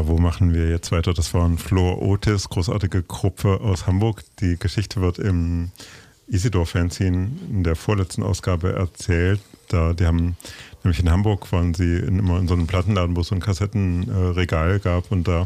Wo machen wir jetzt weiter? Das waren Flor Otis, großartige Gruppe aus Hamburg. Die Geschichte wird im Isidor-Fanzine in der vorletzten Ausgabe erzählt. Da, die haben nämlich in Hamburg waren sie in, immer in so einem Plattenladen, wo es so ein Kassettenregal gab und da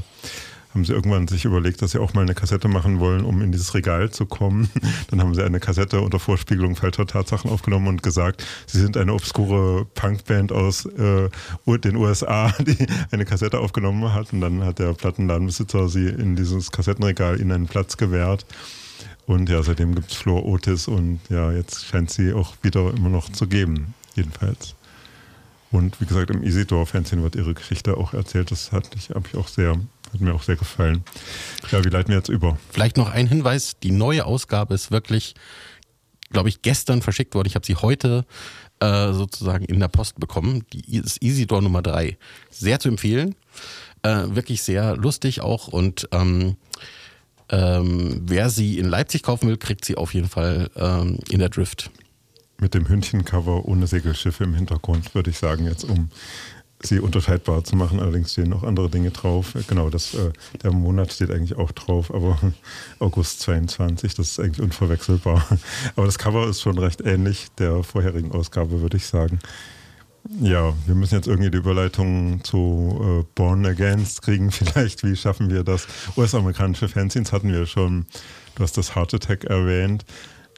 haben sie irgendwann sich überlegt, dass sie auch mal eine Kassette machen wollen, um in dieses Regal zu kommen. Dann haben sie eine Kassette unter Vorspiegelung falscher Tatsachen aufgenommen und gesagt, sie sind eine obskure Punkband aus äh, den USA, die eine Kassette aufgenommen hat. Und dann hat der Plattenladenbesitzer sie in dieses Kassettenregal ihnen einen Platz gewährt. Und ja, seitdem gibt es Flor Otis und ja, jetzt scheint sie auch wieder immer noch zu geben, jedenfalls. Und wie gesagt, im Isidor-Fernsehen wird ihre Geschichte auch erzählt. Das hat, ich, hab ich auch sehr, hat mir auch sehr gefallen. Ja, wie leiten wir jetzt über? Vielleicht noch ein Hinweis, die neue Ausgabe ist wirklich, glaube ich, gestern verschickt worden. Ich habe sie heute äh, sozusagen in der Post bekommen. Die ist Isidor Nummer 3. Sehr zu empfehlen. Äh, wirklich sehr lustig auch und ähm, ähm, wer sie in Leipzig kaufen will, kriegt sie auf jeden Fall ähm, in der Drift. Mit dem Hündchencover ohne Segelschiffe im Hintergrund, würde ich sagen, jetzt um sie unterscheidbar zu machen. Allerdings stehen noch andere Dinge drauf. Genau, das, äh, der Monat steht eigentlich auch drauf, aber August 22, das ist eigentlich unverwechselbar. Aber das Cover ist schon recht ähnlich der vorherigen Ausgabe, würde ich sagen. Ja, wir müssen jetzt irgendwie die Überleitung zu äh, Born Against kriegen. Vielleicht, wie schaffen wir das? US-amerikanische Fanzines hatten wir schon. Du hast das Heart Attack erwähnt.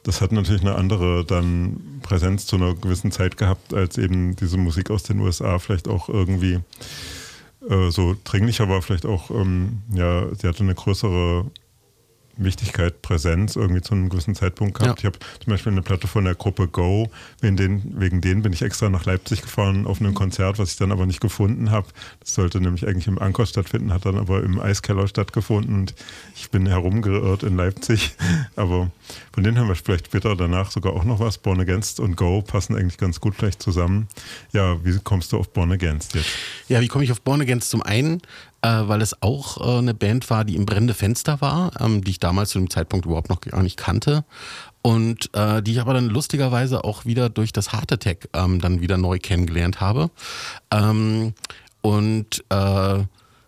Das hat natürlich eine andere dann Präsenz zu einer gewissen Zeit gehabt, als eben diese Musik aus den USA vielleicht auch irgendwie äh, so dringlicher war, vielleicht auch, ähm, ja, sie hatte eine größere Wichtigkeit, Präsenz irgendwie zu einem gewissen Zeitpunkt gehabt. Ich habe zum Beispiel eine Platte von der Gruppe Go, wegen denen, wegen denen bin ich extra nach Leipzig gefahren auf einem Konzert, was ich dann aber nicht gefunden habe. Das sollte nämlich eigentlich im Anker stattfinden, hat dann aber im Eiskeller stattgefunden und ich bin herumgeirrt in Leipzig. Aber von denen haben wir vielleicht später danach sogar auch noch was. Born Against und Go passen eigentlich ganz gut gleich zusammen. Ja, wie kommst du auf Born Against jetzt? Ja, wie komme ich auf Born Against? Zum einen, weil es auch äh, eine Band war, die im brennende Fenster war, ähm, die ich damals zu dem Zeitpunkt überhaupt noch gar nicht kannte. Und äh, die ich aber dann lustigerweise auch wieder durch das Heart Attack ähm, dann wieder neu kennengelernt habe. Ähm, und äh,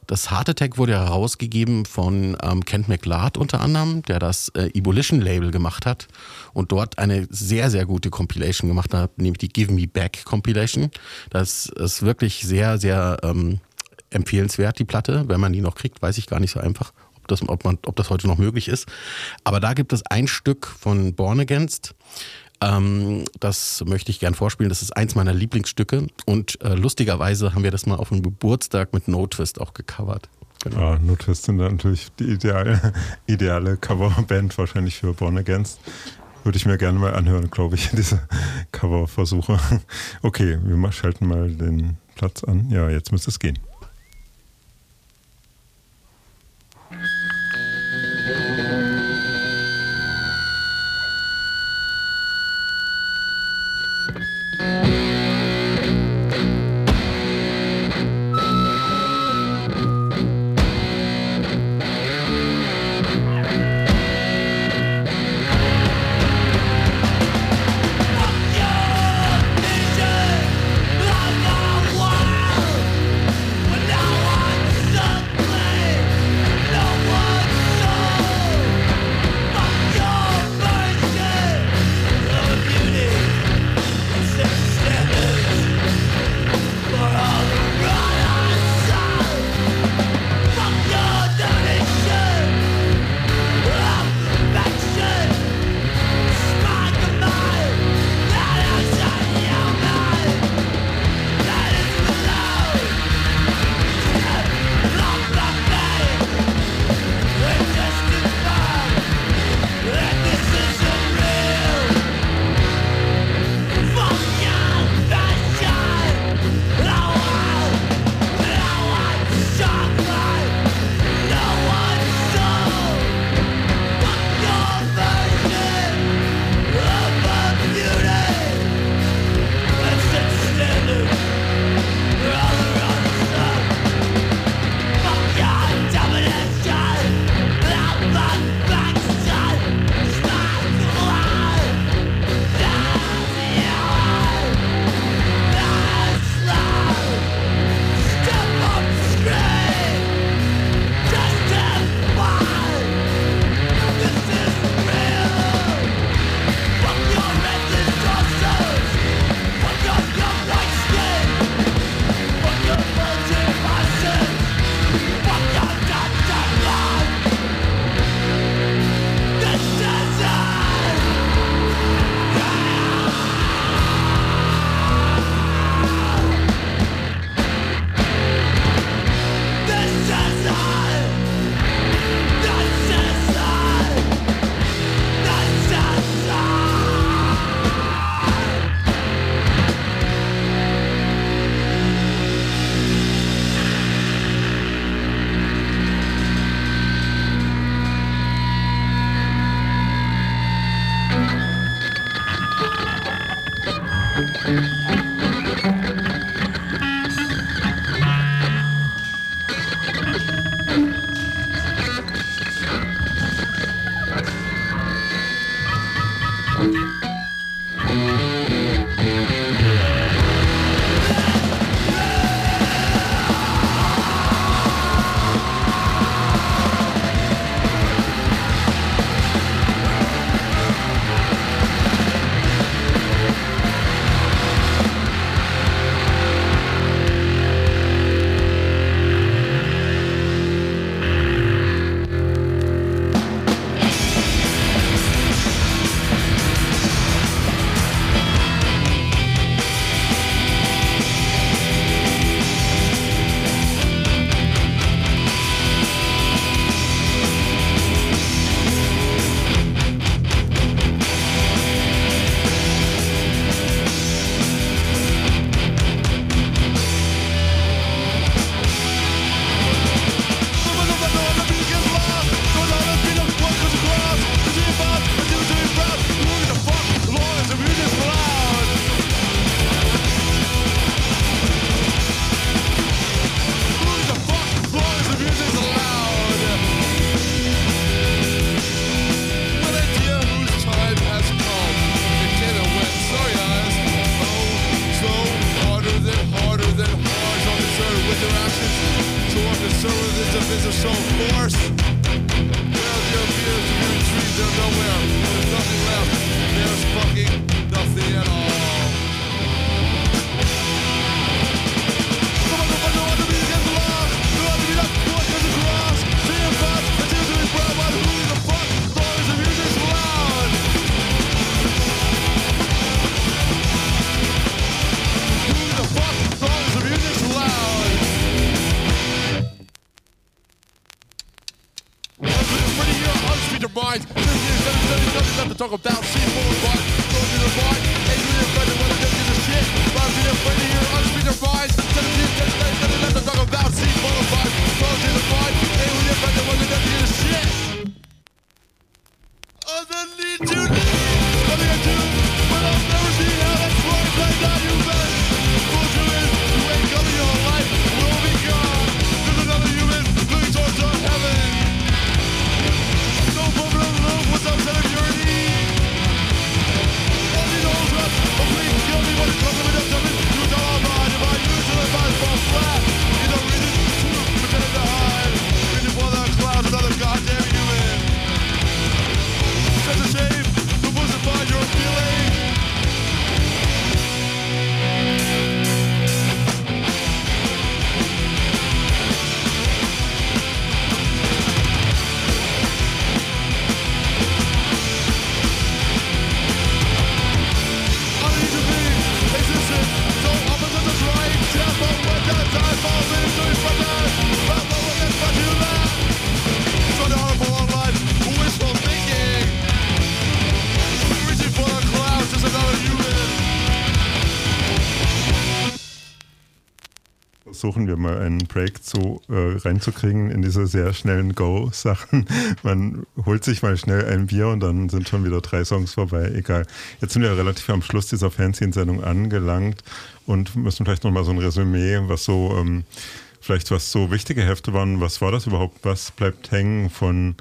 das Heart Attack wurde herausgegeben von ähm, Kent McLeod unter anderem, der das äh, Ebolition Label gemacht hat und dort eine sehr, sehr gute Compilation gemacht hat, nämlich die Give Me Back Compilation. Das ist wirklich sehr, sehr ähm, empfehlenswert, die Platte. Wenn man die noch kriegt, weiß ich gar nicht so einfach, ob das, ob man, ob das heute noch möglich ist. Aber da gibt es ein Stück von Born Against. Ähm, das möchte ich gern vorspielen. Das ist eins meiner Lieblingsstücke. Und äh, lustigerweise haben wir das mal auf einem Geburtstag mit No Twist auch gecovert. Genau. Ja, No Twist sind natürlich die ideale, ideale Coverband wahrscheinlich für Born Against. Würde ich mir gerne mal anhören, glaube ich, diese Coverversuche. Okay, wir schalten mal den Platz an. Ja, jetzt müsste es gehen. Versuchen wir mal einen Break zu, äh, reinzukriegen in diese sehr schnellen Go-Sachen. Man holt sich mal schnell ein Bier und dann sind schon wieder drei Songs vorbei. Egal. Jetzt sind wir relativ am Schluss dieser Fernsehsendung angelangt und müssen vielleicht nochmal so ein Resümee, was so, ähm, vielleicht was so wichtige Hefte waren. Was war das überhaupt? Was bleibt hängen von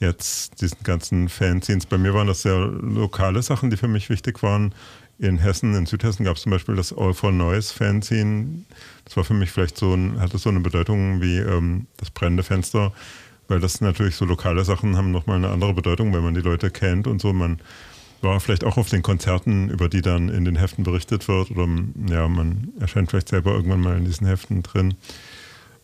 jetzt diesen ganzen Fanzines? Bei mir waren das sehr lokale Sachen, die für mich wichtig waren. In Hessen, in Südhessen gab es zum Beispiel das All for Noise Fanzine. Das war für mich vielleicht so ein, hatte so eine Bedeutung wie ähm, das brennende Fenster, weil das natürlich so lokale Sachen haben nochmal eine andere Bedeutung, wenn man die Leute kennt und so. Man war vielleicht auch auf den Konzerten, über die dann in den Heften berichtet wird oder ja, man erscheint vielleicht selber irgendwann mal in diesen Heften drin.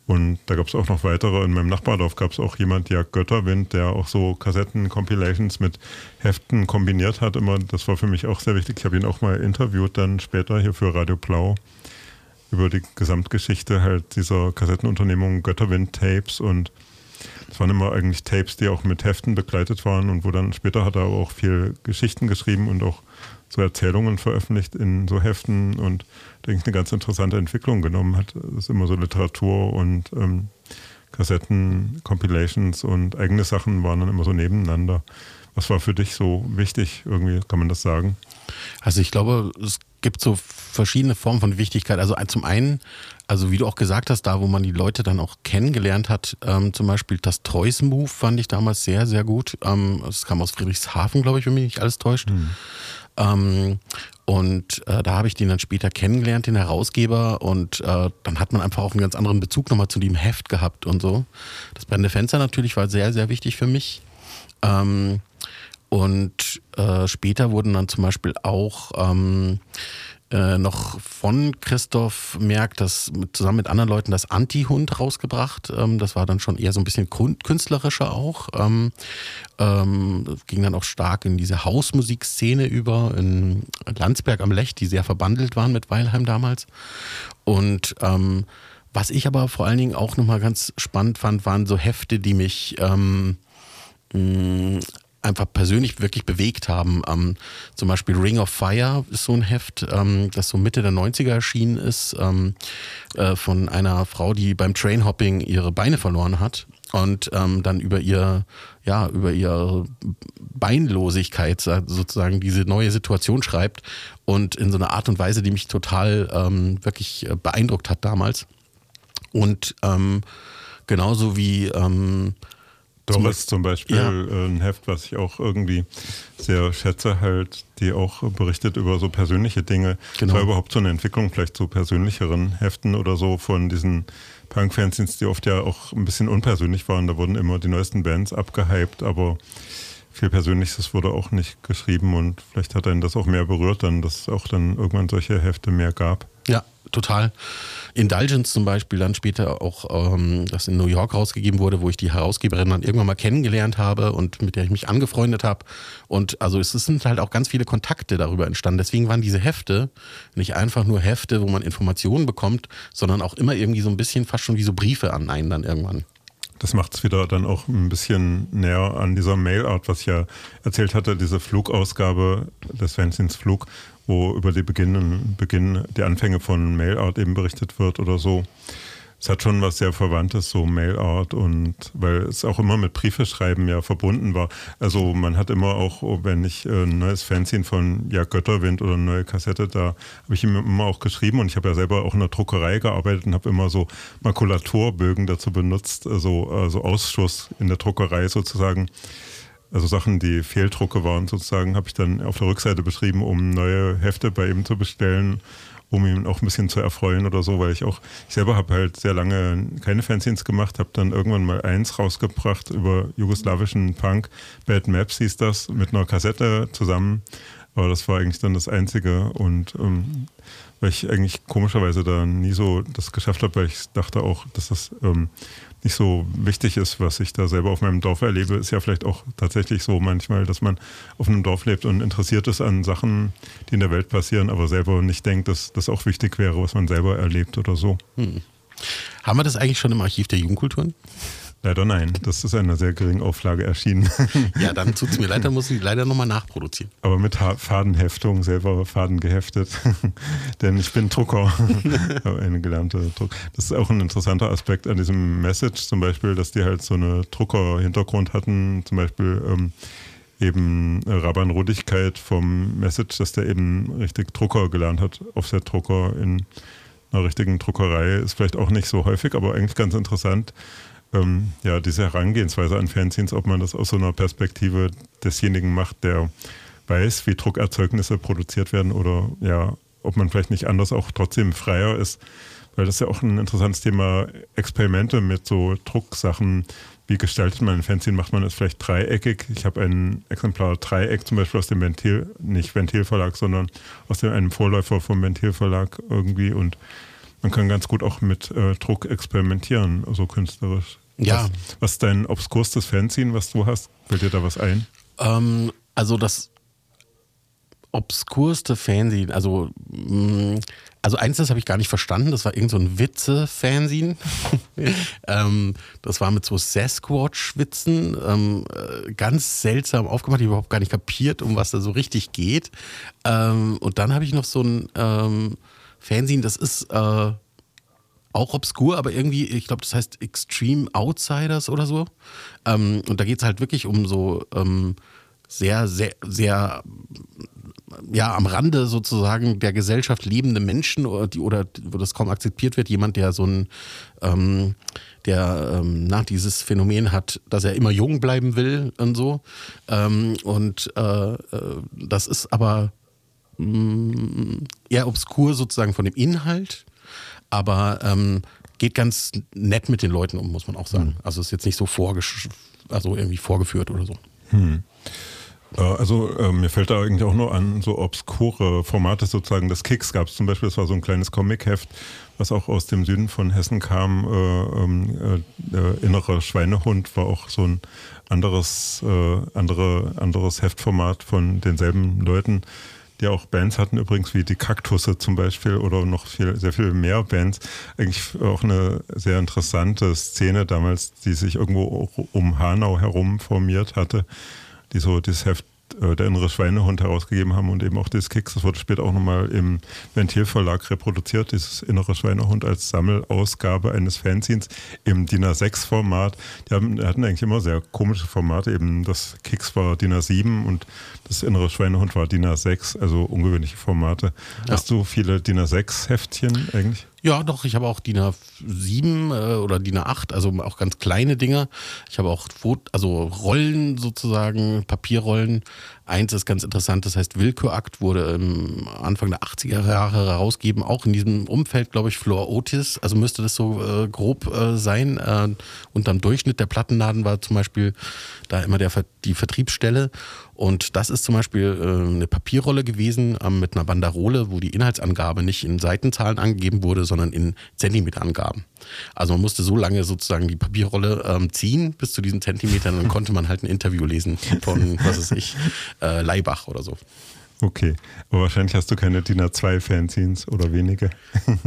Und da gab es auch noch weitere. In meinem Nachbardorf gab es auch jemand, Jörg Götterwind, der auch so Kassetten-Compilations mit Heften kombiniert hat. Immer, das war für mich auch sehr wichtig. Ich habe ihn auch mal interviewt, dann später hier für Radio Blau über die Gesamtgeschichte halt dieser Kassettenunternehmung Götterwind Tapes und das waren immer eigentlich Tapes, die auch mit Heften begleitet waren und wo dann später hat er auch viel Geschichten geschrieben und auch so Erzählungen veröffentlicht in so Heften und denke ich eine ganz interessante Entwicklung genommen hat. Das ist immer so Literatur und ähm, Kassetten, Compilations und eigene Sachen waren dann immer so nebeneinander. Was war für dich so wichtig? Irgendwie kann man das sagen? Also ich glaube, es gibt so verschiedene Formen von Wichtigkeit. Also zum einen, also wie du auch gesagt hast, da wo man die Leute dann auch kennengelernt hat, ähm, zum Beispiel das Toys Move fand ich damals sehr, sehr gut. Ähm, das kam aus Friedrichshafen, glaube ich, wenn mich nicht alles täuscht. Ähm, und äh, da habe ich den dann später kennengelernt, den Herausgeber. Und äh, dann hat man einfach auch einen ganz anderen Bezug nochmal zu dem Heft gehabt und so. Das brennende Fenster natürlich war sehr, sehr wichtig für mich. Ähm, und äh, später wurden dann zum Beispiel auch ähm, äh, noch von Christoph Merck das zusammen mit anderen Leuten das Anti-Hund rausgebracht. Ähm, das war dann schon eher so ein bisschen künstlerischer auch. Ähm, ähm, ging dann auch stark in diese Hausmusikszene über in Landsberg am Lech, die sehr verbandelt waren mit Weilheim damals. Und ähm, was ich aber vor allen Dingen auch nochmal ganz spannend fand, waren so Hefte, die mich ähm, mh, einfach persönlich wirklich bewegt haben. Ähm, zum Beispiel Ring of Fire ist so ein Heft, ähm, das so Mitte der 90er erschienen ist, ähm, äh, von einer Frau, die beim Trainhopping ihre Beine verloren hat und ähm, dann über ihr, ja, über ihre Beinlosigkeit sozusagen diese neue Situation schreibt und in so einer Art und Weise, die mich total ähm, wirklich äh, beeindruckt hat damals. Und ähm, genauso wie ähm, Doris zum Beispiel, Ja. äh, ein Heft, was ich auch irgendwie sehr schätze, halt, die auch berichtet über so persönliche Dinge. Genau. Es war überhaupt so eine Entwicklung vielleicht zu persönlicheren Heften oder so von diesen Punk-Fanzines, die oft ja auch ein bisschen unpersönlich waren. Da wurden immer die neuesten Bands abgehypt, aber viel Persönliches wurde auch nicht geschrieben und vielleicht hat einen das auch mehr berührt, dann, dass es auch dann irgendwann solche Hefte mehr gab. Ja, total. Indulgence zum Beispiel, dann später auch, ähm, das in New York rausgegeben wurde, wo ich die Herausgeberin dann irgendwann mal kennengelernt habe und mit der ich mich angefreundet habe. Und also es sind halt auch ganz viele Kontakte darüber entstanden. Deswegen waren diese Hefte nicht einfach nur Hefte, wo man Informationen bekommt, sondern auch immer irgendwie so ein bisschen fast schon wie so Briefe an einen dann irgendwann. Das macht es wieder dann auch ein bisschen näher an dieser Mailart, was ich ja erzählt hatte, diese Flugausgabe des Fanzines Flug, wo über die Beginn, Beginn die Anfänge von Mailart eben berichtet wird oder so. Es hat schon was sehr Verwandtes, so Mailart und weil es auch immer mit Briefeschreiben ja verbunden war. Also man hat immer auch, wenn ich äh, ein neues Fanzine von Jörg Götterwind oder eine neue Kassette, da habe ich ihm immer auch geschrieben und ich habe ja selber auch in der Druckerei gearbeitet und habe immer so Makulaturbögen dazu benutzt, also, also Ausschuss in der Druckerei sozusagen. Also Sachen, die Fehldrucke waren sozusagen, habe ich dann auf der Rückseite beschrieben, um neue Hefte bei ihm zu bestellen um ihn auch ein bisschen zu erfreuen oder so, weil ich auch, ich selber habe halt sehr lange keine Fanzines gemacht, habe dann irgendwann mal eins rausgebracht über jugoslawischen Punk, Bad Maps hieß das, mit einer Kassette zusammen. Aber das war eigentlich dann das Einzige und ähm, weil ich eigentlich komischerweise da nie so das geschafft habe, weil ich dachte auch, dass das ähm, nicht so wichtig ist, was ich da selber auf meinem Dorf erlebe, ist ja vielleicht auch tatsächlich so manchmal, dass man auf einem Dorf lebt und interessiert ist an Sachen, die in der Welt passieren, aber selber nicht denkt, dass das auch wichtig wäre, was man selber erlebt oder so. Hm. Haben wir das eigentlich schon im Archiv der Jugendkulturen? Leider nein, das ist in einer sehr geringen Auflage erschienen. Ja, dann tut es mir leid, dann muss ich leider nochmal nachproduzieren. Aber mit ha Fadenheftung, selber Faden geheftet. Denn ich bin Drucker, eine gelernte Druck. Das ist auch ein interessanter Aspekt an diesem Message zum Beispiel, dass die halt so eine Drucker-Hintergrund hatten. Zum Beispiel ähm, eben Raban Rudigkeit vom Message, dass der eben richtig Drucker gelernt hat, Offset-Drucker in einer richtigen Druckerei. Ist vielleicht auch nicht so häufig, aber eigentlich ganz interessant ähm, ja, diese Herangehensweise an Fanzines, ob man das aus so einer Perspektive desjenigen macht, der weiß, wie Druckerzeugnisse produziert werden oder ja, ob man vielleicht nicht anders auch trotzdem freier ist, weil das ist ja auch ein interessantes Thema, Experimente mit so Drucksachen. Wie gestaltet man ein Fanzine? Macht man es vielleicht dreieckig? Ich habe ein Exemplar Dreieck zum Beispiel aus dem Ventil, nicht Ventilverlag, sondern aus dem, einem Vorläufer vom Ventilverlag irgendwie und man kann ganz gut auch mit äh, Druck experimentieren, so künstlerisch. Ja. Was, was ist dein obskurstes Fanzine, was du hast? Fällt dir da was ein? Ähm, also das obskurste Fanzine, also mh, also eins, das habe ich gar nicht verstanden, das war irgend so ein Witze-Fanzine. ähm, das war mit so Sasquatch-Witzen, ähm, äh, ganz seltsam aufgemacht, ich habe überhaupt gar nicht kapiert, um was da so richtig geht. Ähm, und dann habe ich noch so ein Fanzine, das ist äh, auch obskur, aber irgendwie, ich glaube, das heißt Extreme Outsiders oder so. Ähm, und da geht es halt wirklich um so ähm, sehr, sehr, sehr, ja, am Rande sozusagen der Gesellschaft lebende Menschen, oder, die, oder wo das kaum akzeptiert wird. Jemand, der so ein, ähm, der ähm, nach dieses Phänomen hat, dass er immer jung bleiben will und so. Ähm, und äh, äh, das ist aber mh, eher obskur sozusagen von dem Inhalt aber ähm, geht ganz nett mit den Leuten um, muss man auch sagen. Also ist jetzt nicht so vorgesch also irgendwie vorgeführt oder so. Hm. Äh, Also äh, mir fällt da eigentlich auch nur an, so obskure Formate sozusagen. Das Kicks gab es zum Beispiel, das war so ein kleines Comicheft, was auch aus dem Süden von Hessen kam. Äh, ähm, äh, der innere Schweinehund war auch so ein anderes, äh, andere, anderes Heftformat von denselben Leuten, die auch Bands hatten, übrigens wie die Kaktusse zum Beispiel oder noch viel, sehr viel mehr Bands. Eigentlich auch eine sehr interessante Szene damals, die sich irgendwo um Hanau herum formiert hatte, die so dieses Heft äh, der innere Schweinehund herausgegeben haben und eben auch das Kicks. Das wurde später auch nochmal im Ventilverlag reproduziert, dieses innere Schweinehund als Sammelausgabe eines Fanzines im DIN A6-Format. Die haben, hatten eigentlich immer sehr komische Formate. Eben das Kicks war DIN A7 und das innere Schweinehund war DIN A6, also ungewöhnliche Formate. Ja. Hast du viele DIN A6-Heftchen eigentlich? Ja, doch, ich habe auch DIN A7 äh, oder DIN A8, also auch ganz kleine Dinger. Ich habe auch Fot also Rollen sozusagen, Papierrollen. Eins ist ganz interessant, das heißt Willkürakt wurde Anfang der 80er Jahre herausgegeben, auch in diesem Umfeld, glaube ich, Flor Otis, also müsste das so äh, grob äh, sein. Äh, unterm Durchschnitt der Plattenladen war zum Beispiel da immer der, die Vertriebsstelle. Und das ist zum Beispiel äh, eine Papierrolle gewesen ähm, mit einer Banderole, wo die Inhaltsangabe nicht in Seitenzahlen angegeben wurde, sondern in Zentimeterangaben. Also man musste so lange sozusagen die Papierrolle ähm, ziehen bis zu diesen Zentimetern, dann konnte man halt ein Interview lesen von, was weiß ich, äh, Leibach oder so. Okay, aber wahrscheinlich hast du keine DIN A2-Fanzines oder wenige.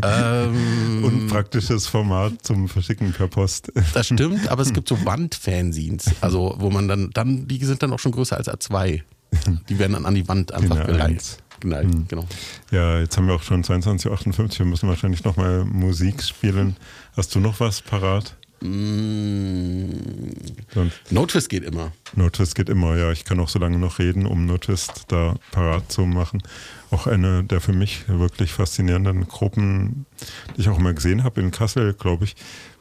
Ähm, Unpraktisches Format zum Verschicken per Post. Das stimmt, aber es gibt so Wandfanzines, also wo man dann, dann, die sind dann auch schon größer als A2. Die werden dann an die Wand einfach A1. geleitet. Genau, Hm. genau. Ja, jetzt haben wir auch schon 22.58 Uhr. Wir müssen wahrscheinlich nochmal Musik spielen. Hast du noch was parat? Sonst- No Twist geht immer. No Twist geht immer, ja. Ich kann auch so lange noch reden, um No Twist da parat zu machen. Auch eine der für mich wirklich faszinierenden Gruppen, die ich auch mal gesehen habe in Kassel, glaube ich.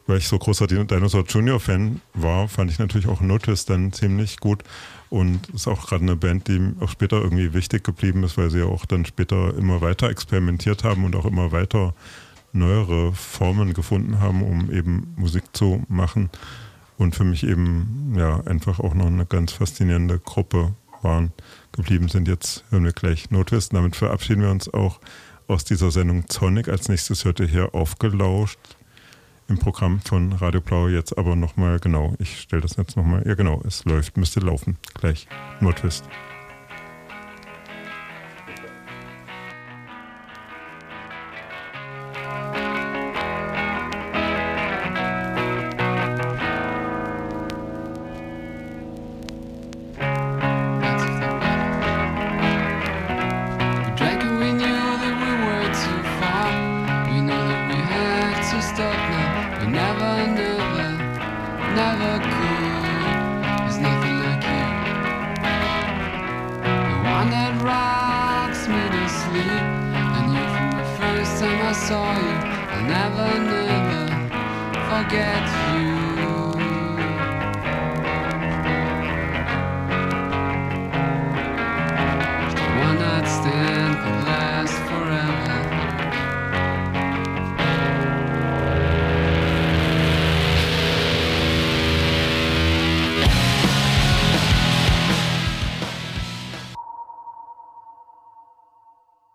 Weil ich so großer Din- Dinosaur Junior Fan war, fand ich natürlich auch No Twist dann ziemlich gut. Und ist auch gerade eine Band, die auch später irgendwie wichtig geblieben ist, weil sie ja auch dann später immer weiter experimentiert haben und auch immer weiter neuere Formen gefunden haben, um eben Musik zu machen. Und für mich eben ja einfach auch noch eine ganz faszinierende Gruppe waren, geblieben sind. Jetzt hören wir gleich Notwist. Damit verabschieden wir uns auch aus dieser Sendung Sonic. Als nächstes hört ihr hier aufgelauscht im Programm von Radio Blau. Jetzt aber nochmal, genau, ich stelle das jetzt nochmal. Ja, genau, es läuft, müsste laufen. Gleich. Notwist.